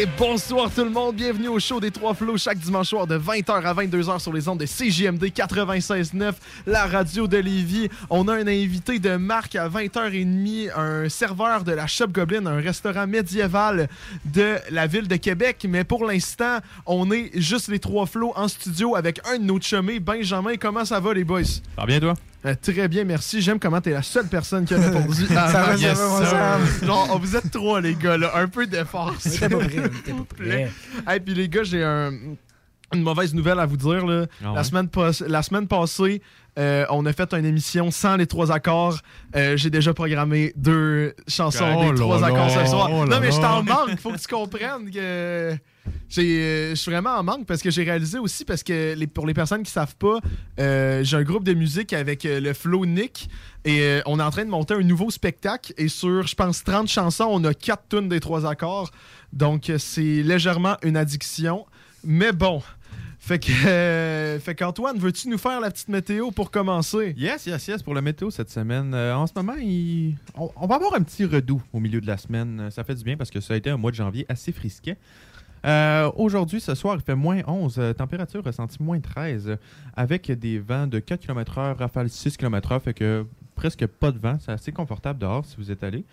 Et bonsoir tout le monde, bienvenue au show des Trois Flots chaque dimanche soir de 20h à 22h sur les ondes de CJMD 96.9, la radio de Lévis. On a un invité de marque à 20h30, un serveur de la Shop Goblin, un restaurant médiéval de la ville de Québec. Mais pour l'instant, on est juste les Trois Flots en studio avec un de nos chumés, Benjamin. Comment ça va les boys? Ça va bien toi? Euh, très bien, merci. J'aime comment t'es la seule personne qui a répondu. Ça va, Yes, ça va? Genre, oh, vous êtes trois, les gars, là. Un peu d'effort. s'il vous plaît. Hey, puis les gars, j'ai un- une mauvaise nouvelle à vous dire. Là. Ah la, ouais? semaine pas- la semaine passée, euh, on a fait une émission sans les trois accords. Euh, j'ai déjà programmé deux chansons Oh des trois accords ce soir. oh non, mais je t'en manque. Faut que tu comprennes que. Euh, Je suis vraiment en manque parce que j'ai réalisé aussi, parce que pour les personnes qui savent pas, euh, j'ai un groupe de musique avec euh, le Flow Nick et on est en train de monter un nouveau spectacle et sur, je pense, 30 chansons, on a 4 tunes des trois accords. Donc, c'est légèrement une addiction. Mais bon. Fait que, fait qu'Antoine, veux-tu nous faire la petite météo pour commencer? Yes, yes, yes, pour la météo cette semaine. En ce moment, on, va avoir un petit redout au milieu de la semaine. Ça fait du bien parce que ça a été un mois de janvier assez frisquet. Euh, Aujourd'hui, ce soir, il fait moins 11, euh, température ressentie moins 13, euh, avec des vents de 4 km/h, rafale 6 km/h, fait que presque pas de vent. C'est assez confortable dehors si vous êtes allé.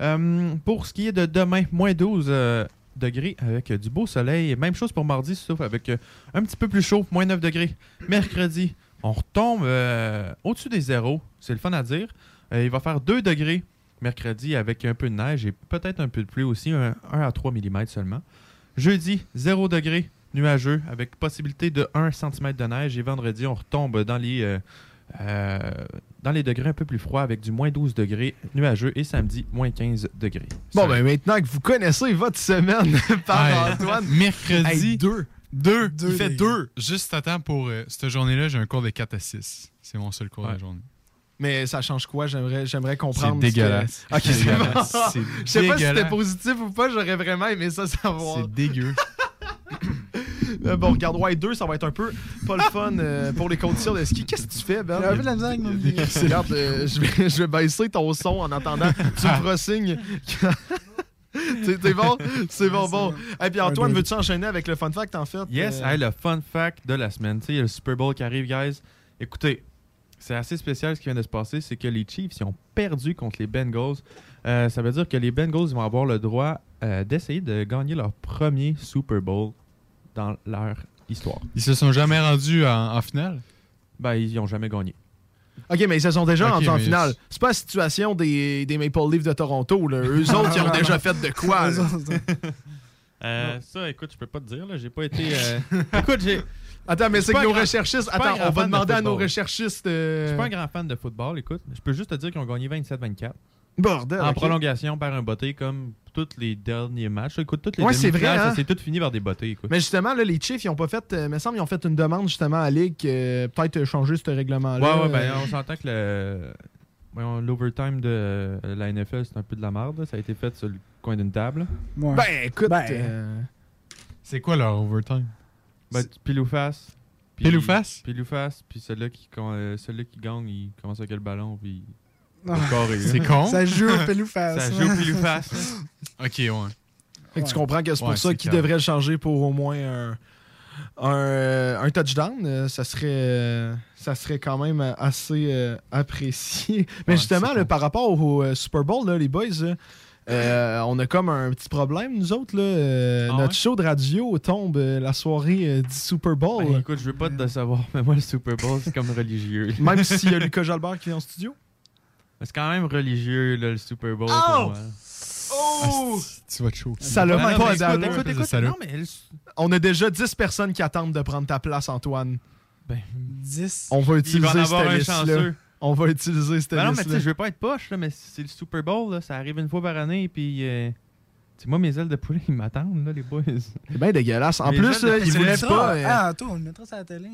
Euh, pour ce qui est de demain, moins 12 euh, degrés avec du beau soleil. Même chose pour mardi, sauf avec un petit peu plus chaud, moins 9 degrés. Mercredi, on retombe au-dessus des zéros. C'est le fun à dire. Il va faire 2 degrés mercredi avec un peu de neige et peut-être un peu de pluie aussi, 1 à 3 mm seulement. Jeudi, 0 degré nuageux avec possibilité de 1 cm de neige. Et vendredi, on retombe dans les, euh, euh, dans les degrés un peu plus froids avec du moins 12 degrés nuageux. Et samedi, moins 15 degrés. Bon, ben maintenant que vous connaissez votre semaine par Ouais. Antoine. Mercredi, Hey, deux. deux. Deux, Il fait deux. Juste à temps pour euh, cette journée-là, j'ai un cours de 4 à 6. C'est mon seul cours de la journée. Mais ça change quoi? J'aimerais, j'aimerais C'est comprendre. dégueulace. Ok, c'est dégueulasse. C'est Je sais pas si c'était dégueulasse. positif ou pas, j'aurais vraiment aimé ça savoir. C'est dégueu. Euh, bon, regarde, ouais, 2, ça va être un peu pas le fun euh, pour les conditions de ski. Qu'est-ce que tu fais, Ben? J'ai un peu de la misère avec mon. Regarde, euh, je, vais, je vais baisser ton son en attendant. Tu me feras signe. C'est c'est bon? C'est bon, bon. Et puis Antoine, veux-tu enchaîner avec le fun fact en fait? Yes, Euh, hey, le fun fact de la semaine. Tu sais, il y a le Super Bowl qui arrive, guys. Écoutez, c'est assez spécial ce qui vient de se passer. C'est que les Chiefs, ils ont perdu contre les Bengals. Euh, ça veut dire que les Bengals vont avoir le droit euh, d'essayer de gagner leur premier Super Bowl dans leur histoire. Ils se sont jamais rendus en, en finale? Ben, ils n'ont jamais gagné. Ok, mais ils se sont déjà rendus en finale. C'est pas la situation des, des Maple Leafs de Toronto. Là. Eux autres, ils ont déjà fait de quoi? là. Euh, ça, écoute, je peux pas te dire. là. J'ai pas été. euh, écoute, j'ai- Attends, mais c'est que nos grand- recherchistes. Attends, on va de demander à nos football. recherchistes. euh, je suis pas un grand fan de football. Écoute, je peux juste te dire qu'ils ont gagné 27-24. Bordel. En prolongation par un botté comme tous les derniers matchs. Écoute, toutes les Ouais, c'est vrai, hein? ça s'est tout fini par des bottés. Écoute. Mais justement, là, les Chiefs, ils ont pas fait. euh, me semble, ils ont fait une demande justement à Ligue, euh, peut-être euh, changer ce règlement-là. Ouais, ouais, ben, Euh, on s'entend que le. L'overtime de la NFL, c'est un peu de la merde. là. Ça a été fait sur le coin d'une table. Ouais. Ben, écoute. Ben, euh, C'est quoi leur overtime? Ben, pile ou face. puis- Pile ou face? Pile ou face, puis celui-là qui, euh, celui-là qui gagne, il commence avec le ballon, puis Ah. là. C'est con? Ça joue au pile ou face. Ça joue pile ou face. Ok, ouais. Fait que tu comprends que c'est pour Ouais, ça clair. devraient le changer pour au moins un, un, un touchdown. Euh, ça, serait, euh, ça serait quand même assez apprécié. Mais Ouais, justement, c'est là, cool. par rapport au Super Bowl, là, les boys, euh, on a comme un petit problème, nous autres. Là, Euh, Ah notre ouais? show de radio tombe euh, la soirée euh, du Super Bowl. Ben, écoute, je veux pas te savoir, mais moi, le Super Bowl, c'est comme religieux. Même s'il y a Lucas Jalbert qui est en studio? C'est quand même religieux, là, le Super Bowl. Oh! pour moi. Oh! Tu vas te chaud. Ça l'a même pas écoute, écoute, écoute, non, mais On a déjà 10 personnes qui attendent de prendre ta place, Antoine. ben, 10. On va il utiliser va en avoir cette un liste-là. On va utiliser cette Ben non, mais tu sais, je veux pas être poche, là, mais c'est le Super Bowl, là, ça arrive une fois par année, puis... euh, tu sais, moi, mes ailes de poulet, ils m'attendent, là, les boys. C'est bien dégueulasse. En plus, là, ils vous disent pas. mais- Ah, toi, on le mettra sur la télé.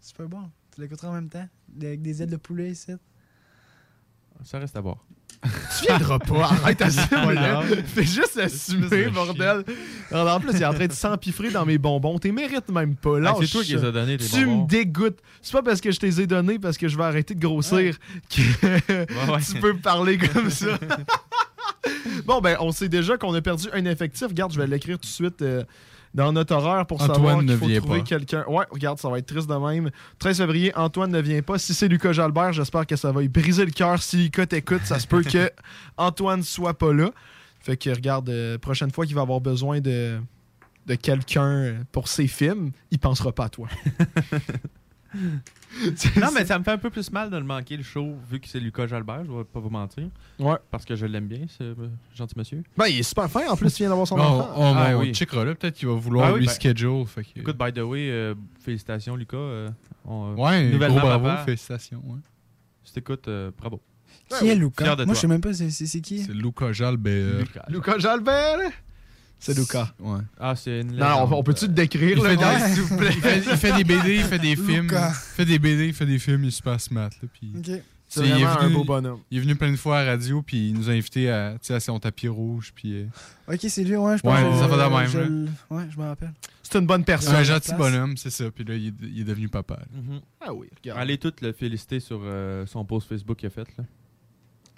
Super bon. Tu l'écouteras en même temps. Avec des ailes de poulet ici. Ça reste à voir. Tu viendras pas. Arrête là. grave. Fais juste assumer, bordel. Alors, en plus, il est en train de s'empiffrer dans mes bonbons. T'es mérites même pas. Ah, Lâche c'est toi qui les as donnés, tes Tu me dégoûtes. C'est pas parce que je te les ai donnés parce que je vais arrêter de grossir que ouais. tu peux me parler comme ça. bon, ben, on sait déjà qu'on a perdu un effectif. Regarde, je vais l'écrire tout de suite euh, dans notre horaire pour Antoine savoir qu'il ne faut trouver quelqu'un. Ouais, regarde, ça va être triste de même. 13 février, Antoine ne vient pas. Si c'est Lucas Jalbert, j'espère que ça va lui briser le cœur. Si Lucas t'écoute, ça se peut que Antoine soit pas là. Fait que regarde, euh, prochaine fois qu'il va avoir besoin de, de quelqu'un pour ses films, il pensera pas à toi. Non, mais ça me fait un peu plus mal de le manquer, le show, vu que c'est Lucas Jalbert, je vais pas vous mentir. Ouais. Parce que je l'aime bien, ce euh, gentil monsieur. Ben, il est super fin. En plus, il vient d'avoir son On, enfant. on, Ah, on oui. checkera là. Peut-être qu'il va vouloir Ah oui, lui ben- que... Écoute, by the way, euh, félicitations, Lucas. euh, on, ouais, nouvellement gros bravo, papa. félicitations. ouais. T'écoutes, euh, bravo. Qui est Lucas? Moi, toi. je sais même pas c'est qui. C'est Luca Jalbert. Lucas. Lucas Jalbert? C'est Lucas. Ouais. Ah, c'est une Non, on, peut-tu te décrire, Il là, fait, gars, des, s'il vous plaît? il, fait, il fait des BD, il fait des films. Luca. Il fait des BD, il fait des films, il est super smart. Là, puis Ok. C'est il est vraiment un venu- beau bonhomme. Il est venu plein de fois à la radio, puis il nous a invités à, tu sais, à son tapis rouge. Puis, euh, Ok, c'est lui, ouais, je Ouais, pense. ça va de même, je là. Ouais, je me rappelle. C'est une bonne c'est personne. un la gentil bonhomme, c'est ça. Puis là, il est, il est devenu papa. Mhm. Ah oui, regarde. Allez toutes le féliciter sur euh, son post Facebook qu'il a fait. Là.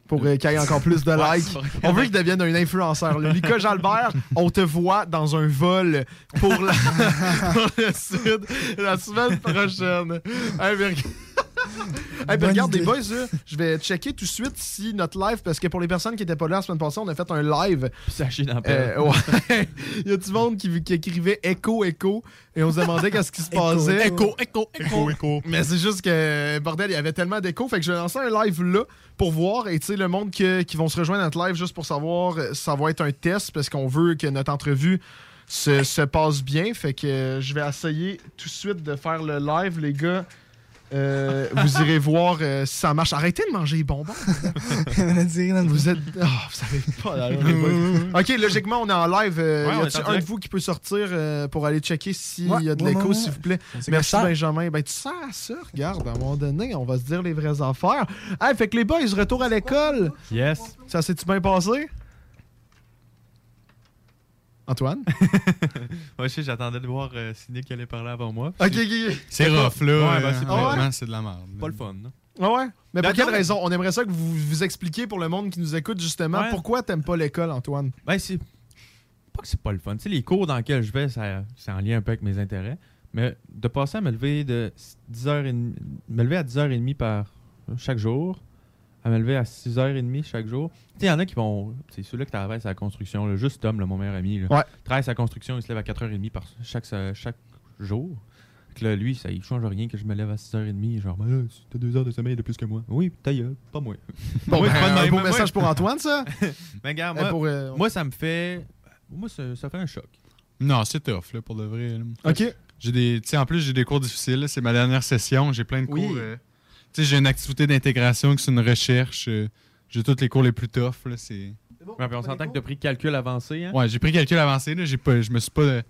Pour euh, qu'il y ait encore plus de likes. On veut qu'il devienne un influenceur. là. Lucas Jalbert, on te voit dans un vol pour, la... pour le Sud la semaine prochaine. Hey, Hey, ben, regarde, idée. les boys, là, je vais checker tout de suite si notre live, parce que pour les personnes qui n'étaient pas là la semaine passée, on a fait un live. Sachez dans. Euh, ouais. Il y a du monde qui, qui écrivait écho, écho, et on se demandait qu'est-ce qui se passait. écho, écho, écho, écho. Mais c'est juste que, bordel, il y avait tellement d'écho, fait que je vais lancer un live là pour voir, et tu sais, le monde que- qui vont se rejoindre à notre live juste pour savoir, euh, ça va être un test, parce qu'on veut que notre entrevue se, se passe bien, fait que euh, je vais essayer tout de suite de faire le live, les gars. Euh, vous irez voir euh, si ça marche. Arrêtez de manger les bonbons. A Vous êtes. Ah, vous savez pas. Ok, logiquement, on est en live. Euh, Ouais, y en un de vous qui peut sortir euh, pour aller checker s'il Ouais, y a de ouais, l'écho, s'il vous plaît? Merci. Benjamin. Ben, tu sers à ça, regarde, à un moment donné, on va se dire les vraies affaires. Hey, fait que les boys, retour à l'école. Yes. Ça s'est-tu bien passé? Antoine? Ouais, je sais, j'attendais de voir euh, si Nick allait parler avant moi. ok, ok, ok. C'est rough, là. Ouais, ben, euh, c'est honnêtement, c'est de la merde. Pas le fun. Ah ouais? Mais pour quelle raison? On aimerait ça que vous vous expliquiez pour le monde qui nous écoute, justement, Ouais. pourquoi t'aimes pas l'école, Antoine? Ben, c'est. Pas que c'est pas le fun. Tu sais, les cours dans lesquels je vais, ça- c'est en lien un peu avec mes intérêts. Mais de passer à me lever de 10h30, me lever à 10h30 par chaque jour, à me lever à 6h30 chaque jour. Tu sais, il y en a qui vont. C'est ceux-là qui travaillent à la construction. là. Juste Tom, là, mon meilleur ami. Là. Ouais. Travaille à la construction, il se lève à 4h30 par chaque, chaque jour. Fait que là, lui, ça, il change rien que je me lève à 6h30. Genre, ben là, t'as deux heures de sommeil de plus que moi. Oui, ta gueule, pas moi. Bon, Ouais, ben, pas un beau message moi- pour Antoine, ça? Mais regarde, Eh, moi, pour, euh, moi, ça me fait. Moi, ça, ça fait un choc. Non, c'est tough, là, pour de vrai. là. Ok. J'ai des, tu sais, en plus, j'ai des cours difficiles. C'est ma dernière session. J'ai plein de Oui. cours. euh, j'ai une activité d'intégration qui c'est une recherche. euh, J'ai tous les cours les plus tough. Là, c'est... Ouais, puis on s'entend que tu as pris calcul avancé. Hein? Ouais, j'ai pris calcul avancé. Là, j'ai pas, je me suis pas,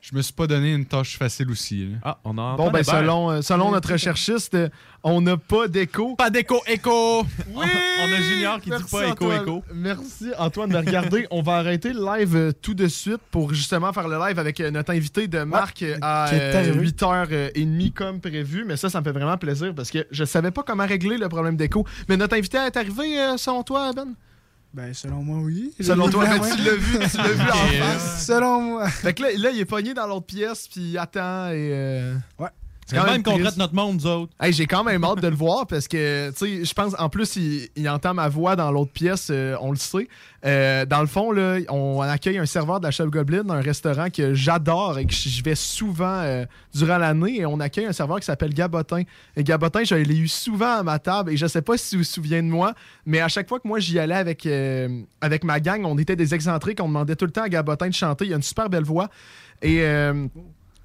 je me suis pas donné une tâche facile aussi. là. Ah, on a Bon, ben, selon, euh, selon notre recherchiste, euh, on n'a pas d'écho. Pas d'écho, écho. Oui! On a Junior qui dit Merci, pas écho, Antoine. écho. Merci, Antoine, de regarder. on va arrêter le live euh, tout de suite pour justement faire le live avec euh, notre invité de Marc euh, à qui est arrivé. 8h30 comme prévu. Mais ça, ça me fait vraiment plaisir parce que je savais pas comment régler le problème d'écho. Mais notre invité est arrivé, euh, selon toi, Ben? Ben, selon moi, oui. Selon toi, tu l'as vu, tu l'as vu en face. Selon moi. Fait que là, là, il est pogné dans l'autre pièce, puis il attend et. euh, Ouais. C'est quand même qu'on traite notre monde, nous autres. Hey, j'ai quand même hâte de le voir parce que, tu sais, je pense, en plus, il, il entend ma voix dans l'autre pièce, euh, on le sait. Euh, dans le fond, là, on accueille un serveur de la Chef Goblin, un restaurant que j'adore et que je vais souvent euh, durant l'année. Et on accueille un serveur qui s'appelle Gabotin. Et Gabotin, je l'ai eu souvent à ma table et je sais pas si vous vous souvenez de moi, mais à chaque fois que moi j'y allais avec, avec ma gang, on était des excentriques, on demandait tout le temps à Gabotin de chanter. Il a une super belle voix. Et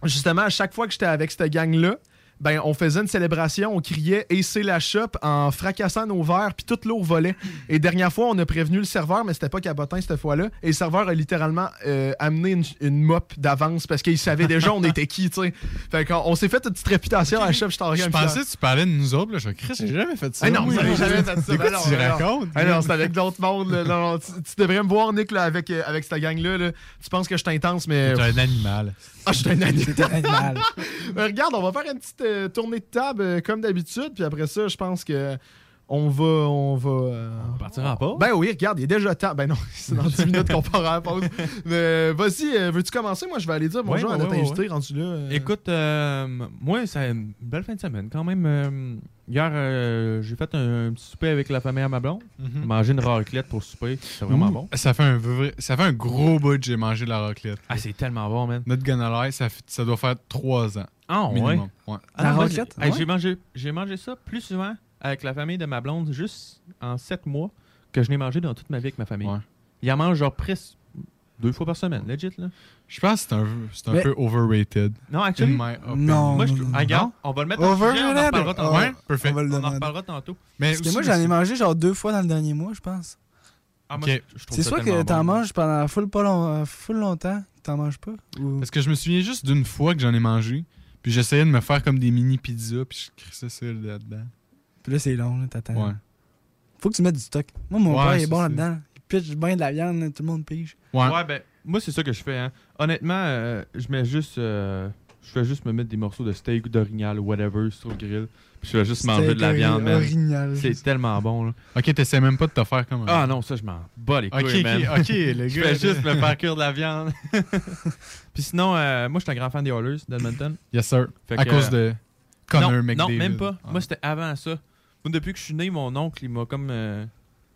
justement, à chaque fois que j'étais avec cette gang-là, ben, on faisait une célébration, on criait et c'est la shop en fracassant nos verres, puis toute l'eau volait. Et dernière fois, on a prévenu le serveur, mais c'était pas Cabotin cette fois-là. Et le serveur a littéralement euh, amené une, une mop d'avance parce qu'il savait déjà on était qui, tu sais. Fait qu'on on s'est fait une petite réputation à la shop, je t'en Je pensais que tu parlais de nous autres. Là. Je Chris, j'ai jamais fait ça. Ah non, jamais fait ça. Quoi Ben tu ben racontes? Ah non, c'est avec d'autres mondes. là. Non, non, tu, tu devrais me voir, Nick, là, avec, euh, avec cette gang-là. là. Tu penses que je suis intense, mais. T'es un animal. Ah, je suis un animal. T'es un animal. Ben, regarde, on va faire une petite euh, tournée de table euh, comme d'habitude, puis après ça, je pense que on va, on va. euh, Partir en pause? Ben oui, regarde, il est déjà temps. Ben non, c'est dans 10 minutes qu'on part à la pause. Mais euh, vas-y, euh, veux-tu commencer? Moi, je vais aller dire bonjour Ouais, à notre ouais, ouais, invité rendu là. euh. Écoute, euh, moi, c'est une belle fin de semaine. Quand même, euh, hier, euh, j'ai fait un, petit souper avec la famille à ma blonde. Mhm. Mangé une raclette pour souper. C'est vraiment bon. Ça fait, un vrai- ça fait un gros bout que j'ai mangé de la raclette. Ah, c'est tellement bon, man. Notre gonna lie, ça, ça doit faire trois ans. Ah, ouais. minimum. Ouais. Ah, La raclette? j'ai- hey, Ouais. J'ai mangé, j'ai mangé ça plus souvent avec la famille de ma blonde, juste en sept mois, que je n'ai mangé dans toute ma vie avec ma famille. Ouais. Il en mange genre presque deux fois par semaine, legit, là. Je pense que c'est un, c'est un Mais- peu overrated. Non, In actually, my opinion. Non. moi, je non, ah, regarde, on va le mettre en sujet, on en Overrated? reparlera tantôt. Ouais, parfait. On va le On en demander. reparlera tantôt. Mais Parce que aussi, moi, j'en ai mangé genre deux fois dans le dernier mois, je pense. Ah, moi, Ok. je- je trouve C'est ça soit tellement que t'en bon. manges pendant full, pas long, euh, full longtemps, que t'en manges pas. Ou... Parce que je me souviens juste d'une fois que j'en ai mangé. Puis j'essayais de me faire comme des mini pizzas. Puis je crissais ça là-dedans. Puis là, c'est long, là, t'attends. Ouais. Faut que tu mettes du stock. Moi, mon Ouais, père, il est bon là-dedans. Il pitch bien de la viande, là, tout le monde pige. Ouais. Ouais, ben, moi, c'est ça que je fais. Hein. Honnêtement, euh, je mets juste. euh, je fais juste me mettre des morceaux de steak ou d'orignal ou whatever sur le grill. Puis je fais juste manger de la viande, man. C'est tellement bon, là. Ok, t'essaies même pas de te faire comme un. Ah non, ça, je m'en bats les Ok, couilles, ok, man. ok, le Je gars. fais juste me faire cuire de la viande. Puis sinon, euh, moi, je suis un grand fan des Oilers d'Edmonton. Yes, sir. Fait à que, cause euh, de Connor non, McDavid. non, même pas. Ah. Moi, c'était avant ça. Moi, depuis que je suis né, mon oncle, il m'a comme euh,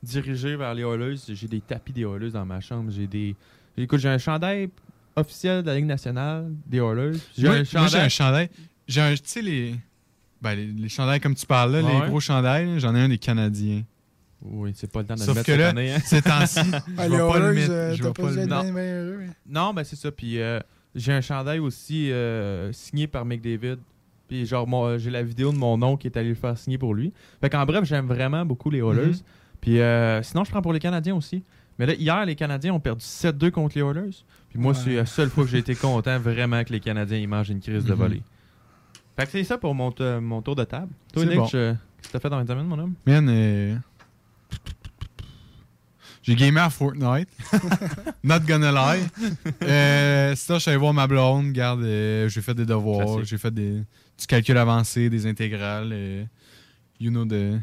dirigé vers les Oilers. J'ai des tapis des Oilers dans ma chambre. J'ai des. Écoute, j'ai un chandail officiel de la Ligue nationale des Oilers. J'ai Moi, un moi, j'ai chandail. un chandail. J'ai un. Tu sais, les. Ben, les, les chandails comme tu parles là, les gros chandails, j'en ai un des Canadiens. Oui, c'est pas le temps de le Sauf mettre que cette là, année. hein. ces temps-ci, je vais les pas le Oilers, mettre. euh, Je t'as vais pas le heureux. mais- Non, ben c'est ça. Puis euh, j'ai un chandail aussi euh, signé par McDavid. Puis genre, mon- euh, j'ai la vidéo de mon oncle qui est allé le faire signer pour lui. Fait qu'en bref, j'aime vraiment beaucoup les Oilers. Mhm. Puis euh, sinon, je prends pour les Canadiens aussi. Mais là, hier, les Canadiens ont perdu 7-2 contre les Oilers. Puis moi, Ouais. c'est la seule fois que j'ai été content vraiment que les Canadiens ils mangent une crise de Mhm. volée. Fait que c'est ça pour mon, mon tour de table. Toi, Nick, bon. qu'est-ce que t'as fait dans les semaine, mon homme? Man, euh, J'ai gamé à Fortnite. Not gonna lie. euh, sinon, je suis allé voir ma blonde. Garde, euh, j'ai fait des devoirs. J'ai fait des, du calcul avancé, des intégrales. euh, you know the.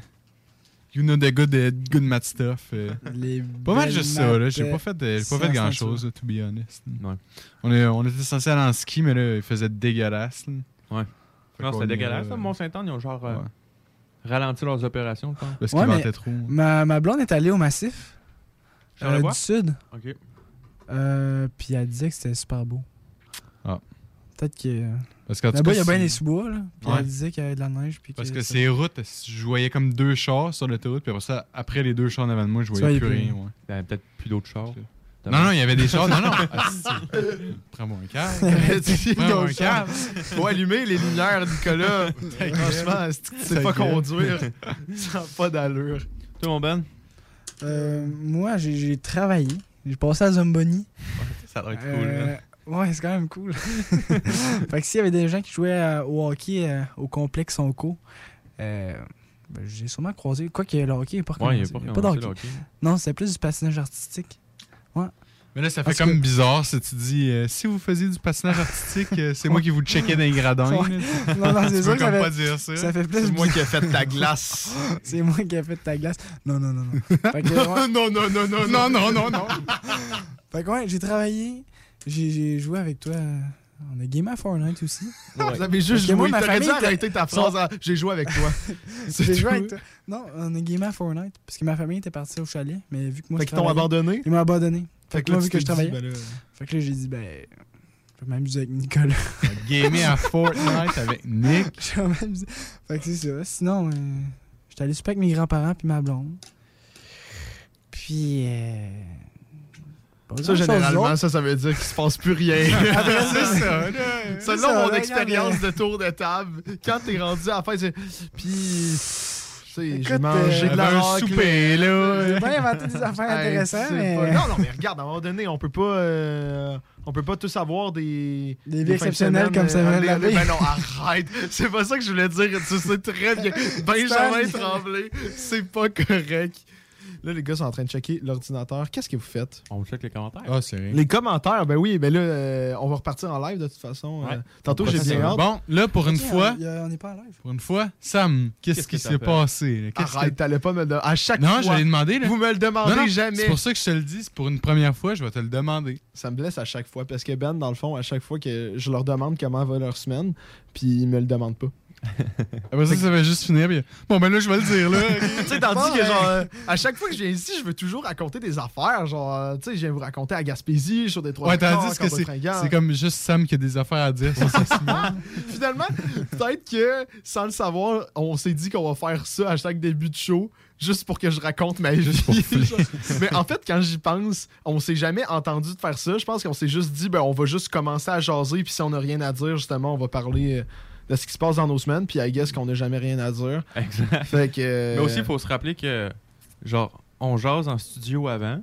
You know the good, the good math stuff. euh. Les Pas mal juste ça, là. J'ai pas fait, pas fait grand chose, to be honest. Ouais. On, est, on était censé aller en ski, mais là, il faisait dégueulasse. là. Ouais. Non, c'était dégueulasse. euh, là. Mont-Saint-Anne, ils ont genre euh, ouais. ralenti leurs opérations, pense. Parce qu'il Ouais, mais- ventait trop. Ma, ma blonde est allée au massif euh, du sud. Ok. Euh, puis elle disait que c'était super beau. Ah. Peut-être que. Parce qu'en tout Là-bas, cas, il y a bien les sous-bois, là. Puis Ouais. elle disait qu'il y avait de la neige. Puis Parce que que ça- ces routes, je voyais comme deux chars sur l'autoroute, puis après ça, après les deux chars en avant de moi, je voyais plus plus rien. ouais. Il y avait peut-être plus d'autres chars. Non, non, il y avait des chars. Non, non. Ah. Prends-moi un câble. Prends-moi un câble. Faut allumer les lumières, Nicolas. Franchement, c'est que tu sais Ta pas conduire. Ça n'a pas d'allure. Toi, mon Ben? Euh, moi, j'ai j'ai travaillé. J'ai passé à Zomboni. Ça doit être cool. Euh, hein. Ouais, c'est quand même cool. fait que s'il y avait des gens qui jouaient euh, au hockey euh, au complexe Onco, euh, ben, j'ai sûrement croisé. Quoi que le hockey pas Ouais, il recommencé. n'y a pas, Il y a commencé de le hockey. hockey. Non, c'était plus du patinage artistique. Mais là, ça fait Parce comme que- bizarre si tu dis euh, si vous faisiez du patinage artistique, euh, c'est moi qui vous checkais dans les gradins. Ouais. Non, non, c'est sûr peux que ça comme fait, pas dire ça. ça fait plus. C'est moi qui ai fait ta glace. C'est moi qui ai fait ta glace. Non, non, non, non. que, ouais. non, non, non, non, Non, non, non, non. Fait que, ouais, j'ai travaillé. J'ai joué avec toi. On a game à Fortnite aussi. Vous avez juste que moi, joué. ma arrêter ta phrase à J'ai joué avec toi. C'est J'ai joué avec toi. Non, on a game à Fortnite. Parce que ma famille était partie au chalet. Mais vu que moi, Fait qu'ils t'ont abandonné? Ils m'ont abandonné. Fait, que là, moi, vu que je travaillais. dit, ben là, Fait que là, j'ai dit, ben. Je vais m'amuser avec Nicolas. Gamer à Fortnite avec Nick. je vais m'amuser. Fait que c'est ça. Sinon, euh, j'étais allé super avec mes grands-parents puis ma blonde. Puis. Euh, Ça, généralement, ça, ça veut dire qu'il se passe plus rien. c'est ça. Selon ça, mon expérience euh, de tour de table, quand t'es rendu à la fin, c'est. Puis. Tu sais, j'ai Écoute, mangé euh, de la un souper, là. J'ai bien inventé des affaires Hey, intéressantes, mais. pas- Non, non, mais regarde, à un moment donné, on peut pas. euh, On peut pas tous avoir des. Des vies de exceptionnelles semaine, comme ça euh, Ben non, arrête. C'est pas ça que je voulais dire. Tu sais très bien. Benjamin. Tremblay, c'est pas correct. Là, les gars sont en train de checker l'ordinateur. Qu'est-ce que vous faites? On check les commentaires. Ah, c'est rien. Les commentaires, ben oui, ben là, euh, on va repartir en live de toute façon. Ouais. Euh, tantôt, j'ai bien hâte. Bon, là, pour une fois, on- y a- on n'est pas en live. pour une fois, Sam, qu'est-ce qui s'est passé? Arrête, t'allais pas me le À chaque Non, fois, j'allais demander. Là. vous me le demandez Non, non, jamais. C'est pour ça que je te le dis. C'est pour une première fois, je vais te le demander. Ça me blesse à chaque fois parce que Ben, dans le fond, à chaque fois que je leur demande comment va leur semaine, puis ils me le demandent pas. Après ça, ça va juste finir. puis- Bon, ben là, je vais le dire. là. tu sais, tandis Bon, que ben. genre, euh, à chaque fois que je viens ici, je veux toujours raconter des affaires. Genre, euh, tu sais, je viens vous raconter à Gaspésie, sur des trois Ouais, tandis que c'est comme juste Sam qui a des affaires à dire sur. Finalement, peut-être que, sans le savoir, on s'est dit qu'on va faire ça à chaque début de show, juste pour que je raconte ma vie. Mais en fait, quand j'y pense, on s'est jamais entendu de faire ça. Je pense qu'on s'est juste dit, ben, on va juste commencer à jaser, puis si on n'a rien à dire, justement, on va parler euh, de ce qui se passe dans nos semaines, puis I guess qu'on n'a jamais rien à dire. Exact. Fait que. euh, Mais aussi, il faut se rappeler que, genre, on jase en studio avant.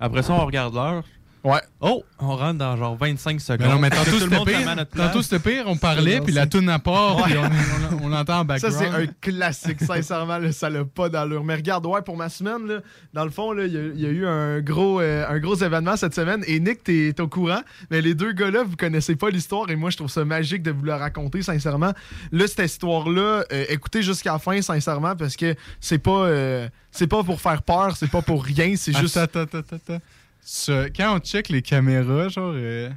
Après ça, on regarde l'heure. Ouais. Oh, on rentre dans genre 25 secondes. Mais non, mais tantôt tout le c'était pire. Tantôt c'était pire, on parlait, puis la toune à part, puis on, on, on l'entend en Ça, background. c'est un classique, sincèrement, là, ça l'a pas d'allure. Mais regarde, ouais, pour ma semaine, là, dans le fond, là, il y, a- il y a eu un gros, euh, un gros événement cette semaine. Et Nick, t'es t'es au courant, mais les deux gars-là, vous connaissez pas l'histoire. Et moi, je trouve ça magique de vous la raconter, sincèrement. Là, cette histoire-là, euh, écoutez jusqu'à la fin, sincèrement, parce que c'est pas, euh, c'est pas pour faire peur, c'est pas pour rien, c'est juste. Attends, attends, attends. Ce- quand on check les caméras, genre, euh,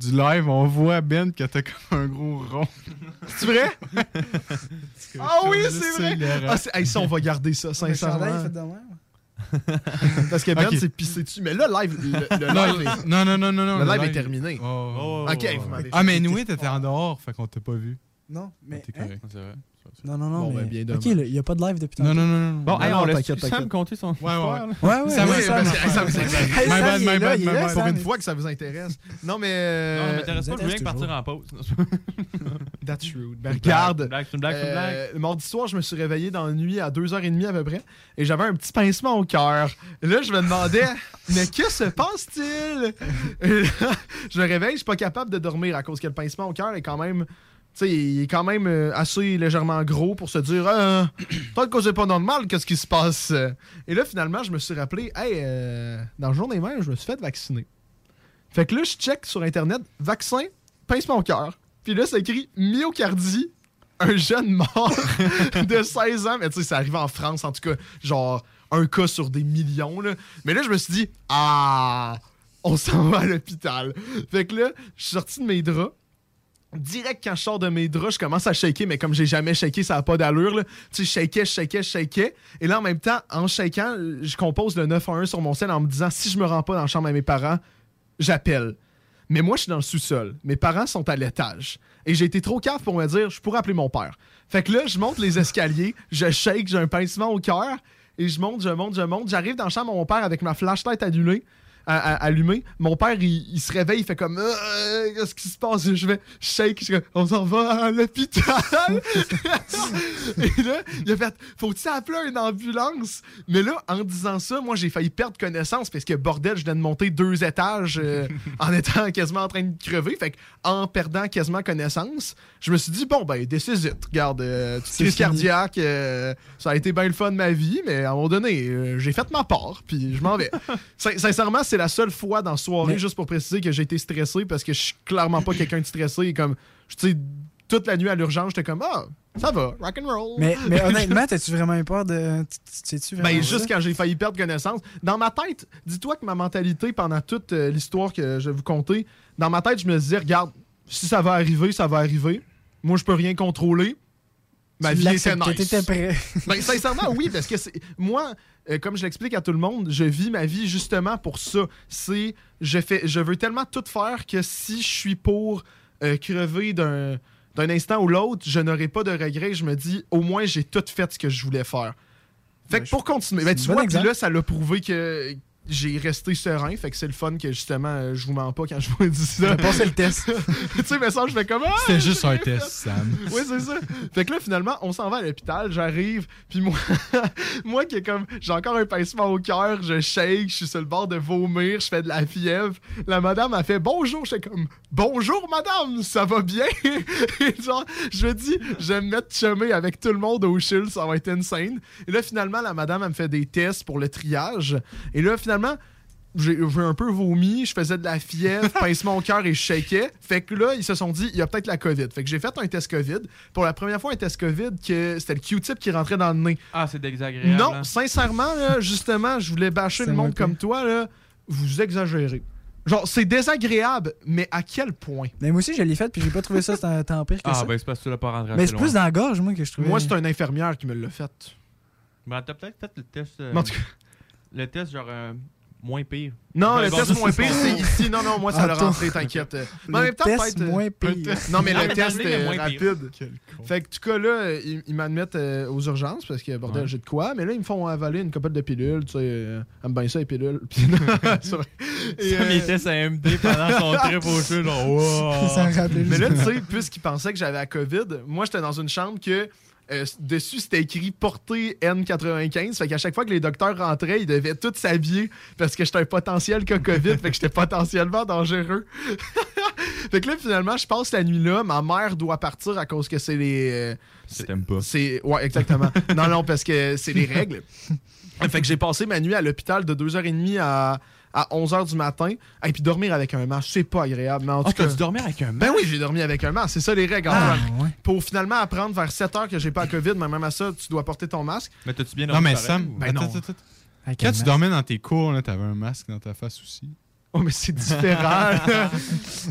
du live, on voit Ben que t'as comme un gros rond. C'est vrai? Ah oui, c'est vrai! Ah, c'est- hey, ça, on va garder ça, sincèrement. Parce que Ben Ok. s'est pissé dessus. Mais là, live, le, le Non, live est- non, non, non, non, non. le live est terminé. Oh. Ok, vous m'avez Ah, mais nous, t'étais en dehors, fait qu'on t'a pas vu. Non, mais. T'es hein? correct. C'est vrai. Non, non, non. Bon, mais... ben, bien ok, il n'y a pas de live depuis Non, tantôt. non, non, non. Bon, Non, hey, non, on laisse Sam compter son Ouais, ouais. Ouais, ouais, Ça, ouais, oui, Sam. parce que- hey, ça vous intéresse. My Sam, bad, my bad, my. Pour Sam. une fois que ça vous intéresse. Non, mais. Non, euh, ça m'intéresse vous pas, je de partir en pause. That's rude. Ben, regarde. blague, c'est une blague, c'est une blague. euh, mardi soir, je me suis réveillé dans la nuit à 2h30 à peu près et j'avais un petit pincement au cœur. Là, je me demandais, mais que se passe-t-il? Je me réveille, je suis pas capable de dormir à cause que le pincement au cœur est quand même. Sais, il est quand même euh, assez légèrement gros pour se dire, ah, peut-être que pas normal, qu'est-ce qui se passe? Et là, finalement, je me suis rappelé, hey, euh, dans le journée même, je me suis fait vacciner. Fait que là, je check sur Internet, vaccin, pincement au cœur. Puis là, c'est écrit myocardie, un jeune mort de 16 ans. Mais tu sais, ça arrive en France, en tout cas, genre un cas sur des millions. Là. Mais là, je me suis dit, ah, on s'en va à l'hôpital. Fait que là, je suis sorti de mes draps. Direct quand je sors de mes draps, je commence à shaker, mais comme j'ai jamais shaké, ça n'a pas d'allure. Tu je shakais, je shakais, je shakais. Et là, en même temps, en shakant, je compose le 911 sur mon sel en me disant si je me rends pas dans la chambre à mes parents, j'appelle. Mais moi, je suis dans le sous-sol. Mes parents sont à l'étage. Et j'ai été trop cave pour me dire, je pourrais appeler mon père. Fait que là, je monte les escaliers, je shake, j'ai un pincement au cœur, et je monte, je monte, je monte. J'arrive dans la chambre à mon père avec ma flashlight annulée. À- à- allumé. Mon père, il, il se réveille, il fait comme Euh, Qu'est-ce qui se passe? Je vais shake, je on s'en va à l'hôpital. Et là, il a fait Faut-il appeler une ambulance Mais là, en disant ça, moi, j'ai failli perdre connaissance parce que bordel, je viens de monter deux étages euh, en étant quasiment en train de crever. Fait que, en perdant quasiment connaissance, je me suis dit Bon, ben, this is it. Regarde, euh, crise cardiaque, euh, ça a été bien le fun de ma vie, mais à un moment donné, j'ai fait ma part, puis je m'en vais. Sin- Sincèrement, c'est la seule fois dans la soirée, Mais- juste pour préciser, que j'ai été stressé parce que je suis clairement pas quelqu'un de stressé. Comme, tu sais, toute la nuit à l'urgence, j'étais comme, ah, ça va, rock and roll. Mais, mais honnêtement, t'as-tu vraiment eu peur de. tu- Sais-tu vraiment Ben, juste quand j'ai failli perdre connaissance. Dans ma tête, dis-toi que ma mentalité, pendant toute euh, l'histoire que je vais vous conter, dans ma tête, je me disais, regarde, si ça va arriver, ça va arriver. Moi, je peux rien contrôler. Ma vie était nice. prêt. Ben, sincèrement, oui, parce que c'est- moi, euh, comme je l'explique à tout le monde, je vis ma vie justement pour ça. C'est je fais, je veux tellement tout faire que si je suis pour euh, crever d'un d'un instant ou l'autre, je n'aurai pas de regrets. Je me dis, au moins, j'ai tout fait ce que je voulais faire. Fait que Ouais, pour continuer, ben, tu vois, là, ça l'a prouvé que j'ai resté serein. Fait que c'est le fun que justement, euh, je vous mens pas quand je vous dis ça. Passé le test. tu sais, mais ça, je fais comme ah, C'était juste un test. Sam. Oui, c'est ça. Fait que là, finalement, on s'en va à l'hôpital, j'arrive, puis moi, moi qui est comme, j'ai encore un pincement au cœur, je shake, je suis sur le bord de vomir, je fais de la fièvre. La madame a fait bonjour, j'étais comme, bonjour madame, ça va bien? Et genre, je dis, je vais me mettre chumé avec tout le monde au chill, ça va être insane. Et là, finalement, la madame, elle me fait des tests pour le triage. Et là, finalement, j'ai j'ai un peu vomi, je faisais de la fièvre, pincement au cœur et je shakais. Fait que là, ils se sont dit, il y a peut-être la COVID. Fait que j'ai fait un test COVID. Pour la première fois, un test COVID, que c'était le Q-tip qui rentrait dans le nez. Ah, c'est désagréable. non, hein. sincèrement, là, justement, je voulais bâcher le monde comme toi, là. Vous exagérez. Genre, c'est désagréable, mais à quel point? Mais moi aussi, je l'ai fait, puis j'ai pas trouvé ça tant, pire que Ah, ça. ben c'est parce que tu l'as pas rentré mais c'est plus dans la gorge, moi, que je trouvais. Moi, c'est une infirmière qui me l'a fait. Ben, t'as peut-être fait le test. euh, en tout cas, Le test, genre, euh, moins pire. non, Ben, le test moins pire, c'est ici. Non, non, moi, ça l'a rentré, t'inquiète. Mais en le même temps, test peut-être, moins pire. Non, mais le test est rapide. Fait que, en tout cas, là, ils, ils m'admettent euh, aux urgences parce que, bordel, Ouais. j'ai de quoi. Mais là, ils me font avaler une couple de pilules. Tu sais, euh, aime bien ça, les pilules. Euh, était sa MD pendant son trip au jeu, genre, wow. Mais là, tu sais, puisqu'ils pensaient que j'avais la COVID, moi, j'étais dans une chambre que. Euh, dessus, c'était écrit portée N95. Fait qu'à chaque fois que les docteurs rentraient, ils devaient tous s'habiller parce que j'étais un potentiel cas COVID. fait que j'étais potentiellement dangereux. fait que là, finalement, je passe la nuit là. Ma mère doit partir à cause que c'est les. euh, pas. C'est ouais, exactement. non non parce que c'est les règles. fait que j'ai passé ma nuit à l'hôpital de 2h30 à à 11h du matin et puis dormir avec un masque, c'est pas agréable mais en Ah, tout cas t'as dû dormir avec un ben oui, j'ai dormi avec un masque, c'est ça les règles Ah, ouais. Pour finalement apprendre vers 7h que j'ai pas la Covid, mais même à ça, tu dois porter ton masque. Mais t'as-tu bien Non, dormi mais Sam, Ben attends, non. attends, attends. Avec Quand tu masque. dormais dans tes cours, là, t'avais un masque dans ta face aussi. Oh mais c'est différent.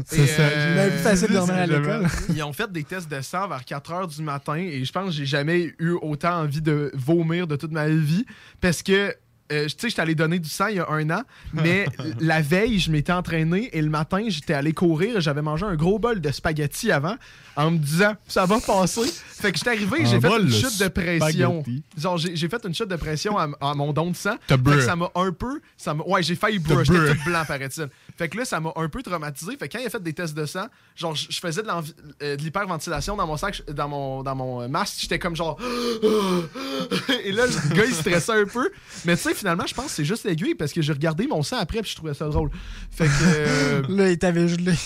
C'est ça. euh, Mais plus facile de dormir à l'école. Ils ont fait des tests de sang vers 4 heures du matin et je pense que j'ai jamais eu autant envie de vomir de toute ma vie parce que. Euh, tu sais, j'étais allé donner du sang il y a un an, mais la veille, je m'étais entraîné et le matin, j'étais allé courir. et J'avais mangé un gros bol de spaghettis avant en me disant ça va passer. Fait que j'étais arrivé et j'ai fait une chute de pression. Genre, j'ai fait une chute de pression à, à mon don de sang. Fait que ça m'a un peu. Ça ouais, j'ai failli brûler. J'étais tout blanc, paraît-il. Fait que là, ça m'a un peu traumatisé. Fait que quand il a fait des tests de sang, genre, je faisais de euh, de l'hyperventilation dans mon sac, dans mon, dans mon masque. J'étais comme genre. Et là, le gars, il stressait un peu. Mais tu sais, finalement, je pense que c'est juste l'aiguille parce que j'ai regardé mon sang après puis je trouvais ça drôle. Fait que. euh, Là, il t'avait gelé.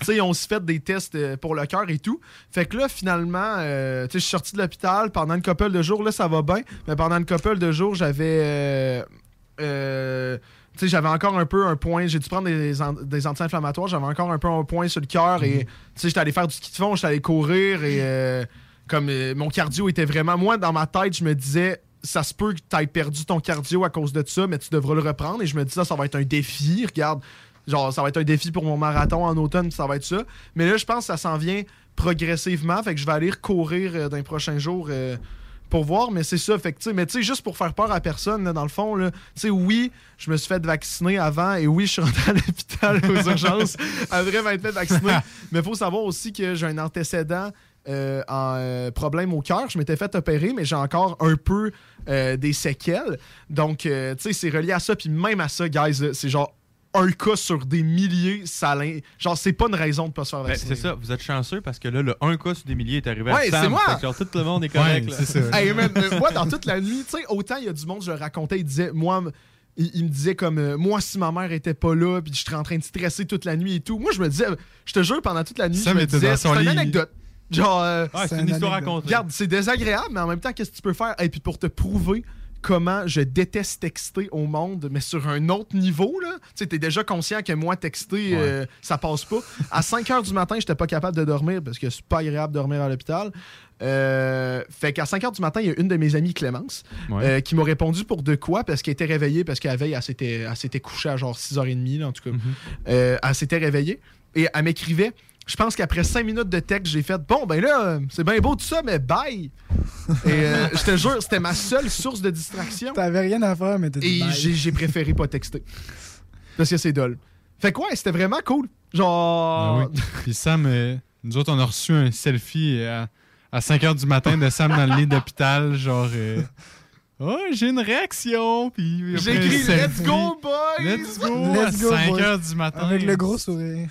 tu sais, on se fait des tests euh, pour le cœur et tout. Fait que là, finalement, euh, tu sais, je suis sorti de l'hôpital pendant une couple de jours. Là, ça va bien. Mais pendant une couple de jours, j'avais. euh, euh, sais, j'avais encore un peu un point. J'ai dû prendre des, an- des anti-inflammatoires. J'avais encore un peu un point sur le cœur. Et, tu sais, j'étais allé faire du ski de fond, j'étais allé courir. Et, euh, comme euh, mon cardio était vraiment. Moi, dans ma tête, je me disais. Ça se peut que tu aies perdu ton cardio à cause de ça, mais tu devras le reprendre. Et je me dis ça, ça va être un défi. Regarde, Genre, ça va être un défi pour mon marathon en automne, ça va être ça. Mais là, je pense que ça s'en vient progressivement. Fait que je vais aller courir euh, dans les prochains jours euh, pour voir. Mais c'est ça. Fait que, mais tu sais, juste pour faire peur à personne, là, dans le fond, tu sais, oui, je me suis fait vacciner avant et oui, je suis rentré à l'hôpital aux urgences après m'être fait vacciner. mais il faut savoir aussi que j'ai un antécédent euh, en euh, problème au cœur. Je m'étais fait opérer, mais j'ai encore un peu euh, des séquelles. Donc, tu sais, c'est relié à ça. Puis même à ça, guys, c'est genre un cas sur des milliers. Ça, genre, c'est pas une raison de pas se faire Ben, vacciner. c'est ça, vous êtes chanceux parce que là, le 1 cas sur des milliers est arrivé Ouais, à Sam. c'est moi! Genre, tout le monde est correct. Ouais, là. c'est ça. Hey, man, euh, moi, dans toute la nuit, tu sais, autant il y a du monde, je le racontais, il disait, moi, il, il me disait comme, euh, moi, si ma mère était pas là, puis j'étais en train de stresser toute la nuit et tout. Moi, je me disais, je te jure, pendant toute la nuit, je me disais, c'est une anecdote. Genre, euh, Ah, c'est une une histoire à raconter. regarde, c'est désagréable, mais en même temps, qu'est-ce que tu peux faire? Et puis pour te prouver comment je déteste texter au monde, mais sur un autre niveau, là. Tu sais, t'es déjà conscient que moi, texter, euh, ça passe pas. À 5 h du matin, j'étais pas capable de dormir parce que c'est pas agréable de dormir à l'hôpital. Euh, fait qu'à 5 h du matin, il y a une de mes amies, Clémence, Ouais. euh, qui m'a répondu pour de quoi? Parce qu'elle était réveillée parce qu'à la veille, elle s'était, couchée à genre 6h30, là, en tout cas. Euh, elle s'était réveillée et elle m'écrivait. Je pense qu'après 5 minutes de texte, j'ai fait Bon, ben là, euh, c'est bien beau tout ça, mais bye! Et euh, je te jure, c'était ma seule source de distraction. T'avais rien à faire, mais t'as dit Et j'ai préféré pas texter. Parce que c'est dole. Fait quoi, c'était vraiment cool. Genre. Oui. Puis Sam, euh, nous autres, on a reçu un selfie à, à 5 h du matin de Sam dans le lit d'hôpital, genre. euh, oh, j'ai une réaction! Puis J'ai écrit Let's go, boys! Let's go! Let's à go, 5 boys. h du matin. Avec le gros sourire.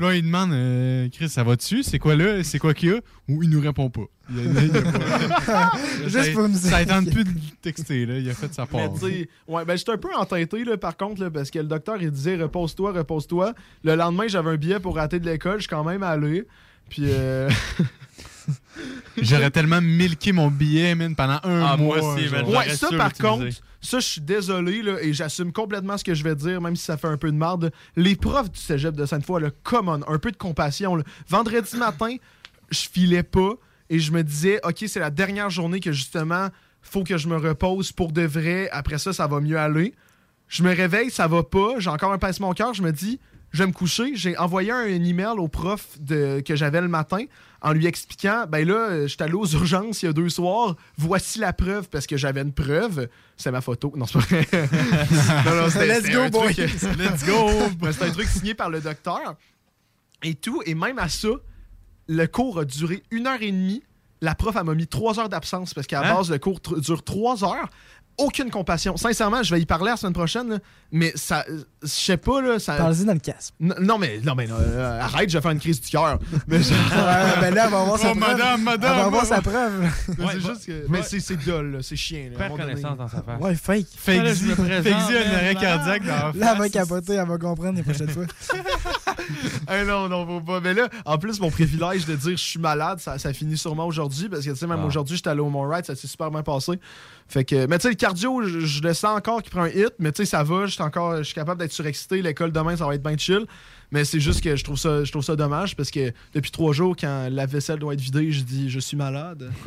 Puis là, il demande euh, Chris, ça va-tu? C'est quoi là? C'est quoi qu'il y a? Ou il nous répond pas. Il a- il a pas- Juste pour me dire. Ça tente plus de texter, là. Il a fait sa part. ouais, ben j'étais un peu entêté là, par contre, là, parce que le docteur il disait repose-toi, repose-toi. Le lendemain, j'avais un billet pour rater de l'école, je suis quand même allé. Puis euh, J'aurais tellement milqué mon billet, man, pendant un Ah, moi mois. aussi, genre. man. ouais, ça par contre, ça je suis désolé là, et j'assume complètement ce que je vais dire, même si ça fait un peu de marde. Les profs du cégep de Sainte-Foy, le common, un peu de compassion. là. Vendredi matin, je filais pas et je me disais, ok, c'est la dernière journée que justement, faut que je me repose pour de vrai. Après ça, ça va mieux aller. Je me réveille, ça va pas. J'ai encore un pincement au cœur. Je me dis, je vais me coucher. J'ai envoyé un email au prof de, que j'avais le matin en lui expliquant, ben là, euh, j'étais allé aux urgences il y a deux soirs. Voici la preuve parce que j'avais une preuve. C'est ma photo. Non, c'est pas vrai. non, non, c'était- Let's go, truc- Let's go. C'est un truc signé par le docteur. Et tout. Et même à ça, le cours a duré une heure et demie. La prof, elle m'a mis trois heures d'absence parce qu'à la Hein? base, le cours dure trois heures. Aucune compassion. Sincèrement, je vais y parler la semaine prochaine, là, mais ça. Je sais pas, là. Ça... Parle-y dans le casque. N- Non, mais, non, mais non, euh, arrête, je vais faire une crise du cœur. Mais, je- Ouais, ben là, elle va avoir sa Oh, preuve. madame, madame, va avoir oh, sa preuve. Ouais, c'est juste que. Mais c'est c'est dole, là, c'est chien. Là, donné. connaissance dans sa face. Ouais, fake. Fake me présente, Fake-y un arrêt cardiaque dans la Là, elle va face. capoter, elle va comprendre les prochaines fois. Ah non, non, faut pas. Mais là, en plus, mon privilège de dire je suis malade, ça, ça finit sûrement aujourd'hui. Parce que, tu sais, même Ah. aujourd'hui, j'étais allé au Mont Ride, ça s'est super bien passé. Fait que, mais tu sais, le cardio, je, je le sens encore qui prend un hit, mais tu sais, ça va, je suis encore, je suis capable d'être surexcité. L'école demain, ça va être bien chill. Mais c'est juste que je trouve ça, je trouve ça dommage parce que depuis trois jours, quand la vaisselle doit être vidée, je dis je suis malade.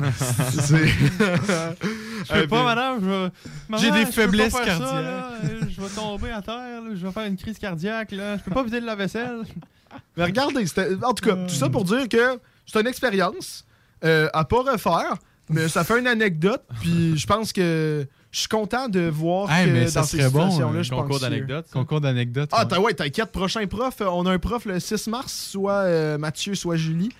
Je peux Euh, pas, madame. je vais- Maman, J'ai des faiblesses ça, cardiaques. là. Je vais tomber à terre. là. Je vais faire une crise cardiaque. Là. Je peux pas vider de la vaisselle. Mais regardez, en tout cas, tout ça pour dire que c'est une expérience euh, à pas refaire, mais ça fait une anecdote. Puis je pense que je suis content de voir Hey, que mais dans ça ces serait bon, situations-là, un je Concours d'anecdotes. Concours d'anecdotes. Ah, ouais. t'as- ouais, t'inquiète, prochain prof, euh, on a un prof le 6 mars, soit euh, Mathieu, soit Julie.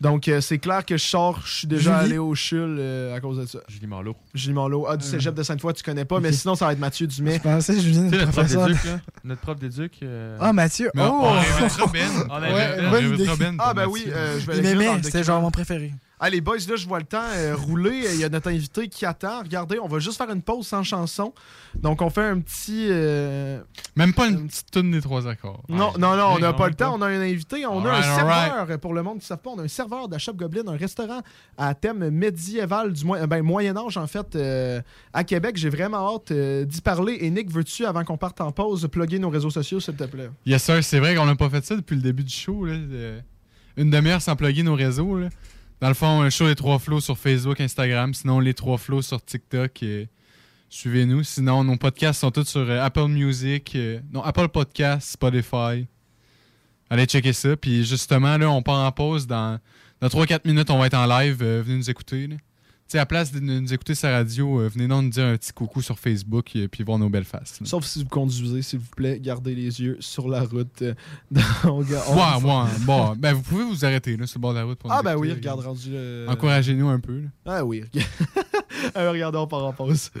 Donc euh, c'est clair que je sors, je suis déjà Julie? allé au CHUL euh, à cause de ça. Julie Marleau. Julie Marleau. Ah, du cégep de Sainte-Foy, tu connais pas, mais sinon ça va être Mathieu Dumais. Je pensais, sais, le notre prof professeur. d'éduc, là? Notre prof d'éduc. euh, Ah, Mathieu. Mais Oh! on réinvitera Ben. On On Ouais, on. Ben Ah ben Mathieu. oui, euh, je vais Il m'aimait, le c'était genre mon préféré. Ah, les boys, là, je vois le temps euh, rouler. Il y a notre invité qui attend. Regardez, on va juste faire une pause sans chanson. Donc, on fait un petit. euh, Même pas une petite toune des trois accords. Non, non, non, on n'a pas le temps. On a un invité. On a un serveur. Pour le monde qui ne savent pas, on a un serveur de Shop Goblin, un restaurant à thème médiéval, du moins, ben, Moyen-Âge, en fait, euh, à Québec. J'ai vraiment hâte euh, d'y parler. Et Nick, veux-tu, avant qu'on parte en pause, plugger nos réseaux sociaux, s'il te plaît? Yes, sir. C'est vrai qu'on n'a pas fait ça depuis le début du show. Là. Euh, Une demi-heure sans plugger nos réseaux. Là. Dans le fond, un show Les Trois Flots sur Facebook, Instagram. Sinon, Les Trois Flots sur TikTok. euh, Suivez-nous. Sinon, nos podcasts sont tous sur euh, Apple Music. euh, non, Apple Podcasts, Spotify. Allez checker ça. Puis justement, là, on part en pause. Dans, dans 3-4 minutes, on va être en live. euh, venez nous écouter. Sais, à place de nous écouter sa radio, euh, venez donc nous dire un petit coucou sur Facebook et puis voir nos belles faces. là. Sauf si vous conduisez, s'il vous plaît, gardez les yeux sur la route. euh, dans- on ga- on- Ouais, ouais, bon, ben vous pouvez vous arrêter là, sur le bord de la route pour Ah, nous ben oui, regarde, rendu. euh, Encouragez-nous un peu. là. Ah oui, regarde. Ah, regardez, on part en pause.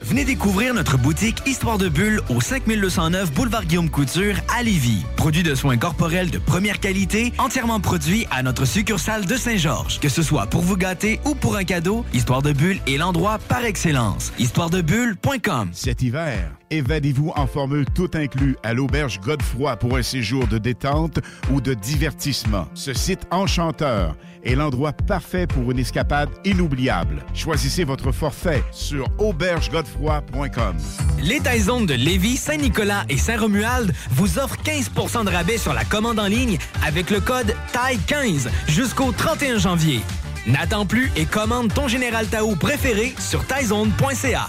Venez découvrir notre boutique Histoire de Bulle au 5209 Boulevard Guillaume Couture à Lévis. Produit de soins corporels de première qualité, entièrement produit à notre succursale de Saint-Georges. Que ce soit pour vous gâter ou pour un cadeau, Histoire de Bulle est l'endroit par excellence. Histoiredebulle.com Cet hiver, évadez-vous en formule tout inclus à l'auberge Godefroy pour un séjour de détente ou de divertissement. Ce site enchanteur est l'endroit parfait pour une escapade inoubliable. Choisissez votre forfait sur aubergegodefroy.com. Les Taizones de Lévis, Saint-Nicolas et Saint-Romuald vous offrent 15% de rabais sur la commande en ligne avec le code TAI15 jusqu'au 31 janvier. N'attends plus et commande ton Général Tao préféré sur taizone.ca.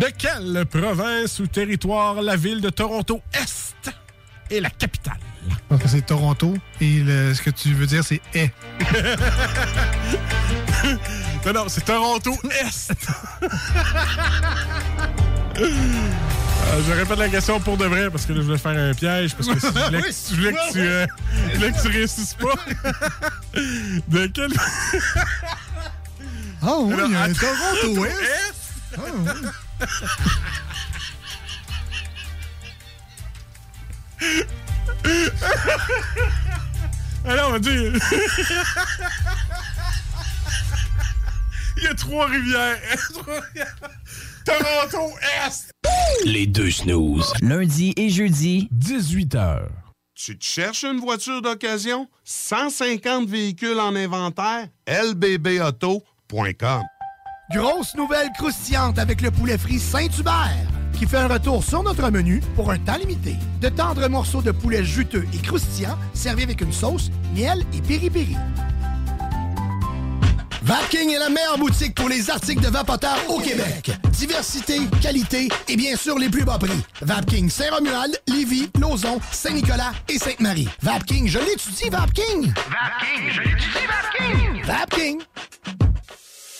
De quelle province ou territoire la ville de Toronto Est est la capitale? Donc c'est Toronto et le- ce que tu veux dire c'est est. non, non, c'est Toronto Est. Euh, je répète la question pour de vrai parce que là, je voulais faire un piège parce que si je voulais, que- Oui, je voulais que, tu, euh, je voulais que tu réussisses pas. de quel. Oh oui, Alors, il y a un. Toronto Est. Est. Ah, oui. Alors, on va dire. Il y a trois rivières. Toronto Est. Les deux snooze. Lundi et jeudi, 18h. Tu te cherches une voiture d'occasion? 150 véhicules en inventaire? lbbauto.com Grosse nouvelle croustillante avec le poulet frit Saint-Hubert qui fait un retour sur notre menu pour un temps limité. De tendres morceaux de poulet juteux et croustillants servis avec une sauce, miel et piri-piri. Vapking est la meilleure boutique pour les articles de vapoteurs au Québec. Diversité, qualité et bien sûr les plus bas prix. Vapking Saint-Romuald, Lévis, Lauson, Saint-Nicolas et Sainte-Marie. Vapking, je l'étudie, Vapking! Vapking, je l'étudie, Vapking! Vapking!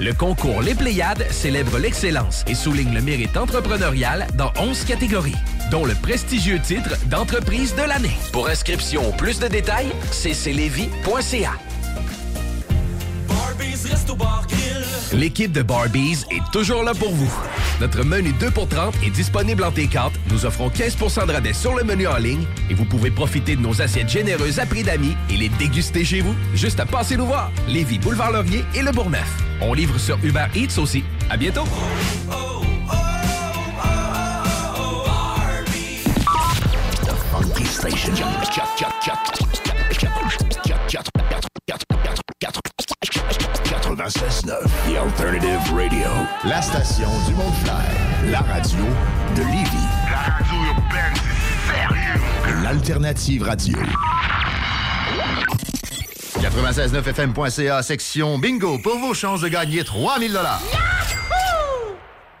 Le concours Les Pléiades célèbre l'excellence et souligne le mérite entrepreneurial dans 11 catégories, dont le prestigieux titre d'entreprise de l'année. Pour inscription ou plus de détails, cclevy.ca. L'équipe de Barbies est toujours là pour vous. Notre menu 2 pour 30 est disponible en T4. Nous offrons 15% de rabais sur le menu en ligne et vous pouvez profiter de nos assiettes généreuses à prix d'amis et les déguster chez vous. Juste à passer nous voir. Lévis, Boulevard Laurier et Le Bourgneuf. On livre sur Uber Eats aussi. À bientôt. 96.9. The Alternative Radio. La station du Mont-Clair. La radio de Lévis. La radio urbaine, c'est sérieux. L'Alternative Radio. 969fm.ca, section bingo, pour vos chances de gagner 3000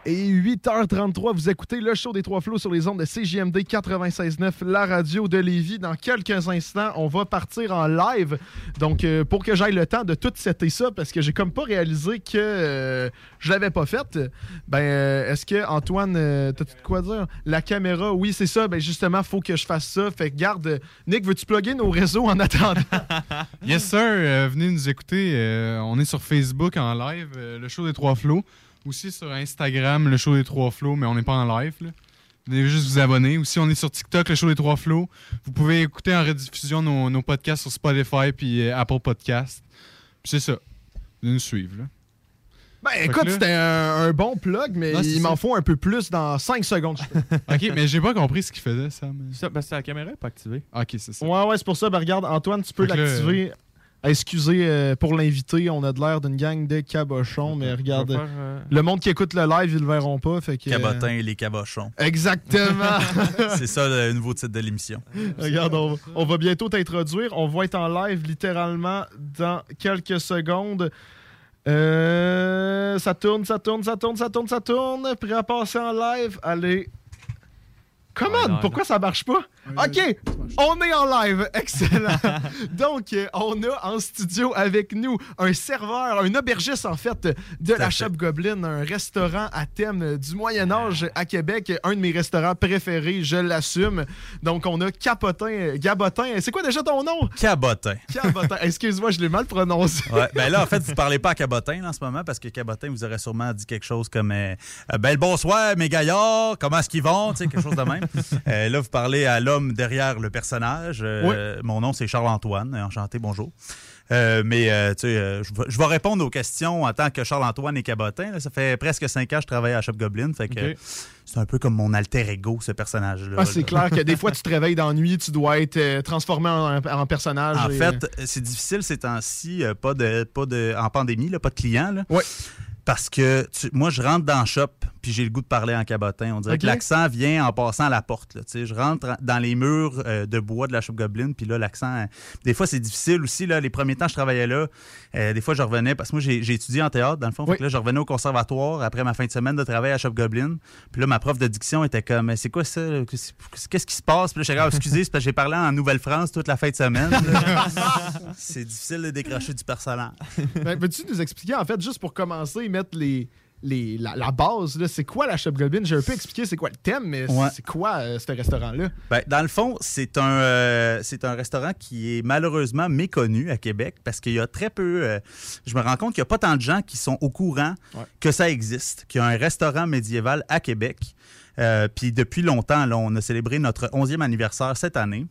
Et 8h33, vous écoutez le show des Trois Flots sur les ondes de CJMD 96.9, la radio de Lévis. Dans quelques instants, on va partir en live. Donc, euh, pour que j'aille le temps de tout setter ça, parce que j'ai comme pas réalisé que euh, je l'avais pas fait, ben, euh, est-ce que Antoine, euh, t'as-tu de quoi dire? La caméra, oui, c'est ça. Ben, justement, faut que je fasse ça. Fait que, garde, Nick, veux-tu plugger nos réseaux en attendant? Yes, sir. Euh, venez nous écouter. Euh, on est sur Facebook en live, euh, le show des Trois Flots. Aussi sur Instagram, le show des Trois Flots, mais on n'est pas en live. là. Venez juste vous abonner. Aussi, on est sur TikTok, le show des Trois Flots. Vous pouvez écouter en rediffusion nos, nos podcasts sur Spotify puis euh, Apple Podcasts. Puis c'est ça. Venez nous suivre. Là. Ben, Fait écoute, là- c'était un, un bon plug, mais il m'en faut un peu plus dans 5 secondes. ok, mais j'ai pas compris ce qu'il faisait, Sam. Ça, ben, c'est la caméra pas activée. Ok, c'est ça. Ouais, ouais, c'est pour ça. Ben, regarde, Antoine, tu peux l'activer. Excusez euh, pour l'invité, on a de l'air d'une gang de cabochons, mais regarde, Je vais faire, euh, le monde qui écoute le live, ils le verront pas. Fait que, euh, Cabotin et les cabochons. Exactement. c'est ça le nouveau titre de l'émission. Regarde, on, on va bientôt t'introduire. On va être en live littéralement dans quelques secondes. Euh, ça tourne, ça tourne, ça tourne, ça tourne, ça tourne. Prêt à passer en live? Allez. Comment? non, Pourquoi ça marche pas? OK, on est en live. Excellent. Donc, euh, on a en studio avec nous un serveur, un aubergiste en fait de la Shop Goblin, un restaurant à thème du Moyen Âge à Québec, un de mes restaurants préférés, je l'assume. Donc, on a Capotin, Gabotin. C'est quoi déjà ton nom? Cabotin. Cabotin. Excuse-moi, je l'ai mal prononcé. Ouais, ben là, en fait, vous parlez pas à Cabotin là, en ce moment parce que Cabotin vous aurait sûrement dit quelque chose comme euh, Euh, Ben le bonsoir, mes gaillards, comment est-ce qu'ils vont? Tu sais, quelque chose de même. Euh, là, vous parlez à l'homme derrière le personnage. Euh, Mon nom, c'est Charles-Antoine. Enchanté, bonjour. Euh, mais euh, tu sais, euh, je vais- répondre aux questions en tant que Charles-Antoine et Cabotin. là. Ça fait presque cinq ans que je travaille à Shop Goblin. Fait que Ok. c'est un peu comme mon alter ego, ce personnage-là. Ah, c'est clair que des fois, tu te réveilles d'ennui, tu dois être transformé en, en personnage. En et- fait, c'est difficile ces temps-ci, pas de, pas de, en pandémie, là, pas de clients. Là, Parce que tu- moi, je rentre dans le shop puis j'ai le goût de parler en cabotin. On dirait que l'accent vient en passant à la porte. Là, je rentre dans les murs euh, de bois de la shop Goblin, puis là, l'accent. euh, des fois, c'est difficile aussi. Là, les premiers temps, je travaillais là. euh, des fois, je revenais, parce que moi, j'ai j'ai étudié en théâtre, dans le fond. Fait que là, je revenais au conservatoire après ma fin de semaine de travail à Shop Goblin. Puis là, ma prof de diction était comme Mais C'est quoi ça? Qu'est-ce qui se passe? Puis là, j'étais comme Excusez, c'est parce que j'ai parlé en Nouvelle-France toute la fin de semaine. c'est difficile de décrocher du personnage. Ben, Peux-tu nous expliquer, en fait, juste pour commencer, mettre les, les, la, la base, là, c'est quoi la Shop Goblin? J'ai un peu expliqué c'est quoi le thème, mais Ouais. c'est quoi euh, ce restaurant-là? Ben, dans le fond, c'est un, euh, c'est un restaurant qui est malheureusement méconnu à Québec parce qu'il y a très peu. euh, je me rends compte qu'il n'y a pas tant de gens qui sont au courant que ça existe, qu'il y a un restaurant médiéval à Québec. Euh, Puis depuis longtemps, là, on a célébré notre 11e anniversaire cette année.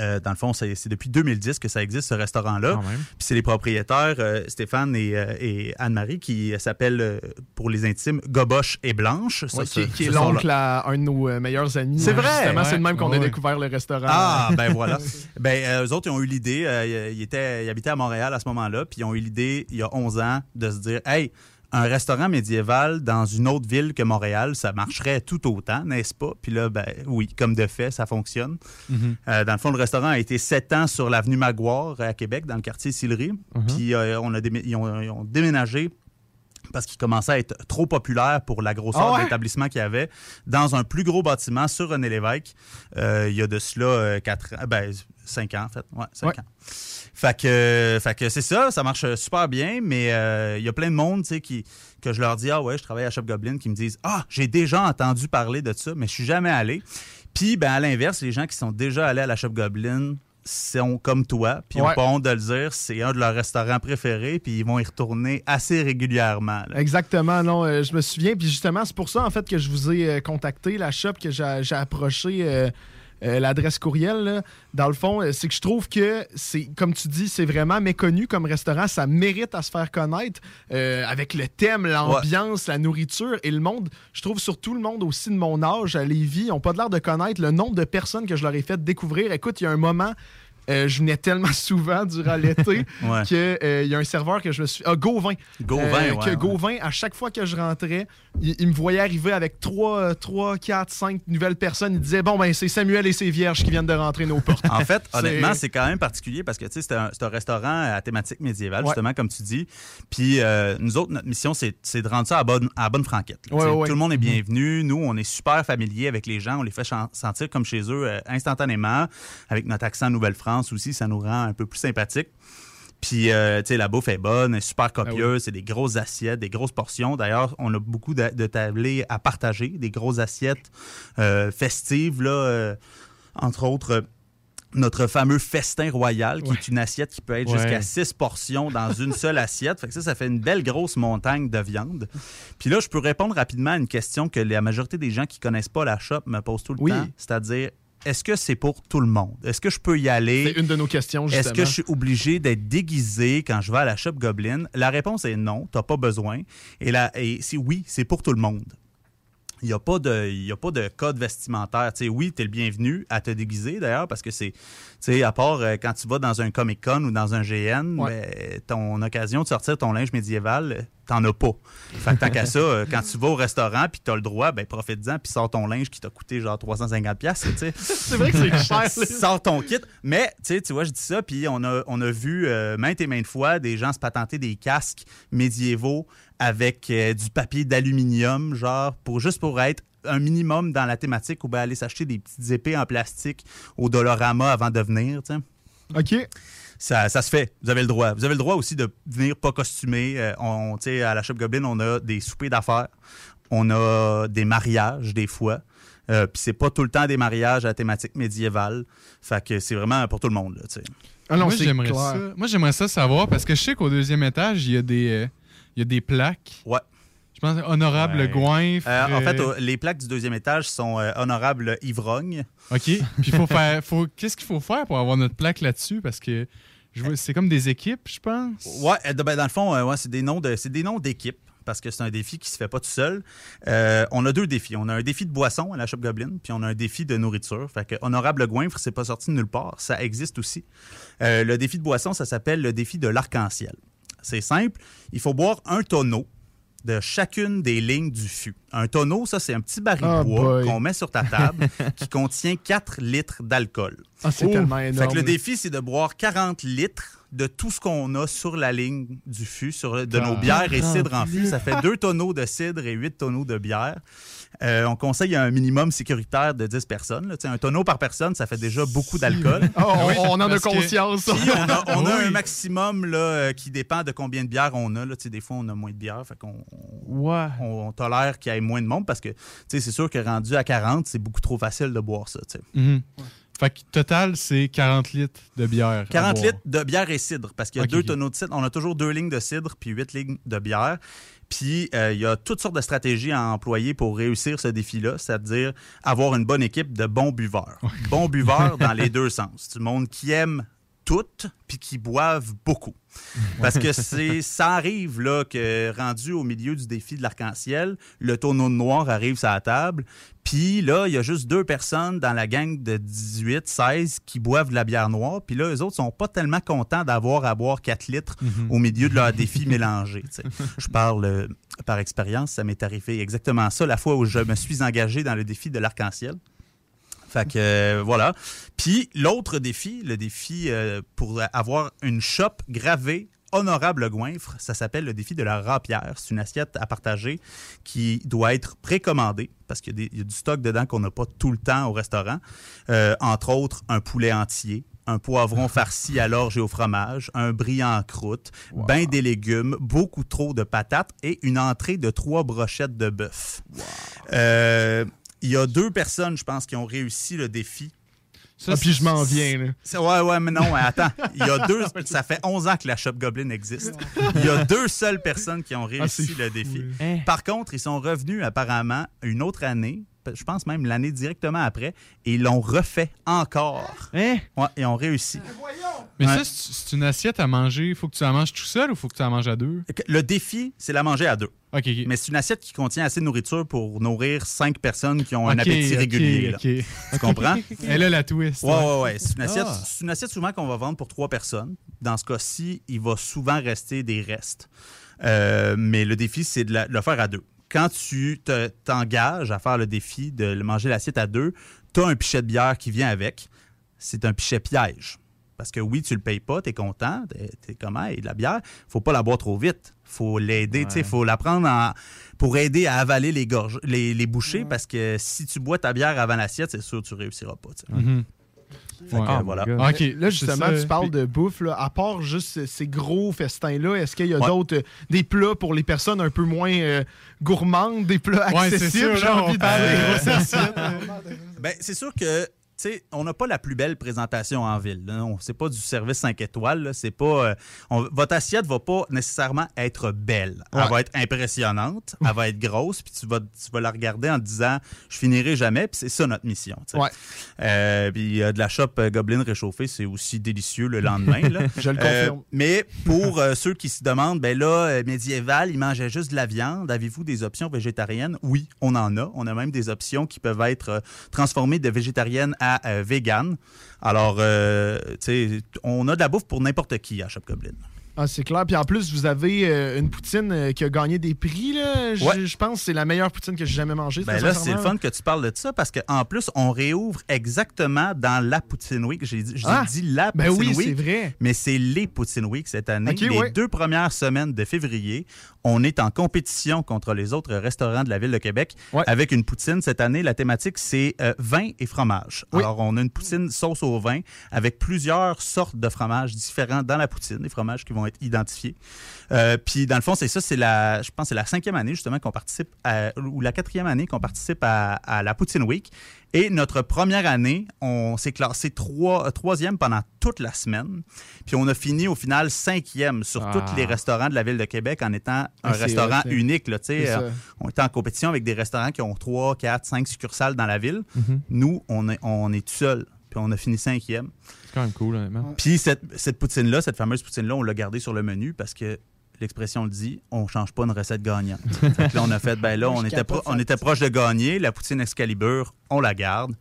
Euh, dans le fond, c'est depuis 2010 que ça existe, ce restaurant-là. Puis c'est les propriétaires, euh, Stéphane et, euh, et Anne-Marie, qui s'appellent, pour les intimes, Goboche et Blanche. Ça, Ouais, ce- qui, qui est l'oncle à un de nos meilleurs amis. C'est vrai? Justement, c'est le même qu'on a découvert le restaurant. Ah, ben voilà. ben, eux autres, ils ont eu l'idée, ils, étaient, ils habitaient à Montréal à ce moment-là, puis ils ont eu l'idée, il y a 11 ans, de se dire, hey, un restaurant médiéval dans une autre ville que Montréal, ça marcherait tout autant, n'est-ce pas? Puis là, ben oui, comme de fait, ça fonctionne. Mhm. Euh, dans le fond, le restaurant a été sept ans sur l'avenue Maguire à Québec, dans le quartier Sillery. Puis euh, on a démé- ils, ont, ils ont déménagé parce qu'il commençait à être trop populaire pour la grosseur Ah ouais? de l'établissement qu'il y avait, dans un plus gros bâtiment sur René Lévesque. Euh, il y a de cela euh, quatre ans, ben, cinq ans en fait. Ouais, cinq Ouais. ans. Fait que, fait que c'est ça, ça marche super bien, mais euh, il y a plein de monde, tu sais, qui que je leur dis ah ouais, je travaille à Shop Goblin, qui me disent ah j'ai déjà entendu parler de ça, mais je suis jamais allé. Puis ben à l'inverse, les gens qui sont déjà allés à la Shop Goblin sont comme toi, puis ils Ouais. ont pas honte de le dire, c'est un de leurs restaurants préférés, puis ils vont y retourner assez régulièrement. là. Exactement, non, euh, je me souviens. Puis justement, c'est pour ça, en fait, que je vous ai euh, contacté, la shop, que j'ai approché euh, l'adresse courriel. là. Dans le fond, c'est que je trouve que, c'est comme tu dis, c'est vraiment méconnu comme restaurant. Ça mérite à se faire connaître avec le thème, l'ambiance, la nourriture et le monde. Je trouve surtout le monde aussi de mon âge à Lévis, n'ont pas l'air de connaître le nombre de personnes que je leur ai fait découvrir. Écoute, il y a un moment. Euh, je venais tellement souvent durant l'été Ouais. que euh, y a un serveur que je me suis. Ah, Gauvin. Gauvin, Euh, ouais, Que. Gauvin, à chaque fois que je rentrais, il, il me voyait arriver avec 3, 3, 4, 5 nouvelles personnes. Il disait Bon, ben, c'est Samuel et ses vierges qui viennent de rentrer nos portes. En fait, honnêtement, c'est quand même particulier parce que tu sais, c'est un, un restaurant à thématique médiévale, Ouais. justement, comme tu dis. Puis euh, nous autres, notre mission, c'est de rendre ça à bonne, à bonne franquette. Ouais, ouais, Tout le monde est ouais. bienvenu. Nous, on est super familiers avec les gens. On les fait sentir comme chez eux euh, instantanément. Avec notre accent Nouvelle-France aussi, ça nous rend un peu plus sympathiques. Puis, euh, tu sais, la bouffe est bonne, elle est super copieuse, c'est des grosses assiettes, des grosses portions. D'ailleurs, on a beaucoup de, de tablés à partager, des grosses assiettes euh, festives, là, euh, entre autres. notre fameux festin royal, qui est une assiette qui peut être Ouais. jusqu'à six portions dans une seule assiette. Fait que ça, ça fait une belle grosse montagne de viande. Puis là, je peux répondre rapidement à une question que la majorité des gens qui connaissent pas la shop me posent tout le Oui. temps. C'est-à-dire, est-ce que c'est pour tout le monde? Est-ce que je peux y aller? C'est une de nos questions, justement. Est-ce que je suis obligé d'être déguisé quand je vais à la shop Goblin? La réponse est non, tu n'as pas besoin. Et, et si oui, c'est pour tout le monde. Il n'y a, pas de- il y a pas de code vestimentaire. Tu sais, oui, tu es le bienvenu à te déguiser d'ailleurs, parce que c'est, tu sais, à part euh, quand tu vas dans un Comic Con ou dans un GN, ben, ton occasion de sortir ton linge médiéval, t'en as pas. Fait que tant qu'à ça, euh, quand tu vas au restaurant puis tu as le droit, ben profite-en puis sors ton linge qui t'a coûté genre 350$. piastres, tu sais. C'est vrai que c'est cher. Sors ton kit. Mais, tu vois, je dis ça, puis on a, on a vu euh, maintes et maintes fois des gens se patenter des casques médiévaux avec euh, du papier d'aluminium, genre, pour juste pour être un minimum dans la thématique ou bien aller s'acheter des petites épées en plastique au Dolorama avant de venir, tu sais. OK. Ça, ça se fait. Vous avez le droit. Vous avez le droit aussi de venir pas costumé. Euh, on, tu sais, à la Shop Goblin, on a des soupers d'affaires. On a des mariages, des fois. Euh, Puis c'est pas tout le temps des mariages à thématique médiévale. Fait que c'est vraiment pour tout le monde, là, tu sais. Ah non, moi, c'est j'aimerais clair. ça. Moi, j'aimerais ça savoir parce que je sais qu'au deuxième étage, il y a des, euh, il y a des plaques. Ouais. Je pense honorable Ouais. goinfre. Euh, en fait, euh, les plaques du deuxième étage sont euh, honorables ivrogne. OK. Puis il faut faire. Faut, qu'est-ce qu'il faut faire pour avoir notre plaque là-dessus? Parce que c'est comme des équipes, je pense. Ouais, ben, dans le fond, ouais, c'est des noms de, c'est des noms d'équipes parce que c'est un défi qui se fait pas tout seul. Euh, on a deux défis. On a un défi de boisson à la Shop Goblin, puis on a un défi de nourriture. Fait que Honorable Goinfre, c'est pas sorti de nulle part. Ça existe aussi. Euh, le défi de boisson, ça s'appelle le défi de l'arc-en-ciel. C'est simple. Il faut boire un tonneau de chacune des lignes du fût. Un tonneau, ça, c'est un petit baril Ah, de bois boy. qu'on met sur ta table qui contient 4 litres d'alcool. Ah, c'est tellement Fait énorme. que le défi, c'est de boire 40 litres de tout ce qu'on a sur la ligne du fût, sur, de nos 40 bières et cidres en fût. litres. Ça fait deux tonneaux de cidre et huit tonneaux de bière. Euh, on conseille un minimum sécuritaire de 10 personnes. là. Un tonneau par personne, ça fait déjà beaucoup d'alcool. Oh, on- Oui, on en a que- conscience. On a, on a Oui. un maximum là, euh, qui dépend de combien de bières on a. Là. Tu sais, Des fois, on a moins de bières. Fait qu'on Ouais. on, on tolère qu'il y ait moins de monde parce que tu sais, c'est sûr que rendu à 40, c'est beaucoup trop facile de boire ça. Mhm. Fait que total, c'est 40 litres de bière. à 40 boire. litres de bière et cidre, parce qu'il y a deux tonneaux de cidre. On a toujours deux lignes de cidre puis huit lignes de bière. Puis euh, il y a toutes sortes de stratégies à employer pour réussir ce défi-là, c'est-à-dire avoir une bonne équipe de bons buveurs. Bons buveurs dans les deux sens. Du monde qui aime toutes puis qui boivent beaucoup. Parce que c'est ça arrive là que rendu au milieu du défi de l'arc-en-ciel, le tonneau de noir arrive sur la table, puis là il y a juste deux personnes dans la gang de 18, 16 qui boivent de la bière noire, puis là les autres sont pas tellement contents d'avoir à boire 4 litres Mhm. au milieu de leur défi mélangé. Je parle euh, par expérience, ça m'est arrivé exactement ça la fois où je me suis engagé dans le défi de l'arc-en-ciel. Fait que euh, voilà. Puis l'autre défi, le défi euh, pour avoir une shop gravée honorable goinfre, ça s'appelle le défi de la rapière. C'est une assiette à partager qui doit être précommandée parce qu'il y, a y du stock dedans qu'on n'a pas tout le temps au restaurant. Euh, entre autres, un poulet entier, un poivron farci à l'orge et au fromage, un brie en croûte, ben des légumes, beaucoup trop de patates et une entrée de trois brochettes de bœuf. Euh, il y a deux personnes, je pense, qui ont réussi le défi. Ah, puis je m'en viens, là. Ouais, ouais, mais non, ouais, attends. Il y a deux. Ça fait 11 ans que la Shop Goblin existe. Il y a deux seules personnes qui ont réussi Ah, c'est le fou, défi. là. Par contre, ils sont revenus apparemment une autre année je pense même l'année directement après, et ils l'ont refait encore. Hein? Ouais, et ont réussi. Mais Ouais. ça, c'est une assiette à manger. Faut que tu la manges tout seul ou faut que tu la manges à deux? Le défi, c'est la manger à deux. OK, OK. Mais c'est une assiette qui contient assez de nourriture pour nourrir cinq personnes qui ont un appétit régulier. là. Tu comprends? Elle a la twist. Ouais, ouais, ouais. C'est une, assiette, Ah. c'est une assiette souvent qu'on va vendre pour trois personnes. Dans ce cas-ci, il va souvent rester des restes. Euh, mais le défi, c'est de, la- de le faire à deux. Quand tu te- t'engages à faire le défi de manger l'assiette à deux, tu as un pichet de bière qui vient avec. C'est un pichet piège. Parce que oui, tu le payes pas, tu es content, tu es comment, et de la bière, faut pas la boire trop vite. faut l'aider, tu sais, faut la prendre en- pour aider à avaler les, gorges, les, les bouchées, parce que si tu bois ta bière avant l'assiette, c'est sûr que tu réussiras pas. Fait que, Ouais. euh, voilà. Ah, OK, Là, justement, tu parles Puis- de bouffe. là. à part juste ces gros festins-là, est-ce qu'il y a Ouais. d'autres, euh, des plats pour les personnes un peu moins euh, gourmandes, des plats Ouais, c'est accessibles, sûr, j'ai envie de assiettes. Ben, c'est sûr que, sais, on n'a pas la plus belle présentation en ville. C'est pas du service 5 étoiles. là. C'est pas, euh, on- votre assiette va pas nécessairement être belle. Ouais. Elle va être impressionnante, elle va être grosse, puis tu vas, tu vas la regarder en te disant, je finirai jamais, puis c'est ça notre mission. Ouais. Euh, puis euh, de la shop Goblin réchauffée, c'est aussi délicieux le lendemain. là. Je le confirme. mais pour ceux qui se demandent, ben là, médiéval, ils mangeaient juste de la viande. Avez-vous des options végétariennes? Oui, on en a. On a même des options qui peuvent être transformées de végétarienne à euh, vegan. Alors, euh, tu sais, on a de la bouffe pour n'importe qui à Shop Goblin. Ah, c'est clair. Puis en plus, vous avez euh, une poutine qui a gagné des prix. là. Je Ouais. je pense que c'est la meilleure poutine que j'ai jamais mangée. Ben là, c'est le fun que tu parles de ça parce qu'en plus, on réouvre exactement dans la Poutine Week. J'ai Ah! dit la Ben Poutine oui, Week. c'est vrai. Mais c'est les Poutine Week cette année. Les ouais. deux premières semaines de février, on est en compétition contre les autres restaurants de la ville de Québec avec une poutine. Cette année, la thématique, c'est euh, vin et fromage. Oui. Alors, on a une poutine sauce au vin avec plusieurs sortes de fromages différents dans la poutine, des fromages qui vont être identifiés. Euh, puis, dans le fond, c'est ça, c'est la, je pense, c'est la cinquième année justement qu'on participe, à- ou la quatrième année qu'on participe à, à la Poutine Week. Et notre première année, on s'est classé trois, euh, troisième pendant toute la semaine. Puis on a fini au final cinquième sur Ah. tous les restaurants de la ville de Québec en étant un Ah, restaurant unique. Là. Euh, on était en compétition avec des restaurants qui ont trois, quatre, cinq succursales dans la ville. Mhm. Nous, on est, on est tout seul. Puis on a fini cinquième. C'est quand même cool, honnêtement. Puis cette, cette poutine-là, cette fameuse poutine-là, on l'a gardée sur le menu parce que l'expression le dit, on change pas une recette gagnante. Fait que là, on a fait, ben là, on était, pro- on était proche de gagner. La poutine Excalibur, on la garde.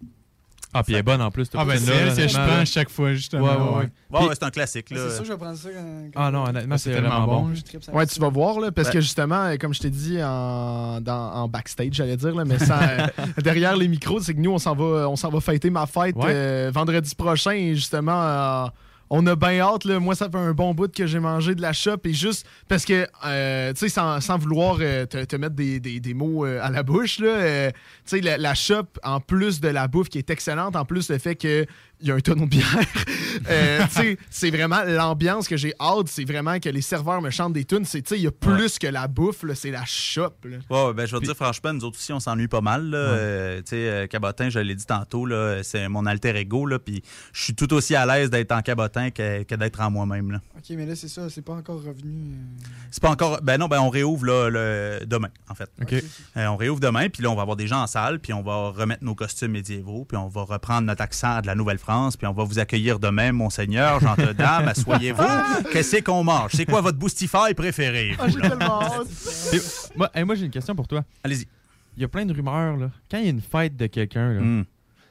Ah, puis elle est bonne en plus. Ah, ben, c'est elle que je prends chaque fois, justement. Ouais, ouais, ouais. C'est un classique. Là. C'est sûr, je vais prendre ça quand. quand- Ah non, honnêtement, c'est tellement bon. Ouais, tu vas voir, là, parce Ouais. que justement, comme je t'ai dit en, dans- en backstage, j'allais dire, là, mais sans, derrière les micros, c'est que nous, on s'en va, on s'en va fêter ma fête Ouais. euh, vendredi prochain justement, euh, on a bien hâte. Là. Moi, ça fait un bon bout que j'ai mangé de la shop et juste parce que, euh, tu sais, sans, vouloir euh, te, mettre des, des- mots euh, à la bouche, tu sais, la, la shop, en plus de la bouffe qui est excellente, en plus le fait que il y a un tonneau de bière. Euh, tu sais, c'est vraiment l'ambiance que j'ai hâte. C'est vraiment que les serveurs me chantent des tunes. C'est, tu sais, il y a plus que la bouffe. là, C'est la shop. là. Ouais, ouais, ben, je vais dire, franchement, nous autres aussi, on s'ennuie pas mal. là. Euh, tu sais, euh, Cabotin, je l'ai dit tantôt, là, c'est mon alter ego. Là, puis je suis tout aussi à l'aise d'être en Cabotin que, que d'être en moi-même. là. Ok, mais là, c'est ça, c'est pas encore revenu. euh. C'est pas encore. Ben non, ben on réouvre là, le- demain, en fait. OK. Euh, on réouvre demain, puis là, on va avoir des gens en salle, puis on va remettre nos costumes médiévaux, puis on va reprendre notre accent de la Nouvelle-France, puis on va vous accueillir demain, Monseigneur, gentes dames, asseyez-vous. Qu'est-ce qu'on mange? C'est quoi votre boostify préféré? Ah, vous, tellement moi, j'ai une question pour toi. Allez-y. Il y a plein de rumeurs, là. Quand il y a une fête de quelqu'un, là, Hmm.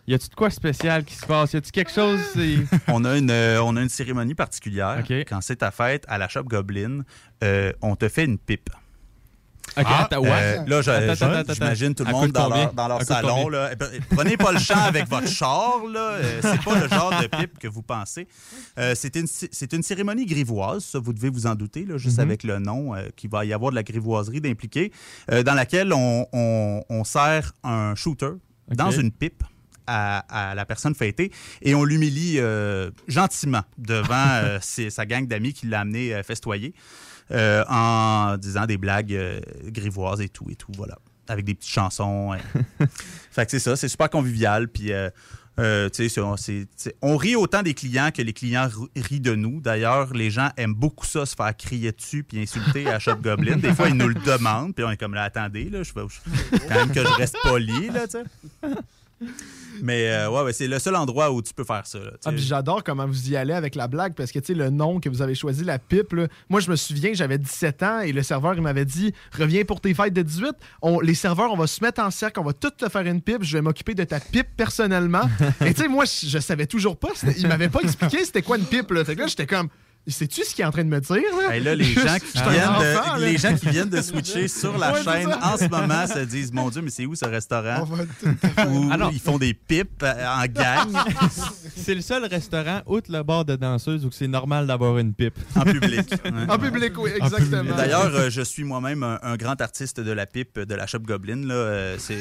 y a-tu de quoi spécial qui se passe? Y a-tu quelque chose? On a une, euh, on a une cérémonie particulière. Quand c'est ta fête à la Shop Goblin, euh, on te fait une pipe. Ok, Ah. Euh, là, j'imagine tout le monde dans leur, dans salon. Là. Eh ben, Prenez pas le champ avec votre char. là. Euh, C'est pas le genre de pipe que vous pensez. Euh, c'est une, cérémonie grivoise, ça, vous devez vous en douter, là, juste Mhm. avec le nom, euh, qu'il va y avoir de la grivoiserie d'impliquer, dans laquelle on, on- on sert un shooter dans une pipe. À, à la personne fêtée et on l'humilie gentiment devant ses- sa gang d'amis qui l'a amené festoyer euh, en disant des blagues euh, grivoises et tout et tout voilà avec des petites chansons. hein. fait que c'est ça, c'est super convivial puis euh, on rit autant des clients que les clients rient de nous. D'ailleurs, les gens aiment beaucoup ça, se faire crier dessus puis insulter à Shop Goblin. Des fois, ils nous le demandent, puis on est comme là, attendez, là, je veux je- quand même que je reste poli, là, tu sais. Mais euh, ouais, ouais, c'est le seul endroit où tu peux faire ça. Ah, j'adore comment vous y allez avec la blague parce que le nom que vous avez choisi la pipe là, moi je me souviens j'avais 17 ans et le serveur il m'avait dit reviens pour tes fêtes de 18 on, les serveurs on va se mettre en cercle on va tout te faire une pipe je vais m'occuper de ta pipe personnellement. Et tu sais moi je, je savais toujours pas il m'avait pas expliqué c'était quoi une pipe là. Fait que là j'étais comme sais-tu ce qu'il est en train de me dire là, Hey, là, les gens, qui viennent enfant, de, là. les gens qui viennent de switcher sur la Ouais, chaîne en ce moment se disent Mon Dieu, mais c'est où ce restaurant? Où Ah non. ils font des pipes euh, en gang C'est le seul restaurant, outre le bar de danseuse, où c'est normal d'avoir une pipe. en public. En public oui exactement D'ailleurs, euh, je suis moi-même un, un grand artiste de la pipe de la Shop Goblin. Là, euh, c'est,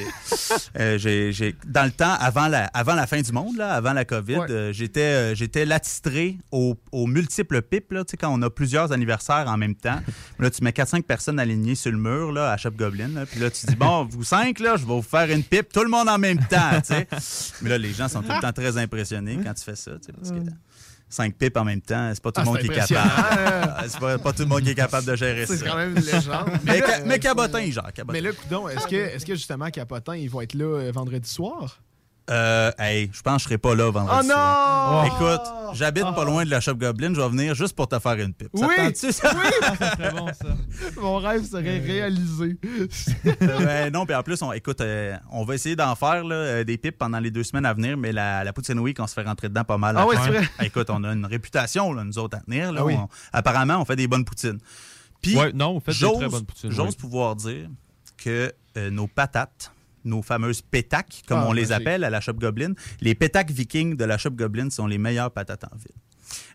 euh, j'ai, j'ai- dans le temps, avant la, avant la fin du monde, là, avant la COVID, Ouais. euh, j'étais, euh, j'étais l'attitré aux, aux multiples pipes. Là, quand on a plusieurs anniversaires en même temps, là, tu mets 4-5 personnes alignées sur le mur là, à Shop Goblin. là, Puis là, tu dis, bon, vous cinq, là, je vais vous faire une pipe, tout le monde en même temps. Mais là, les gens sont tout le temps très impressionnés quand tu fais ça. Parce que cinq pipes en même temps, c'est pas tout Ah, le monde qui est capable. hein. C'est pas, pas tout le monde qui est capable de gérer ça. c'est quand même une légende Mais, Cabotin, genre, Cabotin. mais là coudon est-ce que justement Capotin ils vont être là euh, vendredi soir? Euh, hey, je pense que je serai pas là vendredi. Oh non! soir. Écoute, j'habite pas loin de la Shop Goblin, je vais venir juste pour te faire une pipe. Ça Oui! ça? Ça serait bon, ça. mon rêve serait réalisé Ouais, non, puis en plus, on, écoute, euh, on va essayer d'en faire là, euh, des pipes pendant les deux semaines à venir, mais la, la Poutine Week, on se fait rentrer dedans pas mal. Ah faire. c'est vrai? Ah, Écoute, on a une réputation, là, nous autres, à tenir. Là, Ah oui. On- apparemment, on fait des bonnes poutines. Puis, Ouais, non, vous faites des très bonnes poutines, J'ose oui. pouvoir dire que euh, nos patates, nos fameuses pétacs, comme Ah, on les appelle à la Shop Goblin, les pétacs vikings de la Shop Goblin sont les meilleures patates en ville.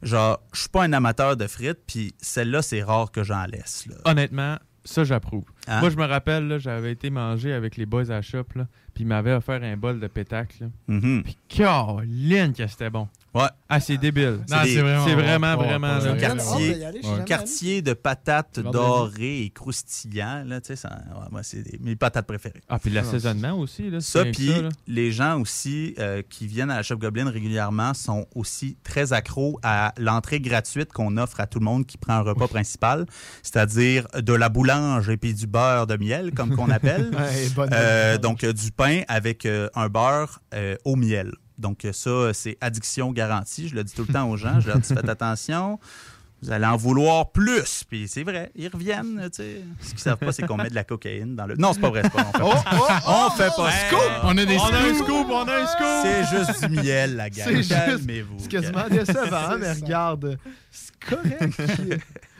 Genre, je suis pas un amateur de frites, puis celle-là, c'est rare que j'en laisse. Là. Honnêtement, ça, j'approuve. Hein? Moi, je me rappelle, j'avais été manger avec les boys à la shop, puis ils m'avaient offert un bol de pétacle. là. Mhm. Puis, Caroline, que c'était bon. Ouais. Ah, c'est débile. C'est des- c'est vraiment, bon. vraiment, Ouais, vraiment. ouais, là. ouais. quartier, aller, jamais quartier de patates dorées et croustillantes. Là, ça, ouais, moi, c'est des- mes patates préférées. Ah, puis l'assaisonnement aussi. Là, Ça, c'est puis ça, les gens aussi euh, qui viennent à la Shop Goblin régulièrement sont aussi très accros à l'entrée gratuite qu'on offre à tout le monde qui prend un repas principal, c'est-à-dire de la boulange et puis du beurre de miel, comme qu'on appelle. Euh, donc, euh, du pain avec euh, un beurre euh, au miel. Donc, euh, ça, euh, c'est addiction garantie. Je le dis tout le temps aux gens. Je leur dis, faites attention. Vous allez en vouloir plus. Puis c'est vrai, ils reviennent. tu sais. Ce qu'ils savent pas, c'est qu'on met de la cocaïne dans le. Non, c'est pas vrai, c'est pas. On fait pas, Oh, oh, on fait pas oh, ça. On a des On a un scoop, on a un scoop! C'est juste du miel, la gang. C'est juste- Calmez-vous. C'est quasiment décevant, mais regarde. C'est correct.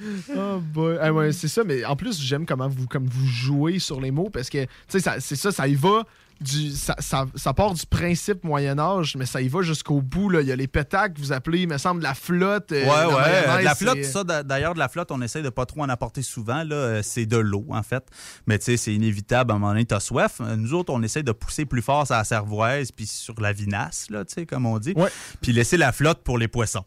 oh boy. Ah ouais, c'est ça, mais en plus, j'aime comment vous, comme vous jouez sur les mots parce que, tu sais, c'est ça, ça y va. Du, ça, ça- ça part du principe Moyen-Âge, mais ça y va jusqu'au bout. Là. Il y a les pétacs, vous appelez, il me semble, la flotte. euh, Ouais, ouais. de la flotte, ça, d'a- d'ailleurs, de la flotte, on essaie de pas trop en apporter souvent. Là, Euh, c'est de l'eau, en fait. Mais tu sais, c'est inévitable. À un moment donné, t'as soif. Euh, Nous autres, on essaie de pousser plus fort sur la cervoise puis sur la vinasse, là, tu sais, comme on dit. Ouais. Puis laisser la flotte pour les poissons.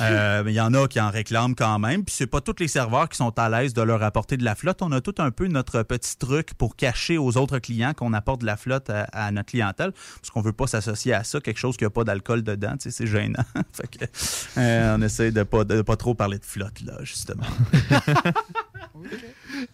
Euh, mais il y en a qui en réclament quand même. Puis c'est pas tous les serveurs qui sont à l'aise de leur apporter de la flotte. On a tout un peu notre petit truc pour cacher aux autres clients qu'on apporte de la flotte à, à notre clientèle. Parce qu'on veut pas s'associer à ça, quelque chose qui a pas d'alcool dedans. Tu sais, c'est gênant. fait que, euh, on essaie de pas, de pas trop parler de flotte, là, justement.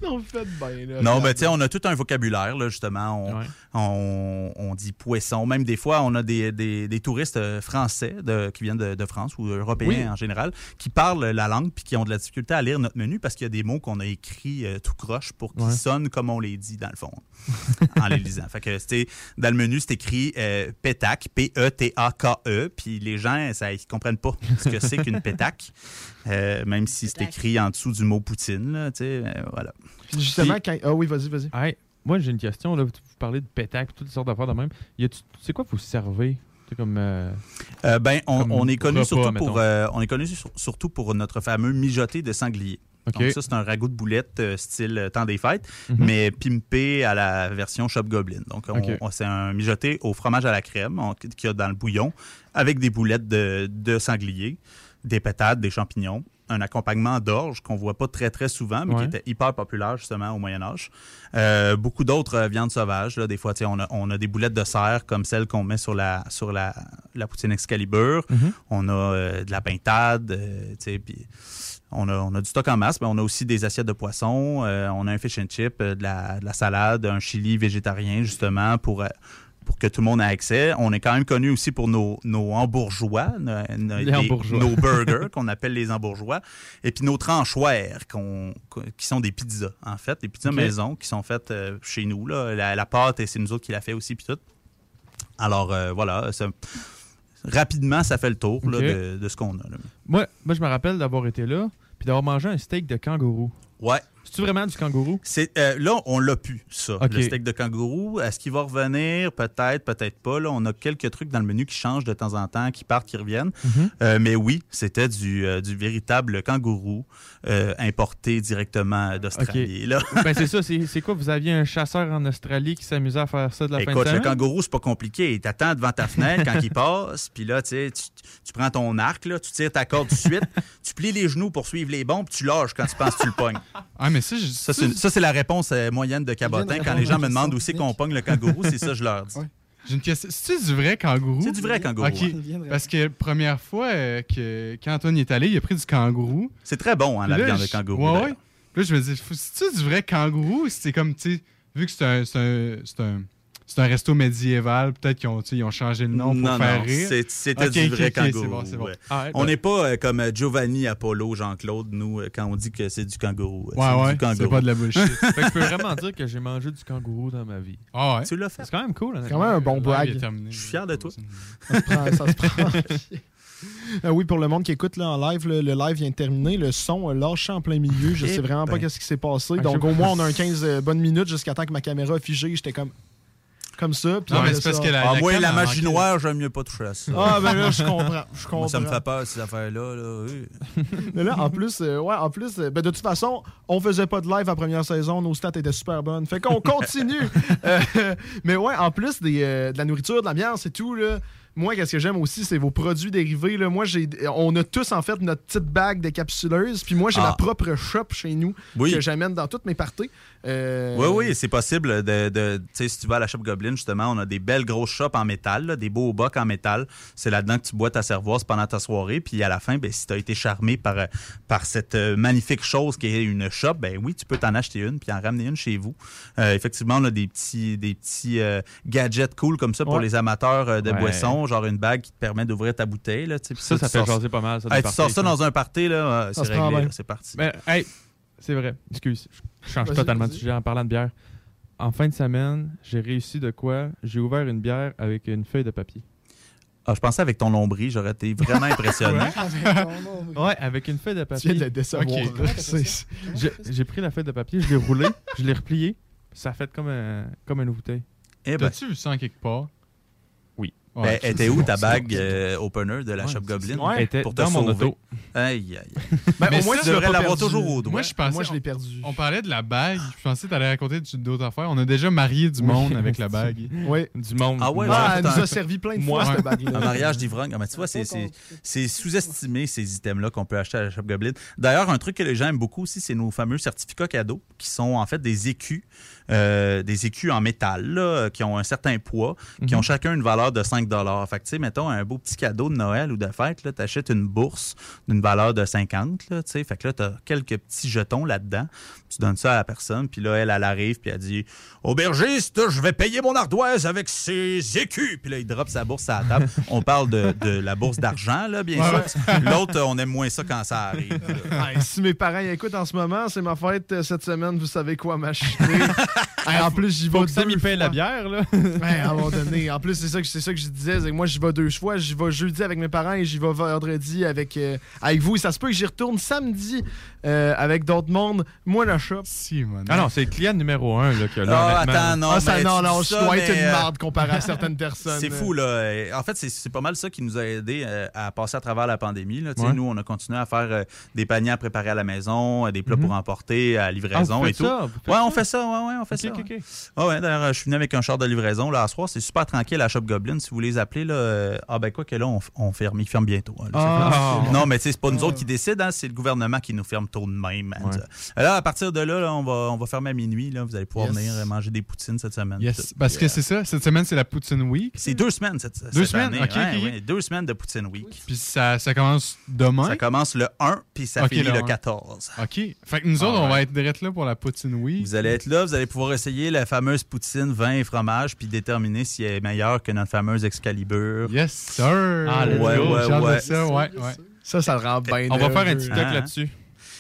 Non, faites bien. Là, Non, mais tu sais, on a tout un vocabulaire, là, justement. On, Ouais. on, on dit poisson. Même des fois, on a des, des- des touristes euh, français de- qui viennent de, de France ou européens Oui. en général qui parlent la langue puis qui ont de la difficulté à lire notre menu parce qu'il y a des mots qu'on a écrits euh, tout croche pour qu'ils Ouais. sonnent comme on les dit, dans le fond, en les lisant. Fait que, c'était dans le menu, c'est écrit euh, pétac, P-E-T-A-K-E, puis les gens, ça, ils comprennent pas ce que c'est qu'une pétac, euh, même si c'est écrit en dessous du mot poutine, là, tu sais, euh, voilà. Puis justement, quand. Ah oui, vas-y, vas-y. Hey, moi, j'ai une question. Là. Vous vous parlez de pétac toutes sortes d'affaires de même. Y a-tu- C'est quoi vous servez? C'est comme. euh, Euh, ben, on, Comme on est connu repas, surtout mettons. pour, euh, on est connu sur- surtout pour notre fameux mijoté de sanglier. Donc ça, c'est un ragoût de boulettes euh, style euh, temps des fêtes, Mhm. mais pimpé à la version Shop Goblin. Donc, c'est un mijoté au fromage à la crème qu'il y a dans le bouillon, avec des boulettes de, de sanglier, des pétades, des champignons. un accompagnement d'orge qu'on voit pas très, très souvent, mais Ouais. qui était hyper populaire, justement, au Moyen-Âge. Euh, beaucoup d'autres euh, viandes sauvages. Là. Des fois, on a, on a des boulettes de cerf comme celles qu'on met sur la, sur la, la poutine Excalibur. Mhm. On a euh, de la pintade, tu sais, puis on a, on a du stock en masse, mais on a aussi des assiettes de poisson, euh, on a un fish and chip, euh, de la, de la salade, un chili végétarien, justement, pour, euh, pour que tout le monde ait accès. On est quand même connu aussi pour nos, nos hambourgeois, no- no- Les des- hambourgeois. nos burgers, qu'on appelle les hambourgeois, et puis nos tranchoirs, qui sont des pizzas, en fait, des pizzas maison, qui sont faites euh, chez nous. Là. La, la pâte, et c'est nous autres qui la fait aussi, puis tout. Alors, euh, voilà, ça- rapidement, ça fait le tour là, de, de ce qu'on a. là. Moi, moi, je me rappelle d'avoir été là puis d'avoir mangé un steak de kangourou. Ouais. C'est-tu vraiment du kangourou? C'est, euh, là, on l'a pu, ça, le steak de kangourou. Est-ce qu'il va revenir? Peut-être, peut-être pas. Là, on a quelques trucs dans le menu qui changent de temps en temps, qui partent, qui reviennent. Mhm. Euh, mais oui, c'était du, euh, du véritable kangourou importé directement d'Australie. là. ben c'est ça, c'est c'est quoi? Vous aviez un chasseur en Australie qui s'amusait à faire ça de la fin de Écoute, le semaine? kangourou, c'est pas compliqué. Il t'attend devant ta fenêtre quand il passe, puis là, tu sais, tu tu prends ton arc, là, tu tires ta corde tout de suite, tu plies les genoux pour suivre les bombes, puis tu lâches quand tu penses que tu le pognes. Ah, mais ça, je- Ça, c'est ça, c'est la réponse euh, moyenne de Cabotin. Quand les gens me demandent où c'est qu'on pogne le kangourou, c'est ça que je leur dis. J'ai une question. C'est du vrai kangourou? C'est du vrai kangourou, ouais. Parce que première fois euh, que quand Antoine y est allé, il a pris du kangourou. C'est très bon, hein, la là, viande de kangourou, Ouais, ouais. Puis Là, je me dis, c'est-tu du vrai kangourou? C'est comme, tu sais, vu que c'est un, c'est un, c'est un, c'est un resto médiéval, peut-être qu'ils ont, tu sais, ils ont changé le nom pour non, faire non, rire. c'est- c'était du ok, vrai ok, c'est kangourou. bon, c'est bon. ouais. Ah, ouais, on ben- n'est pas euh, comme euh, Giovanni, Apollo, Jean-Claude, nous, euh, quand on dit que c'est du kangourou. Ouais, c'est ouais, du kangourou. c'est pas de la bullshit. Fait que je peux vraiment dire que j'ai mangé du kangourou dans ma vie. Ah ouais? Tu l'as fait? C'est quand même cool. C'est quand même un bon brag. Je suis fier de toi. Ça se prend. ça se prend. Euh, oui, pour le monde qui écoute là, en live, le live vient de terminer. Le son a lâché en plein milieu. Je Eh sais vraiment pas ben. qu'est-ce qui s'est passé. Ah, Donc, au moins, on a un 15 euh, bonnes minutes jusqu'à temps que ma caméra a figé. J'étais comme. Comme ça. puis Non, mais c'est parce que la, ah, moi, la magie noire, j'aime mieux pas toucher à ça. Ah, ben là, je comprends. Je comprends. Moi, ça me fait peur, ces affaires-là. Là. oui. Mais là, en plus, euh, ouais, en plus, euh, ben, de toute façon, on faisait pas de live la première saison, nos stats étaient super bonnes. Fait qu'on continue. Euh, mais ouais, en plus des, euh, de la nourriture, de l'ambiance et tout, là. Moi, qu'est-ce que j'aime aussi, c'est vos produits dérivés. Là. Moi, j'ai, on a tous en fait notre petite bague de capsuleuses. Puis moi, j'ai Ah. ma propre shop chez nous Oui. que j'amène dans toutes mes parties. Euh, Oui, oui, c'est possible. De, de- tu sais, si tu vas à la Shop Goblin, justement, on a des belles grosses shops en métal, là, des beaux bocs en métal. C'est là-dedans que tu bois ta cervoise pendant ta soirée. Puis à la fin, ben, si tu as été charmé par, par cette euh, magnifique chose qui est une shop, ben oui, tu peux t'en acheter une puis en ramener une chez vous. Euh, effectivement, on a des petits, des petits euh, gadgets cool comme ça pour Ouais. les amateurs euh, de Ouais. boissons, genre une bague qui te permet d'ouvrir ta bouteille. Là, tu Ça, ça tu fait sors- jaser pas mal, ça, Hey, tu parties, sors ça ça. dans un party, là, Ça c'est réglé, c'est parti. Mais, hey, c'est vrai. Excuse, je change totalement de sujet en parlant de bière. En fin de semaine, j'ai réussi de quoi? J'ai ouvert une bière avec une feuille de papier. Ah, je pensais avec ton nombril, j'aurais été vraiment impressionné. Ouais, avec une feuille de papier. viens de J'ai- J'ai pris la feuille de papier, je l'ai roulée, je l'ai repliée. Ça a fait comme, un, comme une bouteille. Eh ben. T'as-tu vu ça en quelque part? Oui. Ben, elle était où ta bague euh, opener de la Ouais, Shop Goblin? était pour te dans mon auto. Aïe, aïe. Ben, Mais au moins, ça, tu devrais l'avoir toujours au doigt. Moi, je pensais. Moi, je l'ai on- perdu. On parlait de la bague. Je pensais que tu allais raconter d'autres affaires. On a déjà marié du monde avec la bague. Oui. Du monde. Ah ouais, Ah, ouais, elle nous a servi plein de Moi, fois, cette bague-là. Un mariage d'ivrogne. Ah, mais tu vois, c'est sous-estimé, ces items-là qu'on peut acheter à la Shop Goblin. D'ailleurs, un truc que les gens aiment beaucoup aussi, c'est nos fameux certificats cadeaux, qui sont en fait des écus, euh, des écus en métal, là, qui ont un certain poids, qui Mhm. ont chacun une valeur de 5 Fait que, tu sais, mettons, un beau petit cadeau de Noël ou de fête, tu achètes une bourse d'une valeur de 50, là. Fait que là, tu as quelques petits jetons là-dedans. Tu donnes ça à la personne, puis là, elle, elle arrive, puis elle dit Aubergiste, je vais payer mon ardoise avec ces écus. Puis là, il drop sa bourse à la table. On parle de, de la bourse d'argent, là, bien Ouais, sûr. L'autre, on aime moins ça quand ça arrive. là. Si mes parents écoutent en ce moment, c'est ma fête euh, cette semaine, vous savez quoi m'acheter. Hey, en plus, j'y vais Faut que Sam deux il paye la bière, là. Ouais, à un moment donné. En plus, c'est ça que c'est ça que je disais, que moi j'y vais deux fois, j'y vais jeudi avec mes parents et j'y vais vendredi avec euh, avec vous. Et ça se peut que j'y retourne samedi euh, avec d'autres mondes. Moi, la shop. Ah non, c'est le client numéro un là, que là, Ah, honnêtement- attends, non, Ah, ça, non, non, je dois être une euh, marde comparé à certaines personnes. C'est fou, là. En fait, c'est- pas mal ça qui nous a aidé euh, à passer à travers la pandémie. Là. Ouais. Nous, on a continué à faire des paniers à préparer à la maison, des plats Mhm. pour emporter à livraison Ah, vous et tout. ça? Ouais, on fait ça. Ouais, ouais, on fait ça. ouais, d'ailleurs, je suis venu avec un char de livraison là, à soir. C'est super tranquille à Shop Goblin. Si vous les appelez, là, euh, ah ben quoi que là, on, ferme. Ils ferment bientôt. hein, là, Ah. non, mais tu sais, c'est pas nous autres qui décident, hein, c'est le gouvernement qui nous ferme tôt de même. Là, à partir de là, là, on, va, on va fermer à minuit. Là. Vous allez pouvoir Yes. venir manger des poutines cette semaine. Yes, parce que c'est ça. Cette semaine, c'est la Poutine Week. C'est deux semaines cette, Deux cette semaines? année. Ok, Ouais, ok, ok. ouais, deux semaines de Poutine Week. Puis ça, ça commence demain? Ça commence le 1 puis ça Ok, finit le un. 14. OK. Fait que nous autres, on va être direct là pour la Poutine Week. Vous allez être là, vous allez pouvoir essayer la fameuse poutine, vin et fromage, puis déterminer si elle est meilleure que notre fameuse Excalibur. Yes, sir. Ah, Ouais, ouais, ouais. ça, ouais, ouais. Ça, ça le rend bien. On va faire un. TikTok Hein? là-dessus.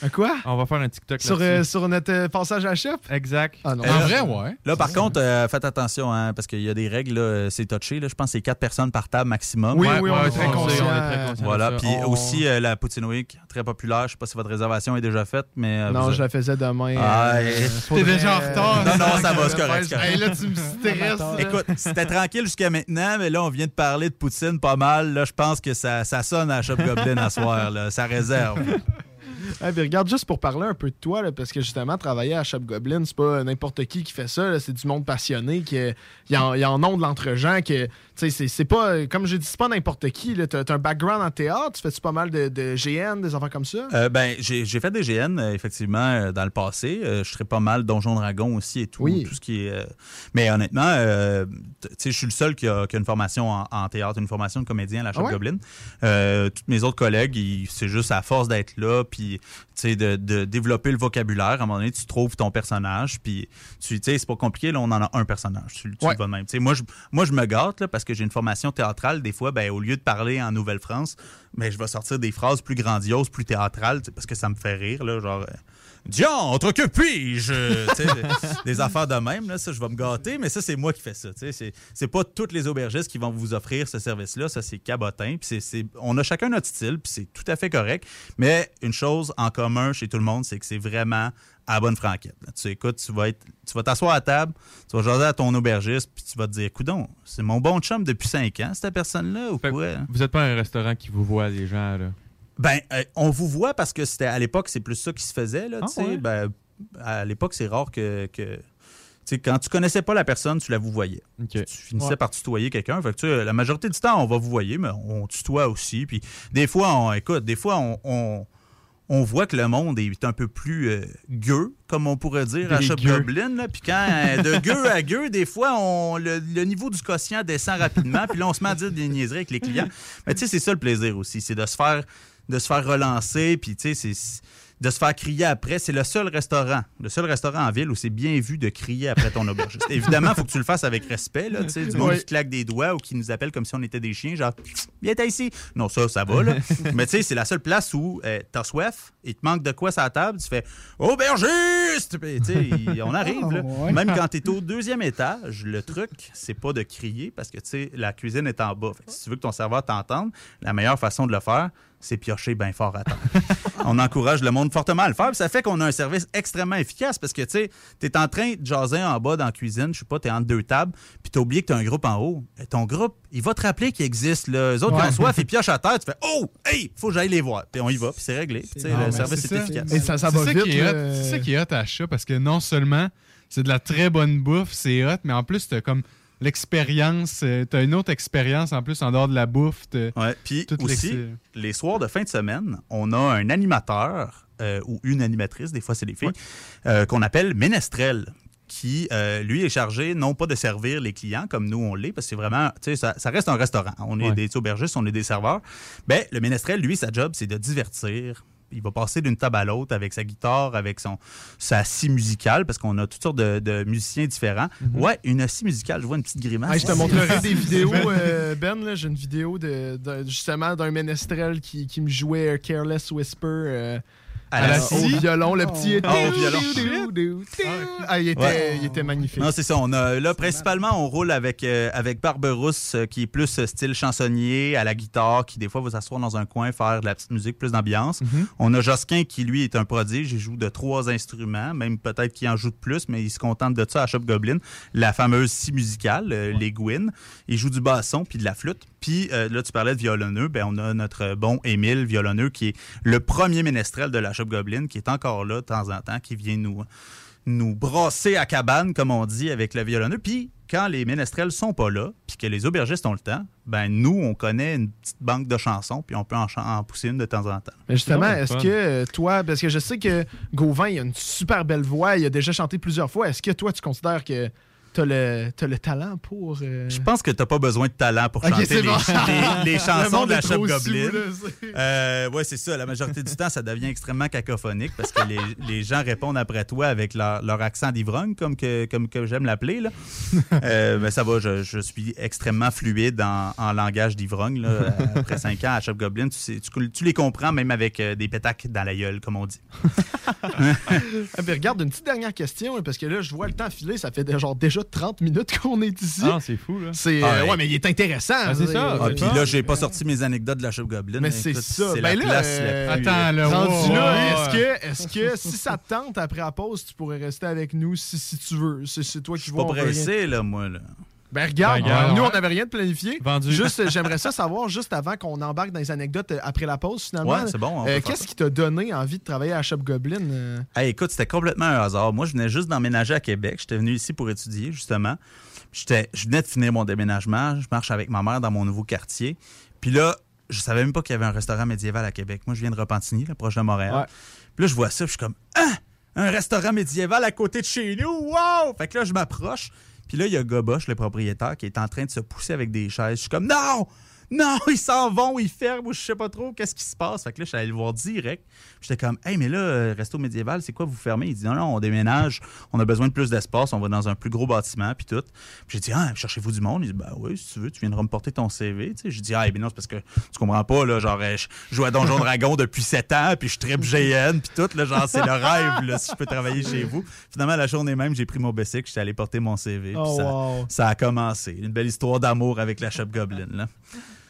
Un quoi? On va faire un TikTok Sur, euh, sur notre euh, passage à chef? Exact. Ah non. Euh, Là, par contre, euh, faites attention, hein, parce qu'il y a des règles, c'est touché. Là, je pense que c'est quatre personnes par table maximum. Oui, oui, on est très conscient. Voilà, puis On- aussi euh, la Poutine Week, très populaire. Je sais pas si votre réservation est déjà faite, mais. euh, Non, vous- je la faisais demain. Ah, euh, faudrait- T'es déjà en retard. Non, non, ça va, c'est correct. Hey, là, tu me stresses. Écoute, c'était tranquille jusqu'à maintenant, mais là, on vient de parler de Poutine pas mal. Là, je pense que ça, ça sonne à Shop Goblin à soir, là. Ça réserve. Ah, puis regarde, juste pour parler un peu de toi, parce que justement, travailler à Shop Goblin, c'est pas n'importe qui qui fait ça, c'est du monde passionné, qui y en, y en de tu sais, c'est- c'est pas, comme j'ai dit, c'est pas n'importe qui, t'as t'as un background en théâtre, tu fais-tu pas mal de, de GN, des affaires comme ça? Euh, ben, j'ai fait des GN, euh, effectivement, euh, dans le passé. Je serais pas mal Donjon Dragon aussi et tout. Oui. Tout ce qui est. Mais honnêtement, euh, tu je suis le seul qui a, qui a une formation en, en théâtre, une formation de comédien à la Shop Ah ouais? Goblin. Euh, tous mes autres collègues, ils- c'est juste à force d'être là, puis tu sais, de, de développer le vocabulaire. À un moment donné, tu trouves ton personnage, puis tu sais, c'est pas compliqué, là, on en a un personnage. Tu, tu Ouais. le vas de même. Tu moi, je, moi, je me gâte, là, parce que j'ai une formation théâtrale. Des fois, ben, au lieu de parler en Nouvelle-France, ben, je vais sortir des phrases plus grandioses, plus théâtrales, parce que ça me fait rire, là, genre... Diantre, que puis-je? Des affaires de même, là, ça, je vais me gâter, mais ça, c'est moi qui fais ça. C'est, pas toutes les aubergistes qui vont vous offrir ce service-là. Ça, c'est cabotin. C'est- on a chacun notre style, puis c'est tout à fait correct. Mais une chose en commun chez tout le monde, c'est que c'est vraiment à bonne franquette. là. Tu écoutes, tu vas, être, tu vas t'asseoir à table, tu vas jaser à ton aubergiste, puis tu vas te dire, coudon, c'est mon bon chum depuis cinq ans, cette personne-là, ou quoi? Vous êtes pas un restaurant qui vous voit, les gens, là? Ben, euh, on vous voit parce que c'était à l'époque, c'est plus ça qui se faisait. Là, Ah, tu sais. ouais? Ben, à l'époque, c'est rare que. que quand tu connaissais pas la personne, tu la vous voyais. Tu finissais Ouais. par tutoyer quelqu'un. Fait que, la majorité du temps, on va vous voyer, mais on tutoie aussi. Puis des fois, on, écoute, des fois, on, on, on voit que le monde est un peu plus euh, gueux, comme on pourrait dire à Des Shop gueux. Goblin. là. Puis quand euh, de gueux à gueux, des fois, on, le, le niveau du quotient descend rapidement. Puis là, on se met à dire des niaiseries avec les clients. Mais tu sais, c'est ça le plaisir aussi, c'est de se faire de se faire relancer, puis tu sais, c'est de se faire crier après. C'est le seul restaurant, le seul restaurant en ville où c'est bien vu de crier après ton aubergiste. Évidemment, il faut que tu le fasses avec respect, là, tu sais, du monde Oui. qui claque des doigts ou qui nous appelle comme si on était des chiens, genre « Viens t'as ici! » Non, ça, ça va, là. Mais tu sais, c'est la seule place où euh, t'as soif, il te manque de quoi sur la table, tu fais « Aubergiste! » Puis, il- on arrive, là. Oh, ouais. Même quand t'es au deuxième étage, le truc, c'est pas de crier parce que, tu sais, la cuisine est en bas. Fait que si tu veux que ton serveur t'entende, la meilleure façon de le faire, c'est piocher bien fort à terre. on encourage le monde fortement à le faire. puis Ça fait qu'on a un service extrêmement efficace parce que, tu sais, t'es en train de jaser en bas dans la cuisine, je sais pas, t'es entre deux tables, puis t'as oublié que t'as un groupe en haut. Et ton groupe, il va te rappeler qu'il existe, là. Eux autres, qui Ouais. ont soif, ils piochent à terre, tu fais « Oh! Hey! Faut que j'aille les voir. » Puis on y va, puis c'est réglé. Puis, tu sais, Non, le service c'est est, ça. efficace. Et ça, ça C'est va ça vite. qui est hot. là. C'est ça qui est hot à chat parce que non seulement c'est de la très bonne bouffe, c'est hot, mais en plus, t'as comme l'expérience, euh, t'as une autre expérience en plus en dehors de la bouffe. Ouais, puis aussi, les soirs de fin de semaine, on a un animateur euh, ou une animatrice, des fois c'est les filles, euh, qu'on appelle ménestrel qui, euh, lui, est chargé non pas de servir les clients comme nous on l'est, parce que c'est vraiment, tu sais, ça, ça reste un restaurant. On est Ouais. des aubergistes, on est des serveurs. Ben, le ménestrel, lui, sa job, c'est de divertir. Il va passer d'une table à l'autre avec sa guitare, avec son sa scie musicale, parce qu'on a toutes sortes de, de musiciens différents. Ouais, une scie musicale, je vois une petite grimace. Je te montrerai des vidéos, euh, Ben. là, J'ai une vidéo de, de- justement d'un ménestrel qui, qui me jouait Careless Whisper. euh, À la au scie. violon, le petit. Au violon. Ah, il était, Ouais. il était magnifique. Non, c'est ça. On a, là, principalement, on roule avec, euh, avec Barberousse, euh, qui est plus euh, style chansonnier, à la guitare, qui des fois va s'asseoir dans un coin, faire de la petite musique, plus d'ambiance. Mhm. On a Josquin, qui lui est un prodige. Il joue de trois instruments, même peut-être qu'il en joue de plus, mais il se contente de ça à Shop Goblin. La fameuse scie musicale, euh, les Gwyn. Il joue du basson puis de la flûte. Puis euh, là, tu parlais de violonneux. Ben, on a notre bon Émile, violonneux, qui est le premier ménestrel de la Shop Goblin, qui est encore là de temps en temps, qui vient nous nous brasser à cabane, comme on dit, avec le violonneux. Puis, quand les ménestrels sont pas là, puis que les aubergistes ont le temps, ben nous, on connaît une petite banque de chansons, puis on peut en, en pousser une de temps en temps. Mais justement, est-ce que euh, toi, parce que je sais que Gauvin, il a une super belle voix, il a déjà chanté plusieurs fois. Est-ce que toi, tu considères que t'as le, t'as le talent pour. euh, Je pense que t'as pas besoin de talent pour chanter les, bon. les- les Le chansons de la Shop Goblin. Euh, ouais, c'est ça. La majorité du temps, ça devient extrêmement cacophonique parce que les, les gens répondent après toi avec leur, leur accent d'ivrogne, comme que, comme que j'aime l'appeler. là. Euh, mais ça va, je, je suis extrêmement fluide en, en langage d'ivrogne. Après cinq ans à Shop Goblin, tu, sais- tu, tu les comprends même avec euh, des pétacs dans la gueule, comme on dit. Ah, ben, regarde, une petite dernière question, là, parce que là, je vois le temps filer, ça fait genre déjà 30 minutes qu'on est ici. Ah, c'est fou, là. C'est, Ah, euh, ouais. ouais, mais il est intéressant. Ah, c'est ça. Ah, puis là, j'ai pas sorti mes anecdotes de la Shop Goblin. Mais c'est ça. C'est Ben la là, place euh, la plus... Attends, là, Rendu wow, là, ouais. est-ce que, est-ce que si ça te tente après la pause, tu pourrais rester avec nous si, si tu veux? C'est, toi qui Je suis vois. pas rien. pressé, là, moi. Là. Ben regarde, Ben, regarde, nous ouais. on n'avait rien de planifié. Vendu. Juste, j'aimerais ça savoir juste avant qu'on embarque dans les anecdotes euh, après la pause finalement. Ouais, c'est bon, Euh, Qu'est-ce qui t'a donné envie de travailler à Shop Goblin euh? Hey, écoute, c'était complètement un hasard. Moi, je venais juste d'emménager à Québec. J'étais venu ici pour étudier, justement. J'étais, je venais de finir mon déménagement. Je marche avec ma mère dans mon nouveau quartier. Puis là, je savais même pas qu'il y avait un restaurant médiéval à Québec. Moi, je viens de Repentigny, là, proche de Montréal. Ouais. Puis là, je vois ça, puis je suis comme, ah! Un restaurant médiéval à côté de chez nous! Wow! Fait que là, je m'approche. Puis là, il y a Goboche, le propriétaire, qui est en train de se pousser avec des chaises. Je suis comme, non! Non, ils s'en vont, ils ferment, ou je sais pas trop, qu'est-ce qui se passe? Fait que là, je suis allé le voir direct. J'étais comme, hey, mais là, euh, resto médiéval, c'est quoi vous fermez? Il dit, non, non, on déménage, on a besoin de plus d'espace, on va dans un plus gros bâtiment, puis tout. Puis j'ai dit, ah, cherchez-vous du monde? Il dit, ben oui, si tu veux, tu viendras me porter ton CV. Tu sais, j'ai dit, ah, ben non, c'est parce que tu comprends pas, là, genre, euh, je joue à Donjon Dragon depuis 7 ans, puis je tripe GN, puis tout, là, genre, c'est le rêve, là, si je peux travailler chez vous. Finalement, la journée même, j'ai pris mon bicycle, j'étais allé porter mon CV, puis Oh, ça, wow. ça a commencé. Une belle histoire d'amour avec la Shop Goblin, là.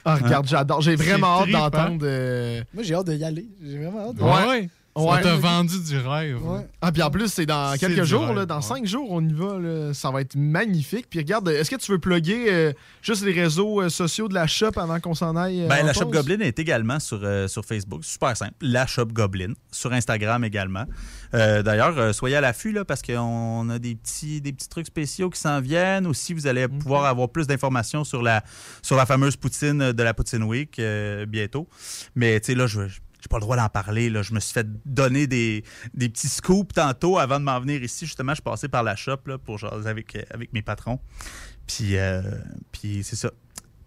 Ah, regarde, Hein? j'adore. J'ai vraiment hâte trippant. d'entendre. euh, Moi, j'ai hâte d'y aller. J'ai vraiment hâte. Ouais. Ouais. Ouais. Ça t'a vendu du rêve. Ouais. Ah, puis en plus, c'est dans quelques jours, rêve, là, dans ouais. cinq jours, on y va. là. Ça va être magnifique. Puis regarde, est-ce que tu veux plugger euh, juste les réseaux euh, sociaux de la shop avant qu'on s'en aille? euh, Ben, en la Shop? Goblin est également sur, euh, sur Facebook. Super simple. La Shop Goblin. Sur Instagram également. Euh, D'ailleurs, euh, soyez à l'affût là, parce qu'on a des petits, des petits trucs spéciaux qui s'en viennent. Aussi, vous allez pouvoir avoir plus d'informations sur la, sur la fameuse poutine de la Poutine Week euh, bientôt. Mais tu sais, là, je j'ai pas le droit d'en parler. Là. Je me suis fait donner des, des petits scoops tantôt avant de m'en venir ici. Justement, je suis passé par la shop là, pour jaser avec, euh, avec mes patrons. Puis, euh, puis c'est ça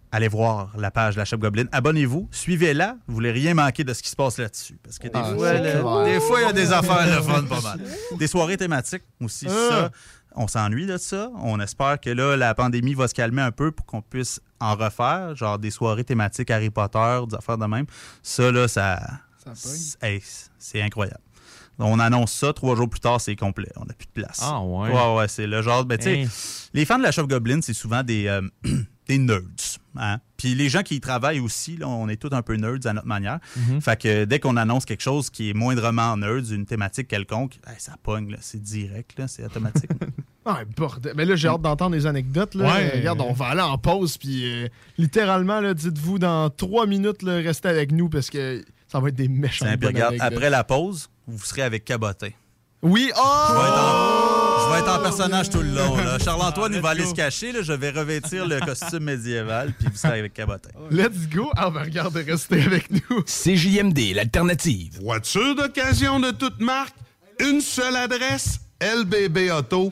allez voir la page de la Shop Goblin. Abonnez-vous, suivez-la. Vous voulez rien manquer de ce qui se passe là-dessus. Parce que des Ah, fois, des fois, il y a des affaires de fun pas mal. Des soirées thématiques aussi, Ah. ça. On s'ennuie de ça. On espère que là, la pandémie va se calmer un peu pour qu'on puisse en refaire, genre des soirées thématiques Harry Potter, des affaires de même. Ça, là, ça. Ça pogne. c'est- hey, c'est incroyable. On annonce ça, trois jours plus tard, c'est complet. On n'a plus de place. Ah, ouais. Ouais, ouais, c'est le genre. Ben, tu sais, Hein. les fans de la Shop Goblin, c'est souvent des, euh, des nerds. Hein? Puis les gens qui y travaillent aussi, là, on est tous un peu nerds à notre manière. Mhm. Fait que dès qu'on annonce quelque chose qui est moindrement nerds, une thématique quelconque, hey, ça pogne, là, c'est direct, là, c'est automatique. Ah, bordel. Mais là, j'ai hâte d'entendre les anecdotes. Là. Ouais. Regarde, on va aller en pause. Puis euh, littéralement, dites-vous dans trois minutes, là, restez avec nous parce que ça va être des méchants. Après la pause, vous serez avec Cabotin. Oui, oh! Je vais être en, je vais être en personnage tout le long. Charles-Antoine, il va aller se cacher. là. Je vais revêtir le costume médiéval, puis vous serez avec Cabotin. Let's go! Ah, ben regarde, restez avec nous. CJMD, l'alternative. Voiture d'occasion de toute marque, une seule adresse, LBB Auto.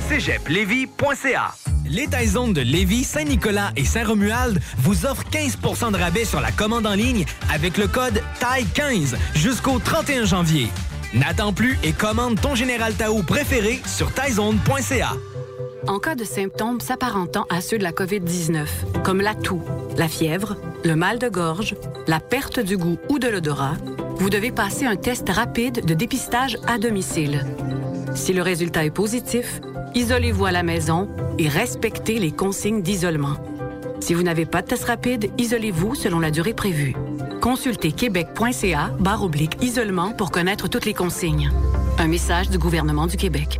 cégeplevy.ca Les Taizones de Lévis, Saint-Nicolas et Saint-Romuald vous offrent 15% de rabais sur la commande en ligne avec le code TAI15 jusqu'au 31 janvier. N'attends plus et commande ton Général Tao préféré sur taizone.ca. En cas de symptômes s'apparentant à ceux de la COVID-19, comme la toux, la fièvre, le mal de gorge, la perte du goût ou de l'odorat, vous devez passer un test rapide de dépistage à domicile. Si le résultat est positif, isolez-vous à la maison et respectez les consignes d'isolement. Si vous n'avez pas de test rapide, isolez-vous selon la durée prévue. Consultez québec.ca barre oblique isolement pour connaître toutes les consignes. Un message du gouvernement du Québec.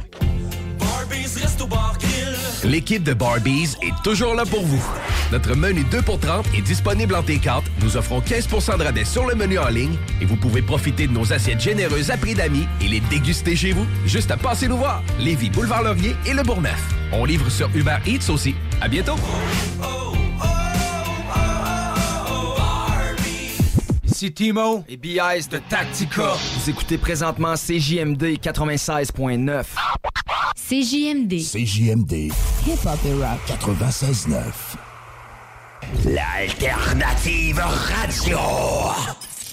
L'équipe de Barbies est toujours là pour vous. Notre menu 2 pour 30 est disponible en T4. Nous offrons 15% de rabais sur le menu en ligne et vous pouvez profiter de nos assiettes généreuses à prix d'amis et les déguster chez vous. Juste à passer nous voir. Lévis, Boulevard Laurier et Le Bourgneuf. On livre sur Uber Eats aussi. À bientôt. Ici Timo et BIS de Tactica. Vous écoutez présentement CJMD 96.9. CJMD. CJMD Hip-hop et rock. 96.9. L'alternative radio.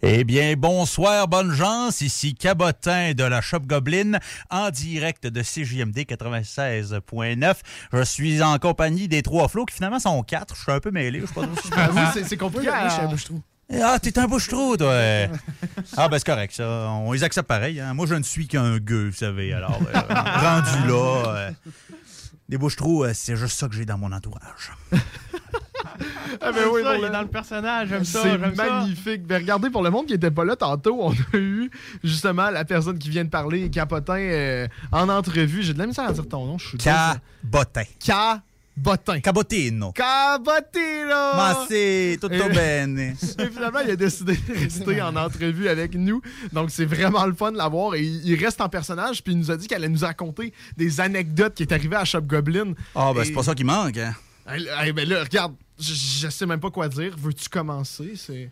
Eh bien, bonsoir, bonne chance. Ici Cabotin de la Shop Goblin en direct de CJMD 96.9. Je suis en compagnie des trois flots qui finalement sont quatre. Je suis un peu mêlé. Je sais pas trop Avoue, c'est- compliqué, je suis un bouche-trou. Ah, t'es un bouche-trou, toi. Ah, ben c'est correct, ça. On les accepte pareil. hein. Moi, je ne suis qu'un gueux, vous savez. Alors, euh, rendu là, euh, des bouches-trous, euh, c'est juste ça que j'ai dans mon entourage. Ah, ben J'aime oui, ça, il le- est dans le personnage, j'aime ça, C'est ça. magnifique. Ben, regardez, pour le monde qui était pas là tantôt, on a eu justement la personne qui vient de parler, Capotin, euh, en entrevue. J'ai de la misère à dire ton nom. Je suis Cabotin. Cabotin. Cabotino. Cabotino! Ma c'est tutto Et- bene. Et finalement, il a décidé de rester en entrevue avec nous. Donc, c'est vraiment le fun de l'avoir. Et il reste en personnage. Puis, il nous a dit qu'elle allait nous raconter des anecdotes qui est arrivées à Shop Goblin. Ah, ben Et- c'est pas ça qui manque, hein. Hey, ben là, regarde, je, je sais même pas quoi dire. Veux-tu commencer? C'est.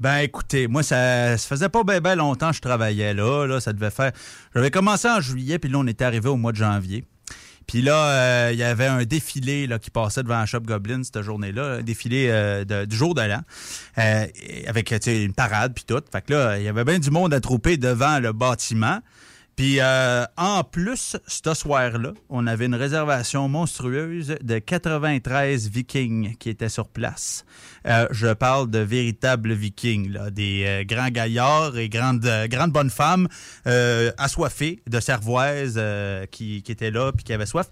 Ben écoutez, moi ça, ça faisait pas bien ben longtemps que je travaillais là, là, ça devait faire. J'avais commencé en juillet puis là on était arrivé au mois de janvier. Puis là, euh, il y avait un défilé là, qui passait devant la Shop Goblin cette journée-là, un défilé euh, du jour de l'an, euh, avec une parade puis tout. Fait que là, il y avait bien du monde attroupé devant le bâtiment. Puis euh, en plus, ce soir-là, on avait une réservation monstrueuse de 93 Vikings qui étaient sur place. Euh, je parle de véritables Vikings, là, des euh, grands gaillards et grandes, euh, grandes bonnes femmes euh, assoiffées de cervoises qui, qui étaient là puis qui avaient soif.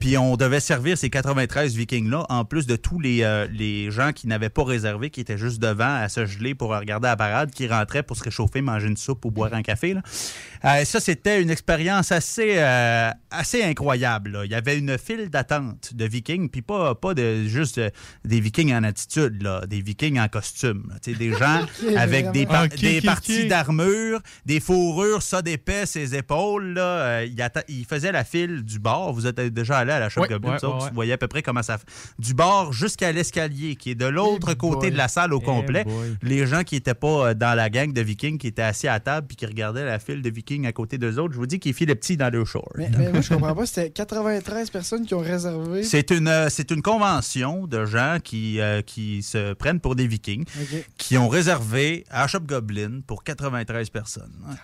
Puis on devait servir ces 93 Vikings-là en plus de tous les, les gens qui n'avaient pas réservé, qui étaient juste devant à se geler pour regarder la parade, qui rentraient pour se réchauffer, manger une soupe ou boire un café. là. Ça, c'était une expérience assez, euh, assez incroyable. là. Il y avait une file d'attente de Vikings, puis pas, pas de, juste euh, des Vikings en attitude, là, des Vikings en costume. là. Tu sais, Des gens avec des, par- des parties d'armure, des fourrures, ça d'épais, ses épaules. Là, euh, il, il faisait la file du bord. Vous êtes déjà allé à la Shop Ouais, Goblin, ouais, ça, ouais, vous voyez à peu près comment ça fait. Du bord jusqu'à l'escalier, qui est de l'autre côté boy. de la salle au complet. boy. Les gens qui n'étaient pas dans la gang de Vikings, qui étaient assis à table puis qui regardaient la file de Vikings à côté d'eux autres, je vous dis qu'ils filaient petits dans le short. Mais, mais moi, je comprends pas. C'était 93 personnes qui ont réservé. C'est une, euh, c'est une convention de gens qui, euh, qui se prennent pour des Vikings, qui ont réservé à Shop Goblin pour 93 personnes. Ouais.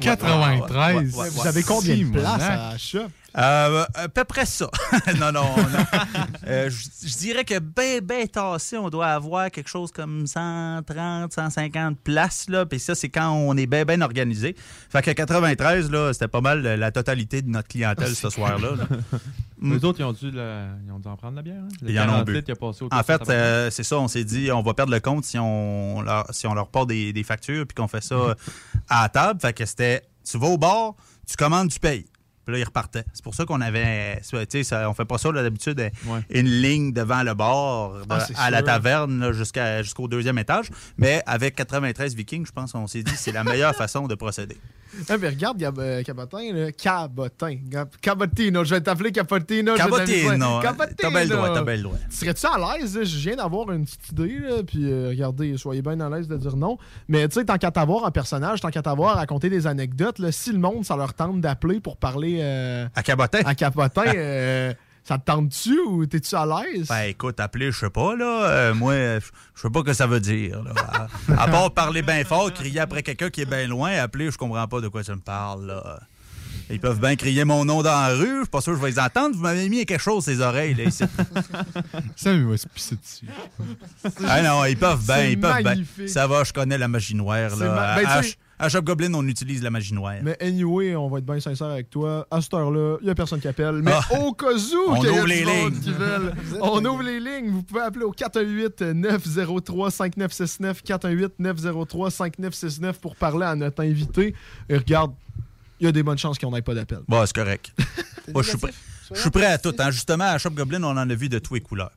93? Ouais, ouais, ouais, Vous avez combien de places à la shop? Euh, à peu près ça. non, non, non. Euh, je je dirais que ben, ben tassé, on doit avoir quelque chose comme 130, 150 places, là. Puis ça, c'est quand on est bien, bien organisé. Fait que 93, là, c'était pas mal la totalité de notre clientèle ce soir-là. là. Les autres, ils ont, dû la- ils ont dû en prendre la bière. hein? Ils en ont 40 bu. litres qui a passé au En fait, euh, c'est ça, on s'est dit, on va perdre le compte si on leur, si on leur porte des, des factures puis qu'on fait ça à la table. Fait que c'était, tu vas au bar, tu commandes, tu payes. Puis là, ils repartaient. C'est pour ça qu'on avait, tu sais, on fait pas ça d'habitude, euh, une ligne devant le bar, de- Ah, c'est à la taverne jusqu'au deuxième étage. Mais avec 93 Vikings, je pense qu'on s'est dit, c'est la meilleure façon de procéder. Ah, mais regarde, euh, Cabotin, là. Cabotin. Cabotino, je vais t'appeler t'appeler- Cabotino. T'as bien le droit, t'as bien le droit. Serais-tu à l'aise? Je viens d'avoir une petite idée, là, puis euh, regardez, soyez bien à l'aise de dire non. Mais tu sais, tant qu'à t'avoir en personnage, tant qu'à t'avoir raconter des anecdotes, là, si le monde, ça leur tente d'appeler pour parler euh, À Cabotin? à Cabotin, euh, ça te tente-tu ou t'es-tu à l'aise? Ben écoute, appeler, je sais pas, là. Euh, moi, je sais pas ce que ça veut dire. Là. À, à part parler bien fort, crier après quelqu'un qui est bien loin, appeler, je comprends pas de quoi tu me parles, là. Ils peuvent bien crier mon nom dans la rue, je suis pas sûr que je vais les entendre. Vous m'avez mis quelque chose ces oreilles, là, ici. Ça, il va se pisser dessus. ah non, ils peuvent bien, ils peuvent bien. Ça va, je connais la magie noire, là. À, Shop Goblin, on utilise la magie noire. Mais anyway, on va être bien sincère avec toi. À cette heure-là, il n'y a personne qui appelle. Mais Ah. au cas où, On ouvre les lignes. qui veulent, on ouvre les lignes. Vous pouvez appeler au 418-903-5969. 418-903-5969 pour parler à notre invité. Et regarde, il y a des bonnes chances qu'on n'ait pas d'appel. Bon, c'est correct. Moi, je suis prêt. Je suis prêt à tout. hein. Justement, à Shop Goblin, on en a vu de tous les couleurs.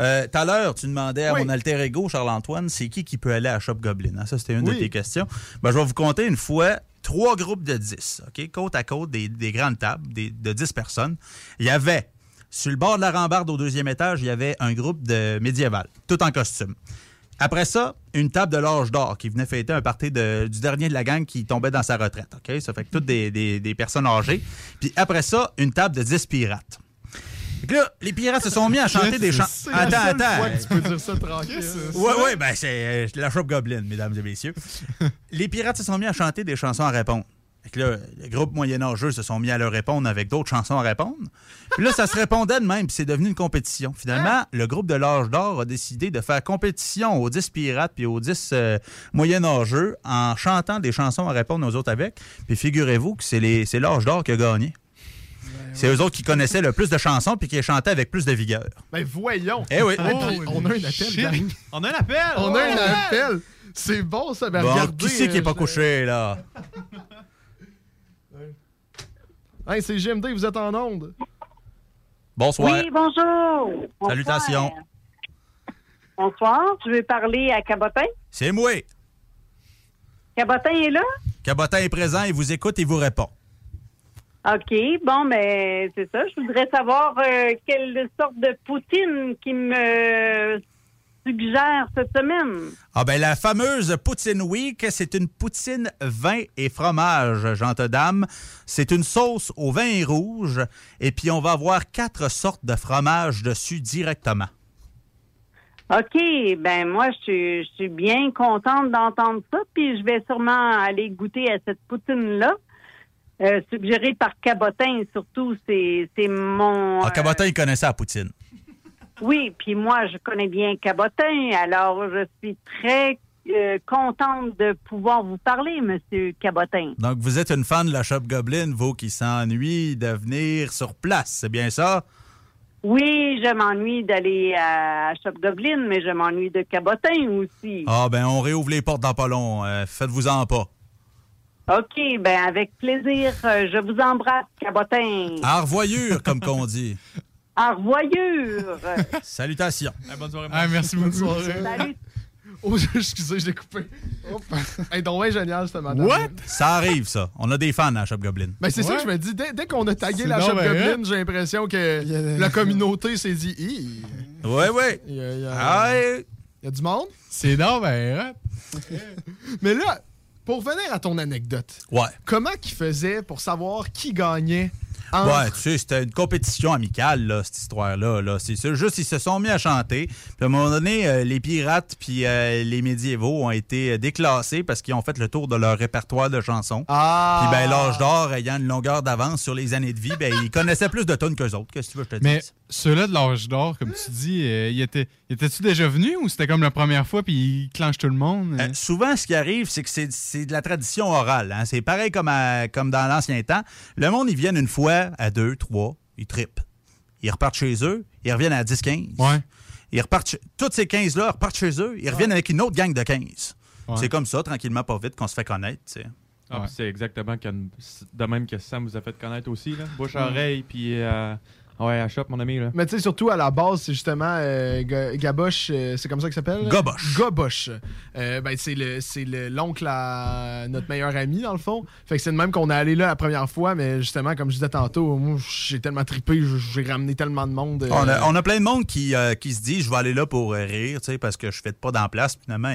Euh, Tout à l'heure, tu demandais à Oui. mon alter ego, Charles-Antoine, c'est qui qui peut aller à Shop Goblin? hein? Ça, c'était une Oui. de tes questions. Ben, je vais vous compter une fois trois groupes de 10, OK? Côte à côte, des, des grandes tables des- de 10 personnes. Il y avait, sur le bord de la rambarde au deuxième étage, il y avait un groupe de médiéval, tout en costume. Après ça, une table de l'âge d'or qui venait fêter un party de- du dernier de la gang qui tombait dans sa retraite. OK? Ça fait que toutes des, des- des personnes âgées. Puis après ça, une table de 10 pirates. Là, les pirates se sont mis à chanter des chants. C'est la seule fois que tu peux dire ça tranquille. Oui, oui, ben c'est euh, la Shop Goblin, mesdames et messieurs. les pirates se sont mis à chanter des chansons à répondre. Fait que là, le groupe moyenâgeux se sont mis à leur répondre avec d'autres chansons à répondre. Puis là, ça se répondait de même, puis c'est devenu une compétition. Finalement, le groupe de l'âge d'or a décidé de faire compétition aux 10 pirates puis aux 10 euh, moyenâgeux en chantant des chansons à répondre aux autres avec. Puis figurez-vous que c'est les- c'est l'âge d'or qui a gagné. C'est eux autres qui connaissaient le plus de chansons puis qui les chantaient avec plus de vigueur. Ben voyons. Eh oui. Puis on a un appel, gang. On a un appel! On a un appel. C'est bon, ça. Ben Bon, regardez. qui c'est qui est pas euh, couché, là? Hey, c'est GMD, vous êtes en onde. Bonsoir. Oui, bonjour. Bonsoir. Salutations. Bonsoir. Je veux parler à Cabotin? C'est moi. Cabotin est là? Cabotin est présent, il vous écoute et vous répond. OK. Bon, mais c'est ça. Je voudrais savoir euh, quelle sorte de poutine qui me suggères cette semaine? Ah ben la fameuse Poutine Week, c'est une poutine vin et fromage, gente dame. C'est une sauce au vin rouge et puis on va avoir quatre sortes de fromage dessus directement. OK, ben moi, je suis, je suis bien contente d'entendre ça, puis je vais sûrement aller goûter à cette poutine-là. Euh, suggérée par Cabotin, surtout, c'est c'est mon... Ah, Cabotin, il connaissait la poutine. Oui, puis moi, je connais bien Cabotin, alors je suis très euh, contente de pouvoir vous parler, Monsieur Cabotin. Donc vous êtes une fan de la Shop Goblin, vous qui s'ennuie de venir sur place, c'est bien ça? Oui, je m'ennuie d'aller à Shop Goblin, mais je m'ennuie de Cabotin aussi. Ah ben on réouvre les portes dans pas long, euh, faites-vous-en pas. OK, ben avec plaisir, euh, je vous embrasse, Cabotin. À revoyure, comme qu'on dit. À revoyure. Salutations. bonne soirée. Ah, merci beaucoup. Salut. Oh, excusez, je l'ai coupé. Hop. Hey, donc, ouais, génial, cette madame. Ça arrive, ça. On a des fans à la Shop Goblin. Ben, c'est ça que je me dis. Dès, dès qu'on a tagué la Shop ben Goblin, hot. j'ai l'impression que la communauté s'est dit Hi, Ouais, ouais. Il y a, il y a- Ah, il y a du monde? C'est donc ben Mais là, pour revenir à ton anecdote, Ouais. comment qu'il faisait pour savoir qui gagnait entre- Ouais, tu sais, c'était une compétition amicale, là, cette histoire-là. Là. C'est ça, juste, ils se sont mis à chanter. Puis à un moment donné, euh, les pirates puis euh, les médiévaux ont été euh, déclassés parce qu'ils ont fait le tour de leur répertoire de chansons. Ah! Puis ben, l'âge d'or, ayant une longueur d'avance sur les années de vie, ben, ils connaissaient plus de tonnes qu'eux autres. Qu'est-ce que tu veux que je te Mais dise? ceux-là de l'âge d'or, comme tu dis, euh, il était, il était-tu déjà venu ou c'était comme la première fois puis il clenche tout le monde? Euh, souvent, ce qui arrive, c'est que c'est c'est de la tradition orale. hein. C'est pareil comme, à- comme dans l'ancien temps. Le monde, ils viennent une fois, à deux, trois, ils trippent. Ils repartent chez eux, ils reviennent à 10-15. Ils repartent chez- Toutes ces 15-là repartent chez eux, ils reviennent avec une autre gang de 15. Ouais. C'est comme ça, tranquillement, pas vite, qu'on se fait connaître. tu sais. Ah, puis c'est exactement de même que Sam vous a fait connaître aussi, là. Bouche-oreille, puis euh, ouais, à shop, mon ami, là. Mais tu sais, surtout à la base, c'est justement euh, Ga- Gaboche, euh, c'est comme ça qu'il s'appelle? Goboche. Goboche. Euh, ben, c'est le- c'est le- l'oncle à notre meilleur ami, dans le fond. Fait que c'est de même qu'on est allé là la première fois, mais justement, comme je disais tantôt, moi, j'ai tellement trippé, j'ai ramené tellement de monde. euh, On, a, on a plein de monde qui, euh, qui se dit je vais aller là pour rire, tu sais, parce que je fais pas dans la place. Finalement,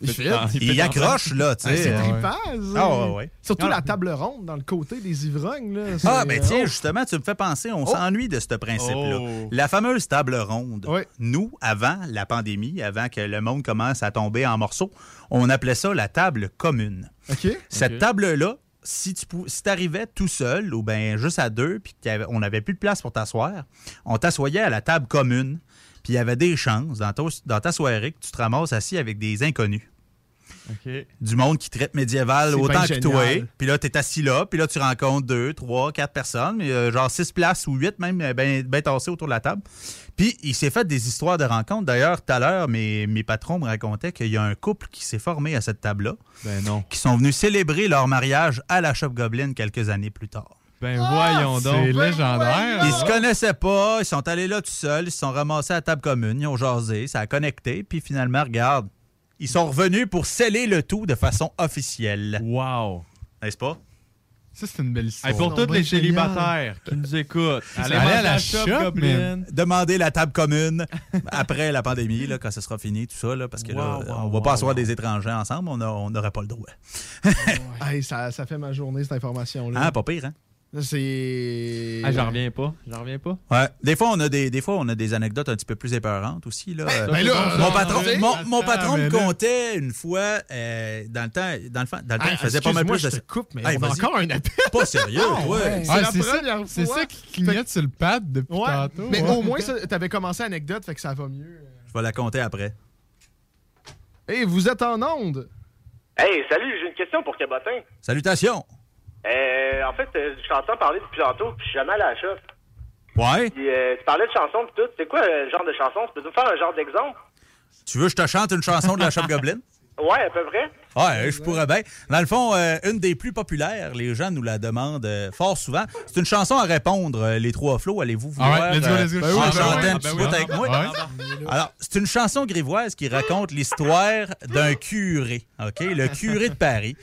Il il, accroche, là, tu Ah, sais. c'est trippant. Ah, ouais, ouais. Surtout Ah. la table ronde dans le côté des ivrognes. Là, Ah, ben tiens, oh. justement, tu me fais penser, on Oh. s'ennuie de ce principe-là. Oh. La fameuse table ronde. Nous, avant la pandémie, avant que le monde commence à tomber en morceaux, on appelait ça la table commune. Cette table-là, si tu pou- si arrivais tout seul ou ben juste à deux, puis qu'on n'avait plus de place pour t'asseoir, on t'assoyait à la table commune, puis il y avait des chances dans ta, dans ta soirée que tu te ramasses assis avec des inconnus. Du monde qui traite médiéval autant que toi. Puis là, t'es assis là, puis là, tu rencontres deux, trois, quatre personnes, mais, euh, genre six places ou huit même, bien ben tassés autour de la table. Puis il s'est fait des histoires de rencontres. D'ailleurs, tout à l'heure, mes, mes patrons me racontaient qu'il y a un couple qui s'est formé à cette table-là. Ben non. Qui sont venus célébrer leur mariage à la Shop Goblin quelques années plus tard. Ben voyons donc. C'est légendaire. Ils se connaissaient pas, ils sont allés là tout seuls, ils se sont ramassés à la table commune, ils ont jasé, ça a connecté, puis finalement, regarde, ils sont revenus pour sceller le tout de façon officielle. Wow! N'est-ce pas? Ça, c'est une belle histoire. Hey, pour tous les célibataires qui nous écoutent, allez, Allez à la shop, Goblin. Demandez la table commune après la pandémie, là, quand ce sera fini, tout ça, là, parce que là, Wow, wow, on va wow, pas asseoir des étrangers ensemble, on n'aurait pas le droit. Hey, ça, ça fait ma journée, cette information-là. Hein, pas pire, hein? C'est. Ah, j'en reviens pas. J'en reviens pas. Ouais. Des fois, on a des, des fois, on a des anecdotes un petit peu plus épeurantes aussi. Là. Euh, ben là, mon patron, non, mon, patron me là- contait une fois, euh, dans le temps, dans le, fa- dans le temps Ah, il faisait pas mal plus de je te coupe, mais Hey, on a encore un appel. Pas sérieux, Ah, ouais. ouais. Ah, C'est la ça- première C'est ça qui clignote sur le pad depuis Ouais, tantôt. mais ouais. au moins, t'avais commencé l'anecdote, fait que ça va mieux. Je vais la compter après. Hey, vous êtes en onde. Hey, salut, j'ai une question pour Cabotin. Salutations. Euh, en fait, euh, je t'entends parler depuis tantôt, puis je suis jamais allé à la shop. Ouais. Puis, euh, tu parlais de chansons puis tout. C'est quoi le genre de chanson? Tu peux nous faire un genre d'exemple? Tu veux que je te chante une chanson de la Shop Goblin? Ouais, à peu près. Ouais, je pourrais bien. Dans le fond, euh, une des plus populaires, les gens nous la demandent euh, fort souvent. C'est une chanson à répondre, euh, les trois flots. Allez-vous Ah vouloir ouais, let's go, let's go. euh, Ben oui, en ben chanter oui. un petit Ah ben bout oui. avec moi? Ouais. Alors, c'est une chanson grivoise qui raconte l'histoire d'un curé, OK? Le curé de Paris.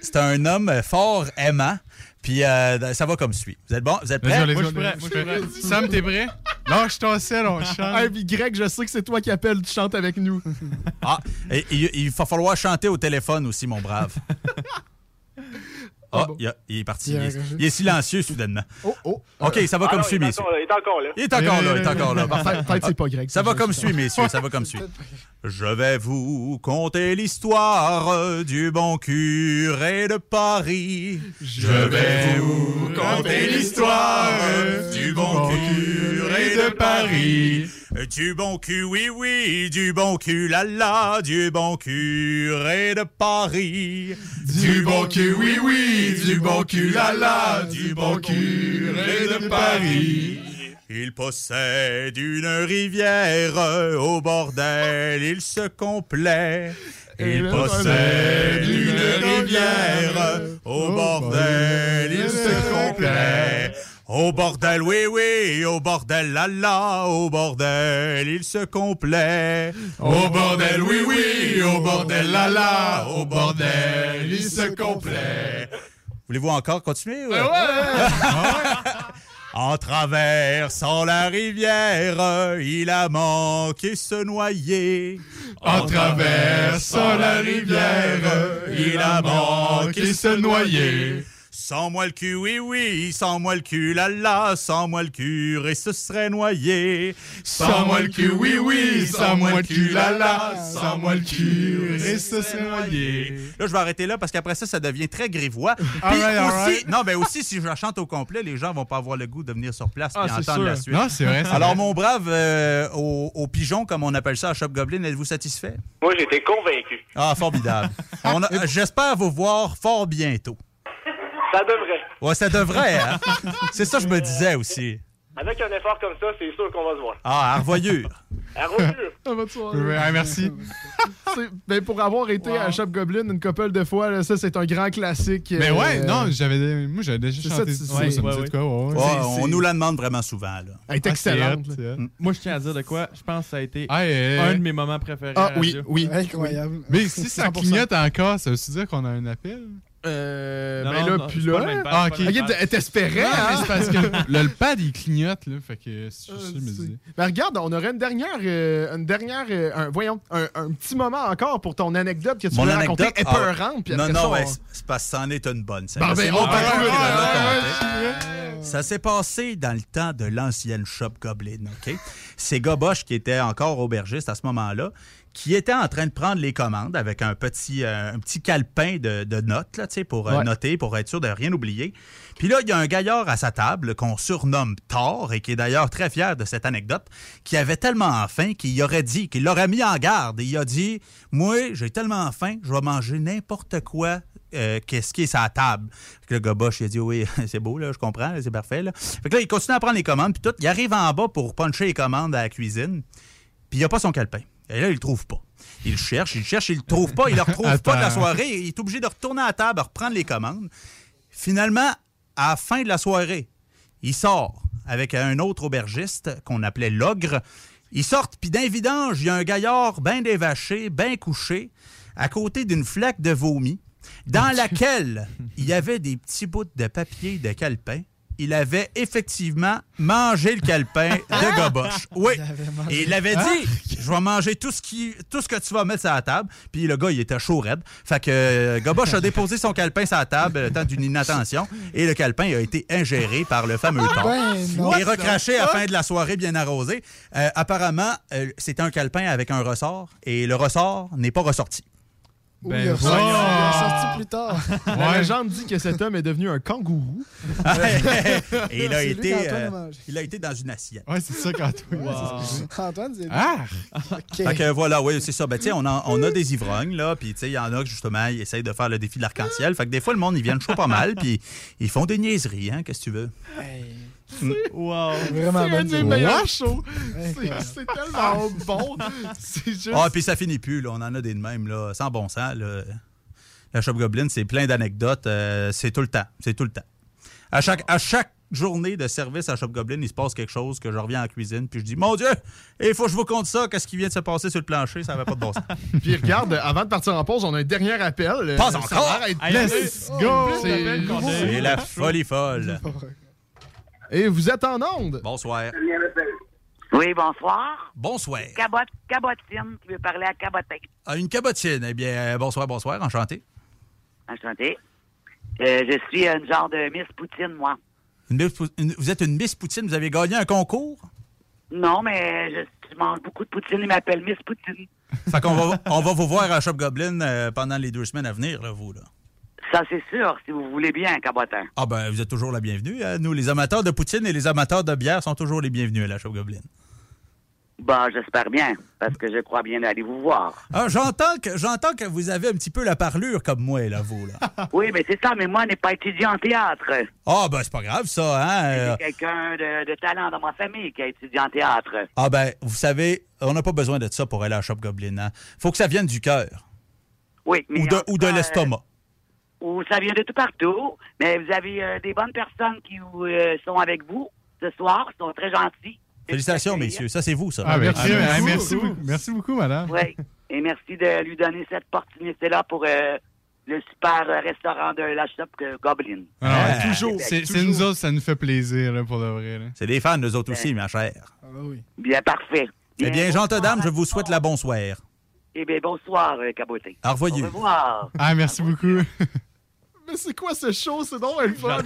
Euh, c'est un homme fort aimant. Puis euh, ça va comme suit. Vous êtes bon? Vous êtes prêts? Moi, je suis prêt. Sam, t'es prêt? Lâche ton sel, on chante. Hey, puis Greg, je sais que c'est toi qui appelles, tu chantes avec nous. Ah, et, il, il va falloir chanter au téléphone aussi, mon brave. Ah, il, a- il est parti. Il est, raccroché. il est silencieux soudainement. Oh, oh. OK, ça va Ah comme suit, il est messieurs. encore là, Il est encore là. Il est encore là, il est encore là. Peut-être peut-être c'est pas Greg. Ça va comme suit, messieurs, ça va comme suit. Je vais vous conter l'histoire du bon curé de Paris. Je vais vous conter l'histoire du bon curé de Paris. Du bon cul, oui, oui, du bon cul, la la, du bon curé de Paris. Du bon cul, oui, oui, du bon cul, la la, du bon curé de Paris. Il possède une rivière au bordel, il se complaît. Il possède une rivière au bordel, il se complaît. Au bordel, oui, oui, au bordel, la la, au bordel, il se complaît. Au bordel, oui, oui, au bordel, la la, au bordel, il se complaît. Voulez-vous encore continuer? ou- En traversant la rivière, il a manqué se noyer. En traversant la rivière, il a manqué se noyer. Sans moi le cul, oui, oui, sans moi le cul, la la, sans moi le cul, et se serait noyé. Sans moi le cul, oui, oui, sans moi le cul, la la, sans moi le cul, et se serait noyé. Là, je vais arrêter là parce qu'après ça, ça devient très grivois. Puis aussi, non, mais aussi, si je la chante au complet, les gens vont pas avoir le goût de venir sur place Ah, et c'est entendre sûr. la suite. Non, c'est vrai, Alors, vrai. mon brave, euh, au, au pigeon, comme on appelle ça à Shop Goblin, êtes-vous satisfait? Moi, j'étais convaincu. Ah, formidable. J'espère vous voir fort bientôt. Ça devrait. Ouais, ça devrait, hein? C'est ça que je me disais aussi. Avec un effort comme ça, c'est sûr qu'on va se voir. Ah, à revoyure. À. Ah, soirée. Ouais, merci. Ben, pour avoir été à Shop Goblin une couple de fois, là, ça, c'est un grand classique. Mais ouais, euh, non, j'avais, moi, j'avais déjà C'est ça, chanté tu- ça, ouais, ça me ouais, dit quoi, ouais, ouais. Ouais, C'est- on nous la demande vraiment souvent. Là. Elle est Ah, excellente. hot. Moi, je tiens à dire de quoi. Je pense que ça a été Ah, un de mes moments préférés. Ah à oui, radio. oui. Incroyable. Mais si ça 100%. clignote encore, ça veut dire qu'on a un appel? Euh, Non, ben là, non, puis c'est pas le là. même pad, Ah, c'est pas ok. le même Ok, pad. t- t'espérais, hein? c'est parce que le, le pad, il clignote, là. Fait que c'est juste ça, je me. Ben regarde, on aurait une dernière, euh, une dernière, euh, un- voyons, un, un petit moment encore pour ton anecdote que tu Mon veux anecdote. raconter ah, épeurante. puis non, non, ça, ouais, on- c'est- c'est parce que c'en est une bonne. Bon, ben, C'est on raconter. Ça s'est passé dans le temps de l'ancienne Shop Goblin, OK? C'est Goboche qui était encore aubergiste à ce moment-là, qui était en train de prendre les commandes avec un petit, euh, un petit calepin de, de notes, là, pour euh, Ouais. noter, pour être sûr de rien oublier. Puis là, il y a un gaillard à sa table qu'on surnomme Thor et qui est d'ailleurs très fier de cette anecdote, qui avait tellement faim qu'il aurait dit, qu'il l'aurait mis en garde. Et il a dit Moi, j'ai tellement faim, je vais manger n'importe quoi. euh, qu'est-ce qui est sa table. Fait que le gars Bosch, il a dit oui, c'est beau, là, je comprends, c'est parfait. Là. Fait que là, il continue à prendre les commandes, puis tout. Il arrive en bas pour puncher les commandes à la cuisine, puis il n'a pas son calepin. Et là, il le trouve pas. Il le cherche, il cherche, il le trouve pas, il le retrouve pas de la soirée. Il est obligé de retourner à la table, reprendre les commandes. Finalement, à la fin de la soirée, il sort avec un autre aubergiste qu'on appelait l'ogre. Ils sortent, puis d'un vidange, il y a un gaillard bien dévaché, bien couché, à côté d'une flaque de vomi, dans laquelle il y avait des petits bouts de papier de calepin. Il avait effectivement mangé le calepin de Goboche. Oui. Il avait mangé. Et il avait dit Je vais manger tout ce, qui, tout ce que tu vas mettre sur la table. Puis le gars, il était chaud raide. Fait que euh, Goboche a déposé son calepin sur la table le temps d'une inattention. Et le calepin a été ingéré par le fameux Thor. Ben. Et recraché à la fin de la soirée bien arrosée. Euh, apparemment, euh, c'était un calepin avec un ressort. Et le ressort n'est pas ressorti. Ben il a ressorti- voilà. il a sorti plus tard. La légende dit que cet homme est devenu un kangourou. et il a, été, qu'Antoine euh, il a été dans une assiette. Ouais, c'est ça quand Antoine, c'est Ah! OK. Fait que voilà, oui, c'est ça. Ben, tu sais, on, a- on a des ivrognes, là, puis tu sais, il y en a qui, justement, ils essayent de faire le défi de l'arc-en-ciel. Fait que des fois, le monde, ils viennent chaud pas mal, puis ils font des niaiseries, hein, qu'est-ce que tu veux? Hey, Wow. Vraiment C'est un des meilleurs shows. C'est- tellement bon. C'est juste. Ah, puis ça finit plus, là. On en a des de même, là, sans bon sens, là. La Shop Goblin, c'est plein d'anecdotes. euh, c'est tout le temps. C'est tout le temps. À chaque, à chaque journée de service à Shop Goblin, il se passe quelque chose que je reviens en cuisine, puis je dis Mon Dieu, il faut que je vous conte ça. Qu'est-ce qui vient de se passer sur le plancher Ça n'avait pas de bon sens. Puis regarde, avant de partir en pause, on a un dernier appel. Pas a encore? Let's go! C'est la folie folle. Et vous êtes en onde. Bonsoir. Oui, bonsoir. Bonsoir. Cabot, cabotine qui veut parler à Cabotin. Ah, une cabotine. Eh bien, euh, bonsoir, bonsoir. Enchanté. Enchanté. Euh, je suis un genre de Miss Poutine, moi. Une une- vous êtes une Miss Poutine? Vous avez gagné un concours? Non, mais je, je mange beaucoup de poutine. Il m'appelle Miss Poutine. Fait qu'on va, on va vous voir à Shop Goblin euh, pendant les deux semaines à venir, là, vous. Là. Ça, c'est sûr, si vous voulez bien, Cabotin. Ah ben, vous êtes toujours la bienvenue. hein. Nous, les amateurs de poutine et les amateurs de bière sont toujours les bienvenus à la Shop Goblin. Bah, j'espère bien, parce que je crois bien aller vous voir. Ah, j'entends que j'entends que vous avez un petit peu la parlure comme moi, là, vous. Là. Oui, mais c'est ça, mais moi, je n'ai pas étudié en théâtre. Ah ben, c'est pas grave, ça, hein? euh. J'ai quelqu'un de, de talent dans ma famille qui a étudié en théâtre. Ah ben, vous savez, on n'a pas besoin de ça pour aller à la Shop Goblin. Hein? Faut que ça vienne du cœur. Oui, mais Ou de, ou l'estomac. euh, ou ça vient de tout partout, mais vous avez euh, des bonnes personnes qui euh, sont avec vous ce soir, qui sont très gentils. Félicitations, messieurs. Ça, c'est vous, ça. Ah, merci, Ah, ah, merci beaucoup. Merci beaucoup, madame. Oui, et merci de lui donner cette opportunité-là pour euh, le super restaurant de la shop Goblin. Ah, Ouais. toujours. C'est c'est nous autres, ça nous fait plaisir, là, pour de vrai. là. C'est des fans, nous autres aussi, ma chère. Bien, parfait. Eh bien, gente dame, je vous souhaite la bonsoir. Eh bien, bonsoir, Cabotin. Au revoir. Au revoir. Ah, merci beaucoup. Mais c'est quoi ce show? C'est donc le fun.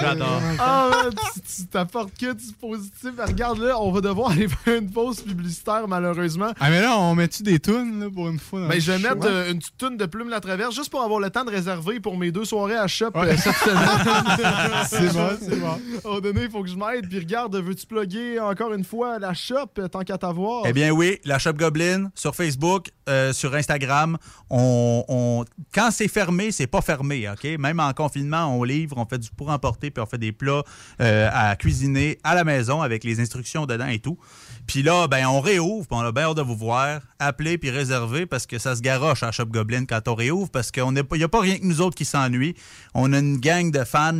J'adore. Ah, tu- t'apportes que du positif. Mais Regarde, là, on va devoir aller faire une pause publicitaire, malheureusement. Ah, mais là, on met-tu des tunes, là, pour une fois? dans Ben, je vais show? mettre euh, une petite de Plume la Traverse juste pour avoir le temps de réserver pour mes deux soirées à Shop euh, cette semaine. C'est bon, c'est bon. Moment donné, il faut que je m'aide. Puis regarde, veux-tu plugger encore une fois la Shop euh, tant qu'à t'avoir? Eh bien oui, la Shop Goblin sur Facebook, euh, sur Instagram. On, on- quand c'est fermé, c'est pas fermé, OK? Même en confinement, on livre, on fait du pour emporter, puis on fait des plats euh, à cuisiner à la maison avec les instructions dedans et tout. Puis là, ben on réouvre, puis on a bien hâte de vous voir. Appelez puis réservez parce que ça se garoche à Shop Goblin quand on réouvre parce qu'il n'y a pas rien que nous autres qui s'ennuient. On a une gang de fans,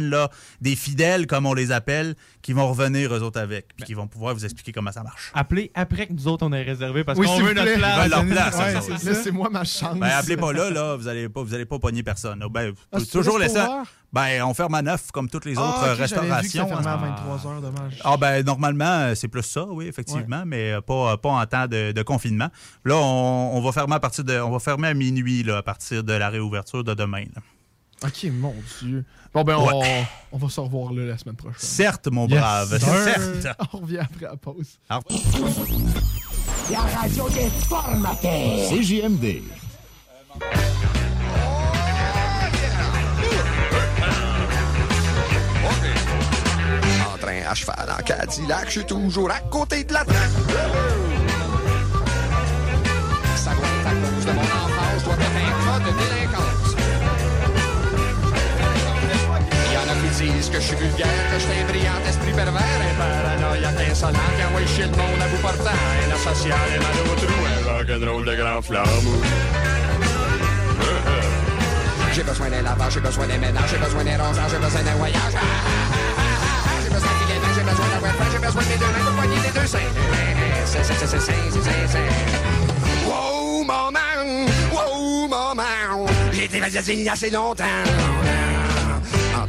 des fidèles, comme on les appelle, qui vont revenir eux autres avec, puis qui vont pouvoir vous expliquer comment ça marche. Appelez après que nous autres on ait réservé parce Oui, qu'on veut vous notre place. Veulent leur place, Ouais. Laissez-moi ma chance. Ben, appelez pas là, là, vous allez pas, vous allez pas pogner personne. Ben, Ah, toujours laisser. Ben, on ferme à 9 comme toutes les Ah, autres ok, euh, j'avais vu que ça restaurations. fermait à Ah. 23 heures, dommage. Ah ben normalement c'est plus ça, oui effectivement, mais pas, pas en temps de, de confinement. Là on, on va fermer à partir de, on va fermer à minuit là, à partir de la réouverture de demain. là. Ok, mon Dieu. Bon, ben, Ouais. on, on va se revoir là la semaine prochaine. Certes mon Yes, brave, sir. certes. On revient après la pause. Alors- La radio des formateurs. CJMD. En train à cheval en Cadillac, je suis toujours à côté de la traque. Ça être à cause de mon disent que je suis vulgaire, que je suis un brillant esprit pervers, un paranoïaque insolent qui envoie chier le monde à bout portant, un asocial et mal au trou, un rock'n'roll de grand flambeau. J'ai besoin d'un lavage, j'ai besoin d'un ménage, j'ai besoin d'un rangement, j'ai besoin d'un voyage. Ah, ah, ah, J'ai besoin de clients, j'ai besoin d'avoir faim, j'ai besoin de mes deux mains pour poigner les deux seins. C'est, c'est, c'est, c'est, c'est, c'est, c'est, c'est. Wow, maman! Wow, maman! J'ai été magazine assez longtemps.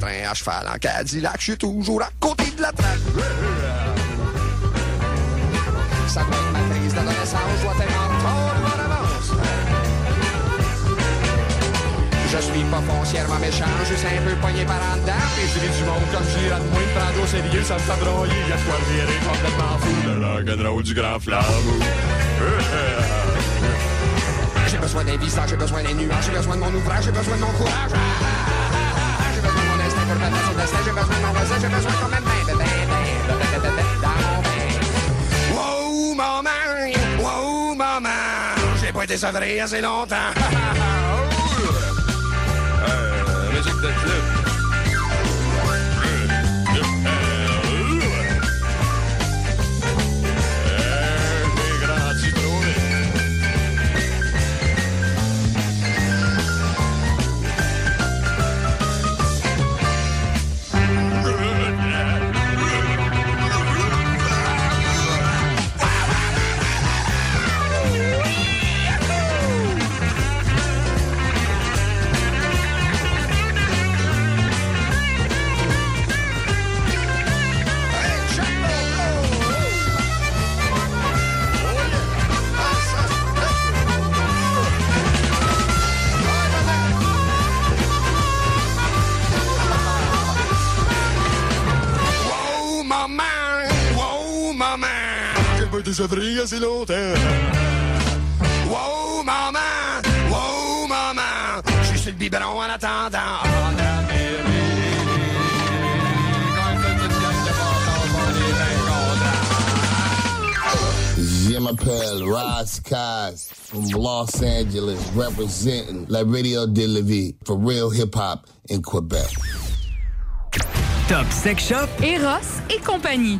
En train à cheval en Cadillac, je suis toujours à côté de la traque. Ça doit être ma crise d'adolescence, je dois être encore en avance. Je suis pas foncièrement méchant, juste un peu pogné par en dedans. Puis je du monde comme je dirais de moi, me prendre au sérieux, ça me fait broyer. Y'a de quoi virer complètement fou. Le rock'n'roll du grand flambeau. J'ai besoin d'un visage, j'ai besoin des nuages, j'ai besoin de mon ouvrage, j'ai besoin de mon courage. Bain. Wow, maman! Wow, maman! J'ai pas été sevré assez longtemps. été sevré assez longtemps. Wow, maman! Wow, maman! Je suis sur le biberon en attendant. Jim Appel, Ross Cos from Los Angeles, representing La Radio de la Vie for real hip hop in Quebec. Top Sex Shop, Eros et compagnie.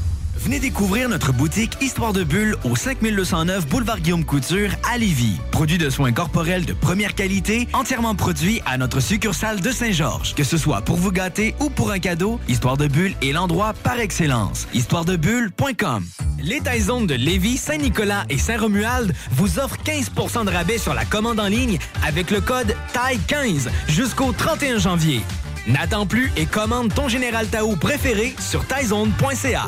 Venez découvrir notre boutique Histoire de Bulle au 5209 Boulevard Guillaume Couture à Lévis. Produit de soins corporels de première qualité, entièrement produit à notre succursale de Saint-Georges. Que ce soit pour vous gâter ou pour un cadeau, Histoire de Bulle est l'endroit par excellence. Histoiredebulle.com Les Taizones de Lévis, Saint-Nicolas et Saint-Romuald vous offrent 15% de rabais sur la commande en ligne avec le code TAI15 jusqu'au 31 janvier. N'attends plus et commande ton Général Tao préféré sur taizone.ca.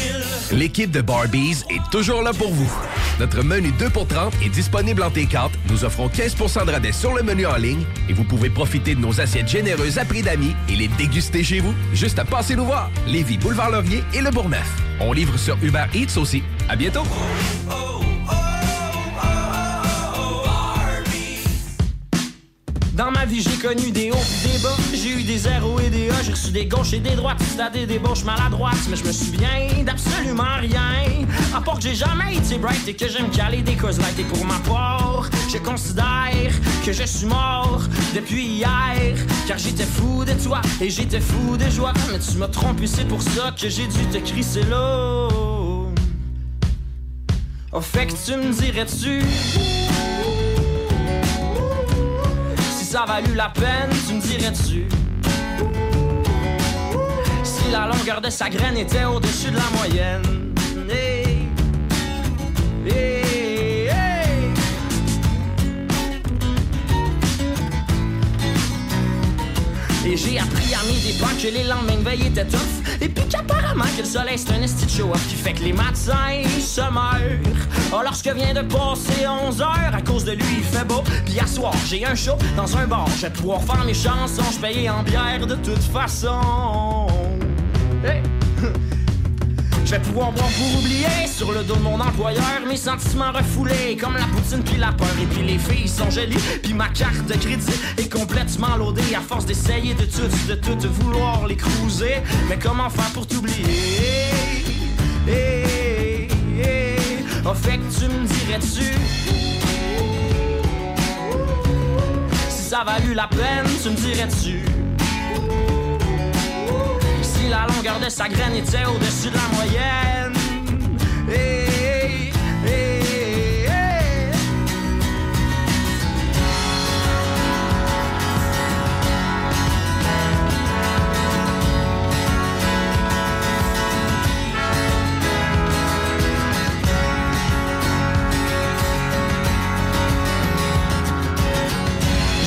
L'équipe de Barbies est toujours là pour vous. Notre menu 2 pour 30 est disponible en T4. Nous offrons 15% de rabais sur le menu en ligne et vous pouvez profiter de nos assiettes généreuses à prix d'amis et les déguster chez vous. Juste à passer nous voir. Lévis, Boulevard Laurier et Le Bourgneuf. On livre sur Uber Eats aussi. À bientôt. Dans ma vie, j'ai connu des hauts pis des bas. J'ai eu des zéros et des A. J'ai reçu des gauches et des droites. C'était des débauches maladroites. Mais je me souviens d'absolument rien. À part que j'ai jamais été bright et que j'aime caler des causes light. Et pour ma part, je considère que je suis mort depuis hier. Car j'étais fou de toi et j'étais fou de joie. Mais tu m'as trompé, c'est pour ça que j'ai dû te crisser là. Au fait que tu me dirais-tu? Ça valut la peine, tu me dirais-tu Si la longueur de sa graine était au-dessus de la moyenne. Et j'ai appris à mes dépens que les lendemains de veille étaient tough Et puis qu'apparemment que le soleil c'est un esti show-off Qui fait que les matins se meurent. Oh lorsque vient de passer 11 heures À cause de lui il fait beau. Puis à soir j'ai un show dans un bar. Je vais pouvoir faire mes chansons Je paye en bière de toute façon. Je vais pouvoir boire pour oublier sur le dos de mon employeur mes sentiments refoulés comme la poutine puis la peur. Et puis les filles sont jolies puis ma carte de crédit est complètement loadée. À force d'essayer de tout de tout vouloir les cruiser. Mais comment faire pour t'oublier? Hey, hey. Au fait que tu me dirais-tu? Si ça valut la peine tu me dirais-tu? la longueur de sa graine était au-dessus de la moyenne. Eh, eh, eh,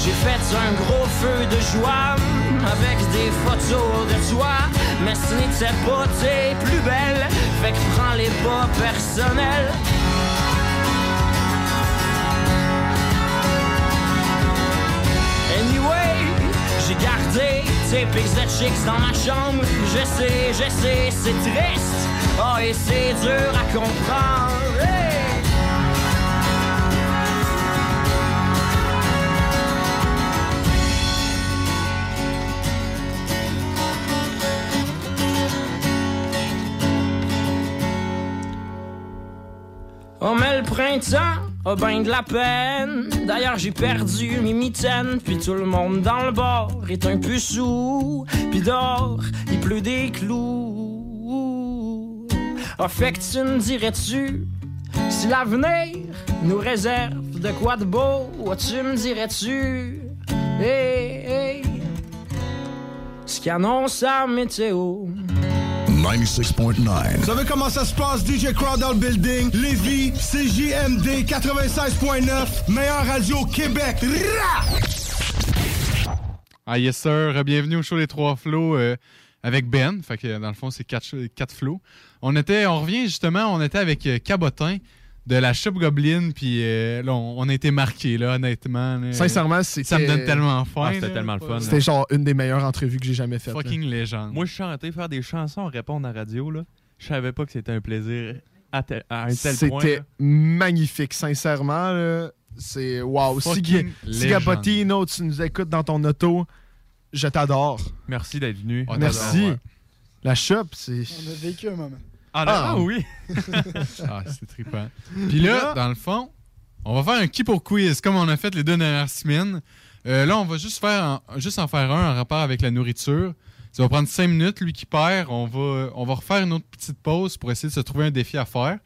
J'ai fait un gros feu de joie toi. Mais ce n'était pas tes plus belles. Fait que prends les pas personnels. Anyway, j'ai gardé tes pics de chicks dans ma chambre. Je sais, je sais, c'est triste. Oh, et c'est dur à comprendre. Printemps a ben de la peine. D'ailleurs j'ai perdu mes mitaines Puis tout le monde dans le bar est un peu sous. Puis dehors il pleut des clous. Ah fait que tu me dirais-tu Si l'avenir nous réserve de quoi de beau Ah, Tu me dirais-tu Hey hey. Ce qu'annonce la météo 96.9. Vous savez comment ça se passe, DJ Crowd dans le building, Lévis, CJMD 96.9, meilleure radio au Québec. Rah! Ah yes sir, bienvenue au show Les Trois Flots euh, avec Ben. Fait que dans le fond, c'est quatre, quatre flots. On était, on revient justement, on était avec euh, Cabotin de la Shop Goblin, puis euh, là, on, on a été marqués, là, honnêtement. là. Sincèrement, c'était- Ça me donne tellement faim. Ah, c'était tellement le fun. C'était genre une des meilleures entrevues que j'ai jamais faites. là. Fucking légende. Moi, je chantais, faire des chansons, répondre à la radio, là. Je savais pas que c'était un plaisir à, te- à un tel point. C'était magnifique, sincèrement. là. C'est wow. Si, Fucking si légende. Gabotino, tu nous écoutes dans ton auto, je t'adore. Merci d'être venu. Merci. La shop, c'est. On a vécu un moment. Ah, ah, oui. ah, c'est trippant. Puis là, dans le fond, on va faire un qui pour quiz, comme on a fait les deux dernières semaines. Euh, là, on va juste, faire en, juste en faire un en rapport avec la nourriture. Ça va prendre cinq minutes. Lui qui perd, on va, on va refaire une autre petite pause pour essayer de se trouver un défi à faire.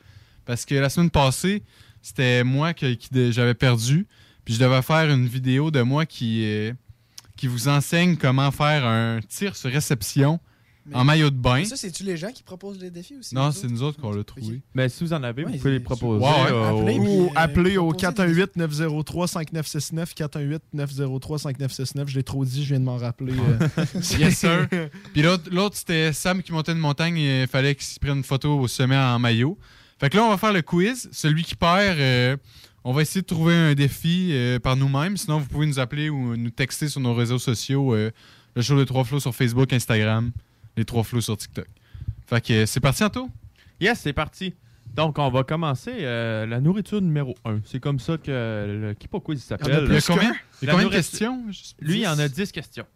Parce que la semaine passée, c'était moi que- qui, j'avais perdu. Puis je devais faire une vidéo de moi qui, euh, qui vous enseigne comment faire un tir sur réception en maillot de bain. Ça, c'est-tu les gens qui proposent les défis aussi? Non, c'est nous autres qu'on l'a trouvé. Mais si vous en avez, Ouais, vous pouvez les proposer. Ouais, ouais. euh, Appelez, au- Ou appeler au proposer 418-903-5969, 418-903-5969. Je l'ai trop dit, je viens de m'en rappeler. euh. Yes, sir. Puis l'autre, l'autre, c'était Sam qui montait une montagne et il fallait qu'il prenne une photo au sommet en maillot. Fait que là, on va faire le quiz. Celui qui perd, euh, on va essayer de trouver un défi euh, par nous-mêmes. Sinon, vous pouvez nous appeler ou nous texter sur nos réseaux sociaux. euh, le show des Trois Flots sur Facebook, Instagram, les Trois Flots sur TikTok. Fait que euh, c'est parti, Anto? Yes, c'est parti. Donc, on va commencer euh, la nourriture numéro 1. C'est comme ça que le Kipo Quiz Il y en a s'appelle. Il y a combien? La Il y a combien de questions? Lui, il y en a 10. 10 questions.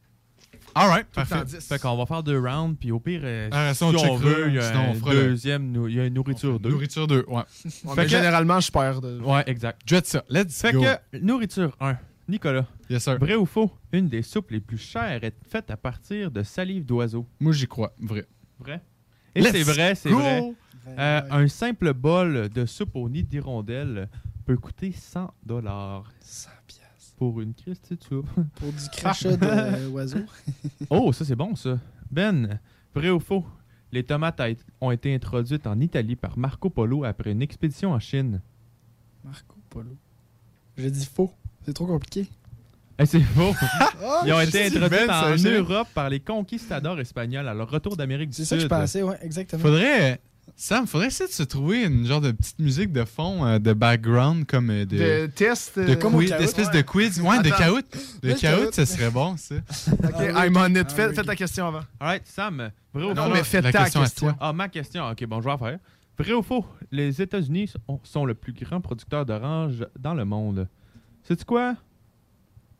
All right, Tout parfait. temps 10. Fait qu'on va faire deux rounds, puis au pire, euh, Ah, si ça, on on veut, il y a sinon, on un deuxième, il y a une nourriture 2. Nourriture 2, ouais. Ouais, Fait mais que- généralement, je perds. de- Ouais, exact. Jet ça. Let's Fait go. que, nourriture 1. Nicolas. Yes, sir. Vrai ou faux? Une des soupes les plus chères est faite à partir de salive d'oiseau. Moi, j'y crois. Vrai. Vrai? Et c'est vrai, c'est vrai. Euh, un simple bol de soupe au nid d'hirondelle peut coûter 100 dollars. 100 piastres. Pour une Christie de soupe. Pour du crachat d'oiseau. oh, ça c'est bon ça. Ben, vrai ou faux? Les tomates ont été introduites en Italie par Marco Polo après une expédition en Chine. Marco Polo. J'ai dit faux. C'est trop compliqué. Eh, c'est faux. Oh, Ils ont été introduits Ben, en. Europe par les conquistadors espagnols à leur retour d'Amérique du C'est Sud. ça que je pensais, ouais, exactement. Faudrait. Sam, faudrait essayer de se trouver une genre de petite musique de fond, euh, de background, comme euh, de. De test, De euh, quiz, d'espèce ouais. de quiz. Ouais, de Attends. caout. De caout, ça serait bon, ça. Ok, I'm on it. Fais, fais ta question avant. Alright, Sam, vrai ou Non, faux? mais fais La ta question question. à toi. Ah, ma question. Ok, bon, je vais en faire. Vrai ou faux? Les États-Unis sont- sont le plus grand producteur d'oranges dans le monde. Sais-tu quoi?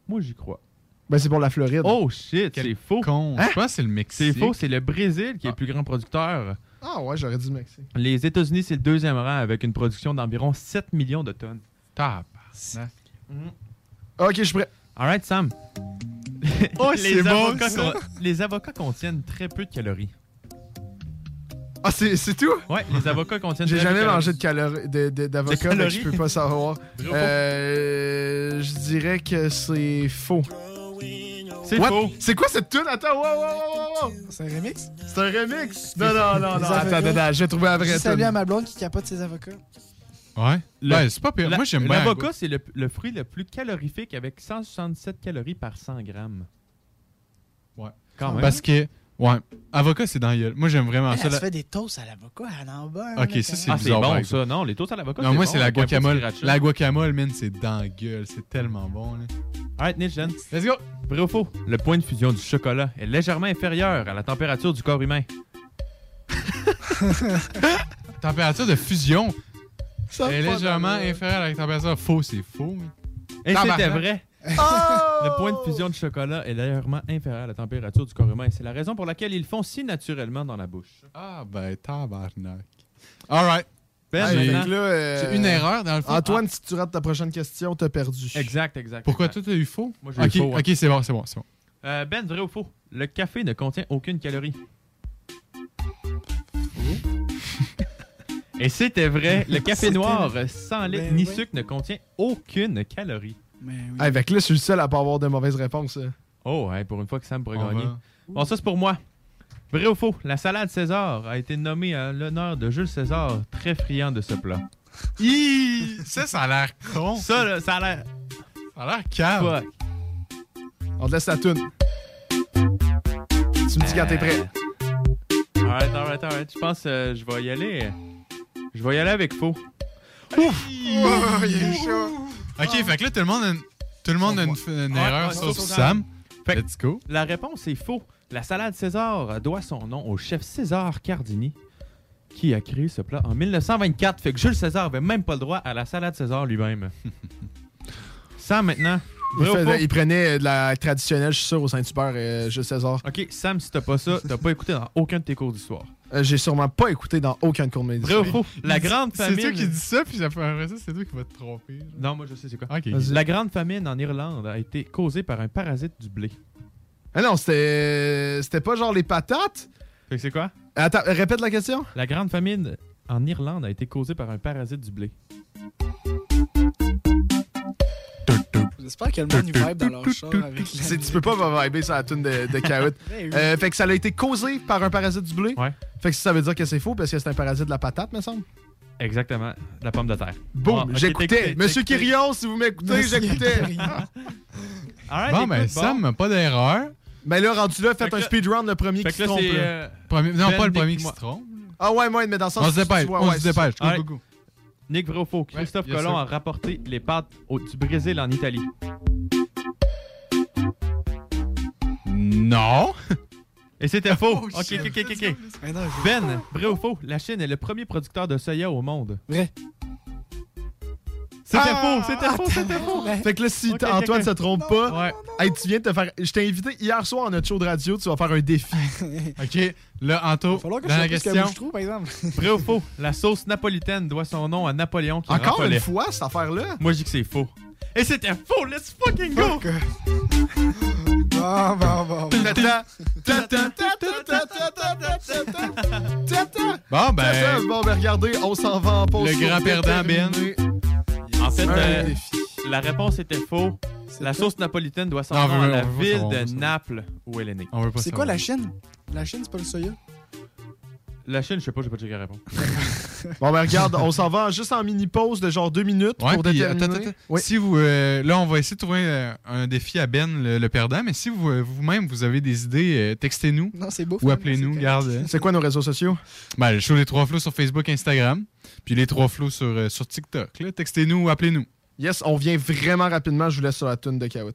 Moi, j'y crois. Ben, c'est pour la Floride. Oh shit, c'est faux. con. Hein? Je pense que c'est le Mexique. C'est faux, c'est le Brésil qui est le plus grand producteur. Ah ouais, j'aurais dit le Mexique. Les États-Unis, c'est le deuxième rang avec une production d'environ 7 millions de tonnes. Tabarnak. Ok, je suis prêt. Alright, Sam. Oh, les, bon, ça. les avocats contiennent très peu de calories. Ah, c'est c'est tout? Ouais, les avocats contiennent J'ai jamais mangé de calories de- de- d'avocat, De donc je peux pas savoir. Euh, je dirais que c'est faux. C'est What? faux. C'est quoi cette tune? Attends, wow, wow, wow, wow. C'est un remix? C'est un remix? Non, non, non, non. Attends, attends, attends, je vais trouver la vraie Salut tune. à ma blonde qui capote ses avocats. Ouais. Le- Ouais, c'est pas pire. La- Moi, j'aime bien. L'avocat, c'est le, le fruit le plus calorifique avec 167 calories par 100 grammes. Ouais. Quand même. Parce que, ouais, avocat, c'est dans la gueule. Moi, j'aime vraiment Elle, ça. elle la- se fait des toasts à l'avocat à l'envers. Ok, là, ça, c'est Ah, c'est bizarre. bon, ça. Non, les toasts à l'avocat, Non, c'est moi, bon, c'est la guacamole. La guacamole, man, c'est dans la gueule. C'est tellement bon, là. Alright, Niche, Jen. Let's go! Vrai ou faux? Le point de fusion du chocolat est légèrement inférieur à la température du corps humain. Température de fusion Ça est légèrement inférieure à la température. Faux, c'est faux. mais- Et c'était vrai. Oh! Le point de fusion du chocolat est légèrement inférieur à la température du corps humain. C'est la raison pour laquelle ils le font si naturellement dans la bouche. Ah, ben, tabarnak. All right. Ben, Hey, maintenant- là, euh, C'est une erreur, dans le fond. Antoine, si tu rates ta prochaine question, t'as perdu. Exact, exact. Pourquoi exact. toi, t'as eu faux? Moi, j'ai eu ok, faux, ouais. ok, c'est bon, c'est bon, c'est bon. Euh, ben, vrai ou faux? Le café ne contient aucune calorie. Et c'était vrai, le café noir sans lait Ben ni oui. sucre ne contient aucune calorie. Avec là, je suis le seul à pas avoir de mauvaises réponses. hein. Oh, hey, pour une fois que Sam pourrait On gagner. va. Bon, ça c'est pour moi. Vrai ou faux? La salade César a été nommée à l'honneur de Jules César, très friand de ce plat. Hi! Ça, ça a l'air con. Ça, là, ça a l'air. Ça a l'air. Fuck. On te laisse la toune. Tu me dis quand t'es prêt. Alright, alright, alright. Je pense que je vais y aller. Je vais y aller avec faux. Ouf! Oh, il est chaud. Ok, fait que là, tout le monde a une, tout le monde a une, une Ouais, erreur ouais, sauf Sam. Fait que Let's go. La réponse est faux. La salade César doit son nom au chef César Cardini, qui a créé ce plat en 1924. Fait que Jules César avait même pas le droit à la salade César lui-même. Sam, maintenant. Il, faisait- prenait de la traditionnelle, je suis sûr, au Saint-Hubert, euh, Jules César. Ok, Sam, si t'as pas ça, t'as pas écouté dans aucun de tes cours d'histoire. Euh, J'ai sûrement pas écouté dans aucun cours de médecine. La grande famine. C'est toi qui dis ça, puis après ça, c'est toi qui vas te tromper. genre. Non, moi je sais c'est quoi. La grande famine en Irlande a été causée par un parasite du blé. Ah non, c'était c'était pas genre les patates? Fait que c'est quoi? Attends, répète la question. La grande famine en Irlande a été causée par un parasite du blé. J'espère que le monde il vibe dans leur char avec la C'est- Tu peux pas me vibrer sur la tune de, de. Ben. Euh, fait que ça a été causé par un parasite du blé. Ouais. Fait que ça veut dire que c'est faux parce que c'est un parasite de la patate, me semble. Exactement, la pomme de terre. Boum, Bon, ok, j'écoutais. Monsieur. Quirion, si vous m'écoutez, j'écoutais. Alright, Bon, ben, écoute, Sam, pas d'erreur. Ben là, rendu là, Fait faites que un speedrun, le premier Fait qui se trompe. euh, Premier- non, Ben, pas le premier qui se trompe. Ah ouais, ouais, mais dans le sens On se dépêche, on se dépêche. Nick, vrai ou faux? Christophe yes, Colomb a rapporté les pâtes au- du Brésil en Italie. Non. Et c'était faux. Oh, ok, ok, ok, ok. Ben, vrai ou faux? La Chine est le premier producteur de soya au monde. Vrai. C'était Ah, faux, c'était faux, c'était faux. Fait que là, si Ok, t- ok, Antoine ok. se trompe pas, Ouais. hey, tu viens de te faire. Je t'ai invité hier soir à notre show de radio, tu vas faire un défi. Ok, là, Anto, Il va falloir que je dans sois la plus que question. Mouche-Trou, par exemple. Vrai ou faux? La sauce napolitaine doit son nom à Napoléon qui Encore une fois, cette affaire-là? Moi, je dis que c'est faux. Et c'était faux, let's fucking go! Bon, bon, bon. Tata, tata, tata, tata, tata, tata, tata. Bon, ben, Tata, Bon, ben regardez, on s'en va en pause. le grand perdant, Ben. En fait, un euh, défi. la réponse était faux. La sauce napolitaine doit veut- à la ville de. Naples où elle est née. C'est quoi savoir. la Chine? La Chine, c'est pas le soya? La Chine, je sais pas, j'ai pas checké la réponse. Bon, ben regarde, on s'en va juste en mini-pause de genre deux minutes Ouais, pour puis, déterminer. attends, attends, attends. Oui. Si vous, euh, là, on va essayer de trouver euh, un défi à Ben, le, le perdant, mais si vous, euh, vous-même, vous avez des idées, euh, textez-nous Non, c'est beau. ou appelez-nous, garde. euh, C'est quoi nos réseaux sociaux? Ben, le show Les Trois Flots sur Facebook, Instagram, puis Les Trois Flots sur, euh, sur TikTok. Textez-nous ou appelez-nous. Yes, on vient vraiment rapidement, je vous laisse sur la tune de Caout.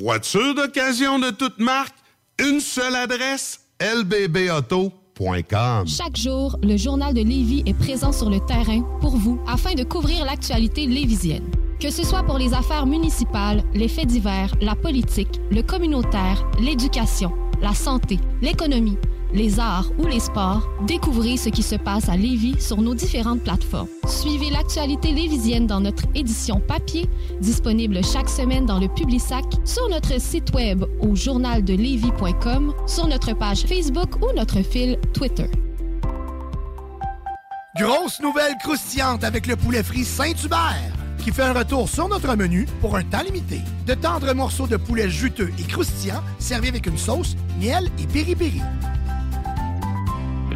Voiture d'occasion de toute marque, une seule adresse, lbbauto.com. Chaque jour, le journal de Lévis est présent sur le terrain pour vous afin de couvrir l'actualité lévisienne. Que ce soit pour les affaires municipales, les faits divers, la politique, le communautaire, l'éducation, la santé, l'économie, les arts ou les sports, découvrez ce qui se passe à Lévis sur nos différentes plateformes. Suivez l'actualité lévisienne dans notre édition papier, disponible chaque semaine dans le Publisac, sur notre site web au journaldelevis.com, sur notre page Facebook ou notre fil Twitter. Grosse nouvelle croustillante avec le poulet frit Saint-Hubert qui fait un retour sur notre menu pour un temps limité. De tendres morceaux de poulet juteux et croustillants servis avec une sauce, miel et piri-piri.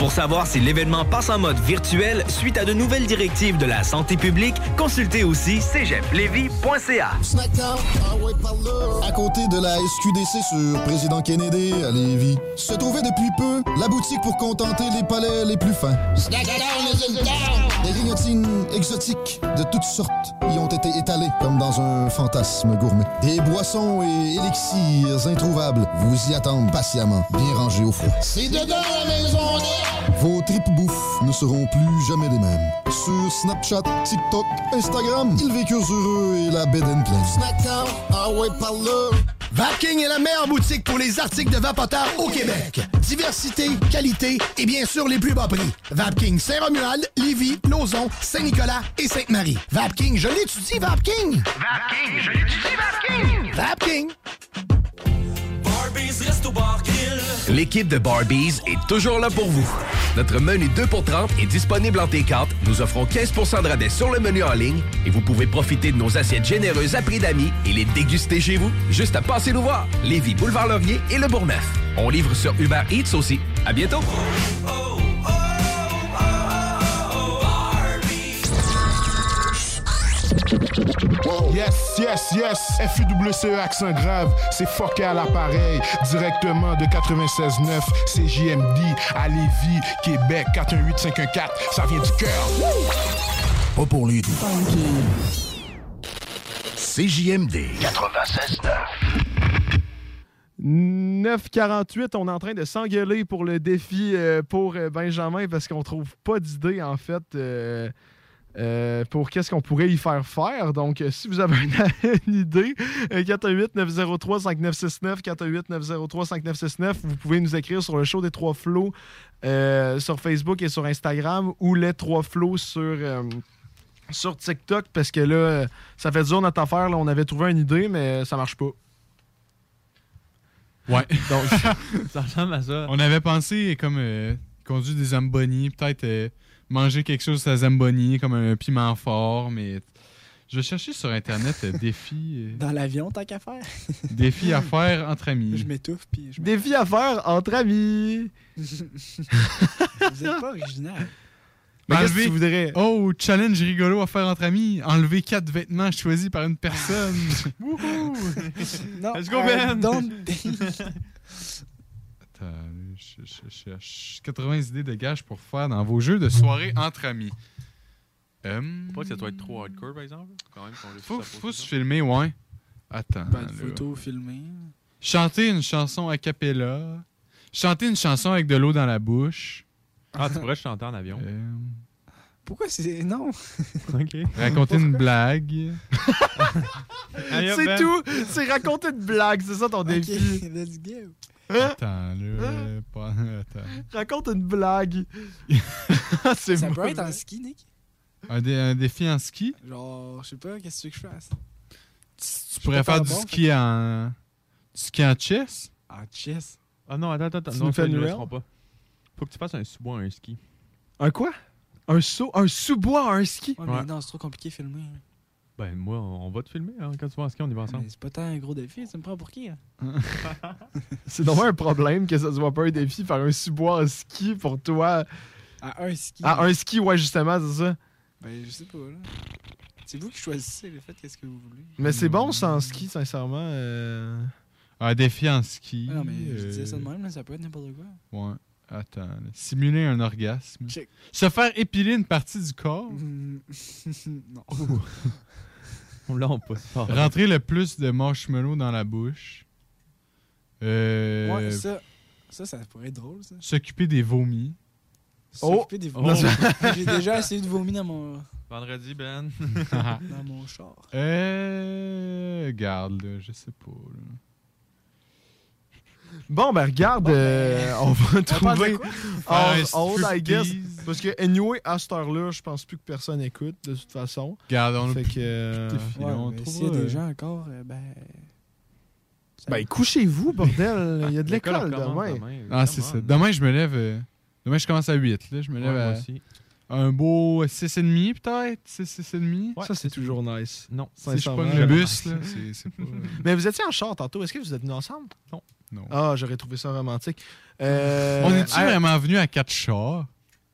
Pour savoir si l'événement passe en mode virtuel suite à de nouvelles directives de la santé publique, consultez aussi cégeplevy.ca. À côté de la SQDC sur Président Kennedy à Lévis, se trouvait depuis peu la boutique pour contenter les palais les plus fins. Des grignotines exotiques de toutes sortes y ont été étalées comme dans un fantasme gourmet. Des boissons et élixirs introuvables vous y attendent patiemment, bien rangés au froid. C'est dedans la maison Vos tripes bouffe ne seront plus jamais les mêmes. Sur Snapchat, TikTok, Instagram, ils vécurent heureux et la bed and pleine. Snackdown, ah ouais, par là. Vapking est la meilleure boutique pour les articles de vapoteurs au Québec. Diversité, qualité et bien sûr les plus bas prix. Vapking Saint-Romuald, Lévis, Lauson, Saint-Nicolas et Sainte-Marie. Vapking, je l'étudie, Vapking! Vapking, je l'étudie, Vapking! Vapking! L'équipe de Barbies est toujours là pour vous. Notre menu 2 pour 30 est disponible en T4. Nous offrons 15% de rabais sur le menu en ligne et vous pouvez profiter de nos assiettes généreuses à prix d'amis et les déguster chez vous. Juste à passer nous voir. Lévis, Boulevard Laurier et Le Bourgneuf. On livre sur Uber Eats aussi. À bientôt. Yes, yes, yes. FUWCE accent grave. C'est fucké à l'appareil. Directement de 96.9 CJMD à Lévis, Québec. 418-514. Ça vient du cœur. Pas pour doux. CJMD 96.9. 948, on est en train de s'engueuler pour le défi euh, pour euh, Benjamin parce qu'on trouve pas d'idée en fait euh, euh, pour qu'est-ce qu'on pourrait y faire faire? Donc, euh, si vous avez une, une idée, 418-903-5969, 418-903-5969, vous pouvez nous écrire sur le show des trois flots euh, sur Facebook et sur Instagram ou les trois flots sur euh, sur TikTok parce que là, euh, ça fait dur notre affaire. Là, on avait trouvé une idée, mais ça marche pas. Ouais. Donc, ça ressemble à ça. On avait pensé comme euh, conduire des zamboni, peut-être euh, manger quelque chose à zamboni, comme un piment fort, mais je vais chercher sur Internet euh, défi, euh, Dans l'avion, tant qu'à faire. défi à faire entre amis. Je m'étouffe, puis je Défi à faire entre amis. Vous êtes pas original. Mais qu'est-ce que tu voudrais? Oh, challenge rigolo à faire entre amis. Enlever quatre vêtements choisis par une personne. Wouhou! Non, Let's go, Ben! Attends, je, je cherche 80 idées de gages pour faire dans vos jeux de soirée entre amis. Hum, Faut pas que ça doit être trop hardcore, par exemple. Quand même, qu'on réussisse faut, se filmer, ouais. Attends. Ben, là. de photos filmées. Chanter une chanson a cappella. Chanter une chanson avec de l'eau dans la bouche. Ah, tu pourrais chanter en avion. Euh, Pourquoi c'est. Non! OK. raconter une blague. C'est Ben. tout. C'est raconter une blague. C'est ça ton Ok, défi. let's go. Hein? Attends, là. Pas, attends. Raconte une blague. c'est Ça peut être en ski, Nick? Un, dé- un défi en ski? Genre, je sais pas, qu'est-ce que tu veux que je fasse? Tu pourrais faire du bon, ski en. Du ski en chess? En chess? Ah non, attends, attends. Tu non, nous ça, fais ils une le reel? laisseront pas. Faut que tu fasses un sous-bois, un ski. Un quoi? Un saut, un sous-bois, un ski? Ouais, mais non, c'est trop compliqué filmer. hein. Ben, moi, on va te filmer hein, quand tu vas en ski, on y va ensemble. Mais c'est pas tant un gros défi, tu me prends pour qui? hein? C'est vraiment un problème que ça soit pas un défi faire un sous-bois en ski pour toi. À un ski. Ah, un ski, ouais, justement, c'est ça. Ben, je sais pas, là. C'est vous qui choisissez, le fait, qu'est-ce que vous voulez. Mais c'est bon, ça, en ski, sincèrement. euh. Un défi en ski. Ah non, mais je euh, disais ça de même, là, ça peut être n'importe quoi. Ouais. Attends. là. Simuler un orgasme. Check. Se faire épiler une partie du corps? Mm, non. Là, on passe fort. Rentrer le plus de marshmallow dans la bouche. Euh, Ouais, ça, ça, ça pourrait être drôle, ça. S'occuper des vomis. S'occuper des Oh. vomis. J'ai déjà essayé de vomir dans mon, Vendredi, Ben. dans mon char. Euh. Garde, là, je sais pas. là. Bon, ben regarde, euh, on va trouver Faire un all, I guess. Parce que, anyway, à cette heure-là, je pense plus que personne écoute, de toute façon. Garde, on Fait que... euh, Ouais, on s'il y a des euh, gens encore, euh, ben. Ben, couchez-vous, bordel. Il y a de L'école demain. demain. Ah, c'est ça. Demain, je me lève. euh, Demain, je commence à 8. Là. Je me Ouais, lève moi à aussi. un beau 6,5 peut-être? 6, 6,5. Ça, c'est toujours nice. Non. Si je prends le bus, là, c'est c'est pas. Mais vous étiez en char tantôt. Est-ce que vous êtes venus ensemble? Non. Non. Ah, j'aurais trouvé ça romantique. Euh, On est-tu hey, vraiment venu à 4 chars?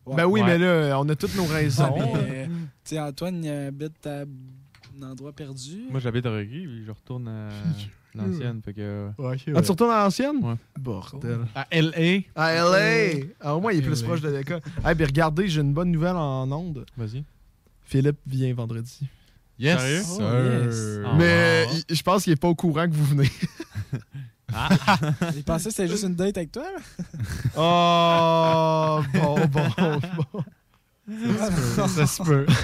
Ben oui, Ouais. mais là, on a toutes nos raisons. Mais, euh, tu sais, Antoine il habite à un endroit perdu. Moi, j'habite à Reggie, puis je retourne à l'ancienne. Fait que. Ah, tu retournes à l'ancienne? Ouais. Bordel. À L.A. À LA! Ah, au moins, il est plus LA. proche de l'école. Hey, puis regardez, j'ai une bonne nouvelle en onde. Vas-y. Philippe vient vendredi. Yes, Sérieux? Oh, yes. Ah. Mais il- je pense qu'il est pas au courant que vous venez. Ah! Il pensait que c'était juste une date avec toi, là. Oh, bon, bon, bon. Ça se peut.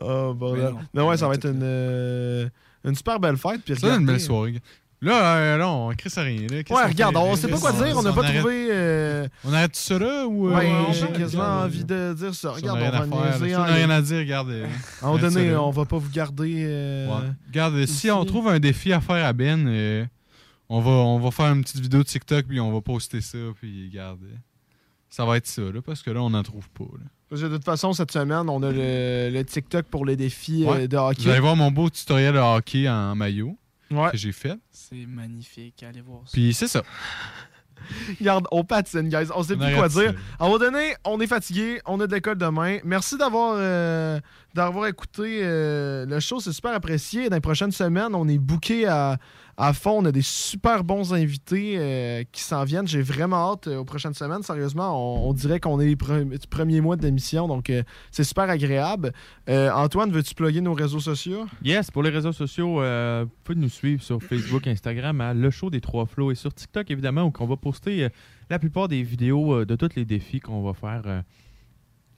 Oh, bon. Mais là. non. Non, ouais, ça va être une, euh, une super belle fête. Puis Ça, une regardez- belle soirée. Là, euh, là, on crée ça rien. Là. Ouais, regarde, on là? sait pas quoi dire. On n'a pas arrête- trouvé. euh, On arrête tout ça là ou. euh, Ouais, on- j'ai on- quasiment regarde, envie de dire ça. on Regarde, rien on va à faire, là. niaiser Si on a rien ligne. à dire, regarde. euh, À un moment donné, on va pas vous garder. euh, Ouais. Regarde, si on trouve un défi à faire à Ben, euh, on, va, on va faire une petite vidéo de TikTok puis on va poster ça. Puis regarde, euh, ça va être ça, là, parce que là, on n'en trouve pas. là. Parce que de toute façon, cette semaine, on a le, le TikTok pour les défis euh, de Vous hockey. allez voir mon beau tutoriel de hockey en maillot Ouais. que j'ai fait. C'est magnifique, allez voir ça. Puis c'est ça. Regarde, on patine, guys. On sait On plus quoi dire. À un moment donné, on est fatigué, on a de l'école demain. Merci d'avoir euh, d'avoir écouté euh, le show, c'est super apprécié. Dans les prochaines semaines, on est booké à, à fond. On a des super bons invités euh, qui s'en viennent. J'ai vraiment hâte euh, aux prochaines semaines. Sérieusement, on, dirait qu'on est les pre- premiers mois de l'émission, donc euh, c'est super agréable. Antoine, veux-tu plugger nos réseaux sociaux? Yes, pour les réseaux sociaux, vous pouvez nous suivre sur Facebook, Instagram, à Le Show des Trois Flots et sur TikTok, évidemment, où on va poster la plupart des vidéos de tous les défis qu'on va faire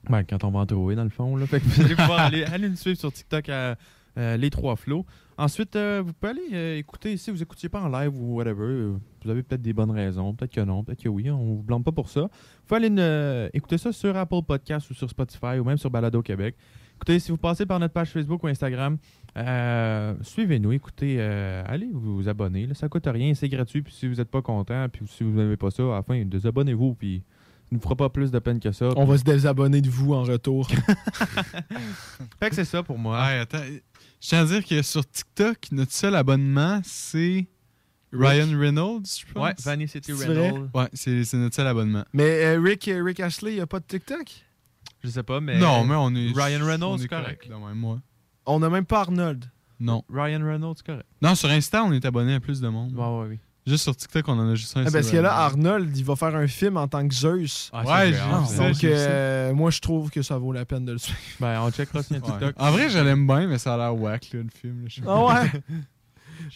ben, quand on va en trouver, dans le fond. Là. Vous allez pouvoir aller, nous suivre sur TikTok à Les Trois Flots. Ensuite, euh, vous pouvez aller euh, écouter, si vous n'écoutiez pas en live ou whatever, euh, vous avez peut-être des bonnes raisons, peut-être que non, peut-être que oui, on vous blâme pas pour ça. Vous pouvez aller euh, écouter ça sur Apple Podcast ou sur Spotify ou même sur Balado Québec. Écoutez, si vous passez par notre page Facebook ou Instagram, euh, suivez-nous, écoutez, euh, allez vous, vous abonner. Là, ça coûte rien, c'est gratuit. Puis si vous n'êtes pas content, puis si vous n'aimez pas ça, à la fin, désabonnez-vous. Puis ça ne vous fera pas plus de peine que ça. On va se désabonner de vous en retour. Fait que c'est ça pour moi. Ouais, attends. Je tiens à dire que sur TikTok, notre seul abonnement, c'est Ryan Reynolds, je pense. Ouais, Vanny City? Reynolds. Ouais, c'est notre seul abonnement. Mais euh, Rick, euh, Rick Ashley, il n'y a pas de TikTok? Je sais pas, mais. Non, mais on est. Ryan Reynolds, c'est est correct. ouais. On n'a même pas Arnold. Non. Ryan Reynolds, c'est correct. Non, sur Insta, on est abonné à plus de monde. Ouais, ouais, oui. Juste sur TikTok, on en a juste un. Ah, parce que là. Arnold, il va faire un film en tant que Zeus. Ah, Ouais, j'ai Donc, euh, moi, je trouve que ça vaut la peine de le suivre. Ben, on checkera sur Ouais. TikTok. En vrai, je l'aime bien, mais ça a l'air whack, là, le film. là, Ah ouais?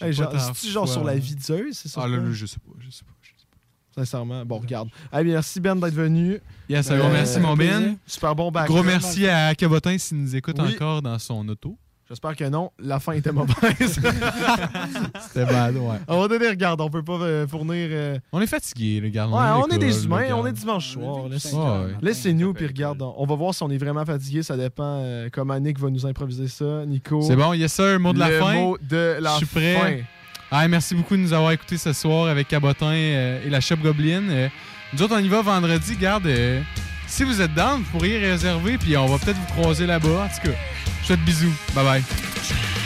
Hey, C'est-tu genre sur la vie de Zeus? C'est ça? Ah là, là, je sais pas, je sais pas. je sais pas. Sincèrement. Bon, regarde. Hey, merci Ben d'être venu. Yes, un gros Euh, merci, mon Ben. Super bon back. Gros merci à Cabotin s'il nous écoute Oui. encore dans son auto. J'espère que non. La fin était mauvaise. C'était bad, ouais. On va donner, regarde, on peut pas euh, fournir. euh, On est fatigué, le gars. Ouais, on est des humains, on est dimanche soir. Laissez-nous, puis regarde, on va voir si on est vraiment fatigué. Ça dépend euh, comment Nick va nous improviser ça. Nico. C'est bon, yes sir, mot de la Le fin. mot de la Je suis prêt. fin. Ah, merci beaucoup de nous avoir écoutés ce soir avec Cabotin euh, et la Shop Goblin. Euh, nous autres, on y va vendredi. Garde, euh, si vous êtes down, vous pourriez réserver, puis on va peut-être vous croiser là-bas. En tout cas, je vous souhaite bisous. Bye bye.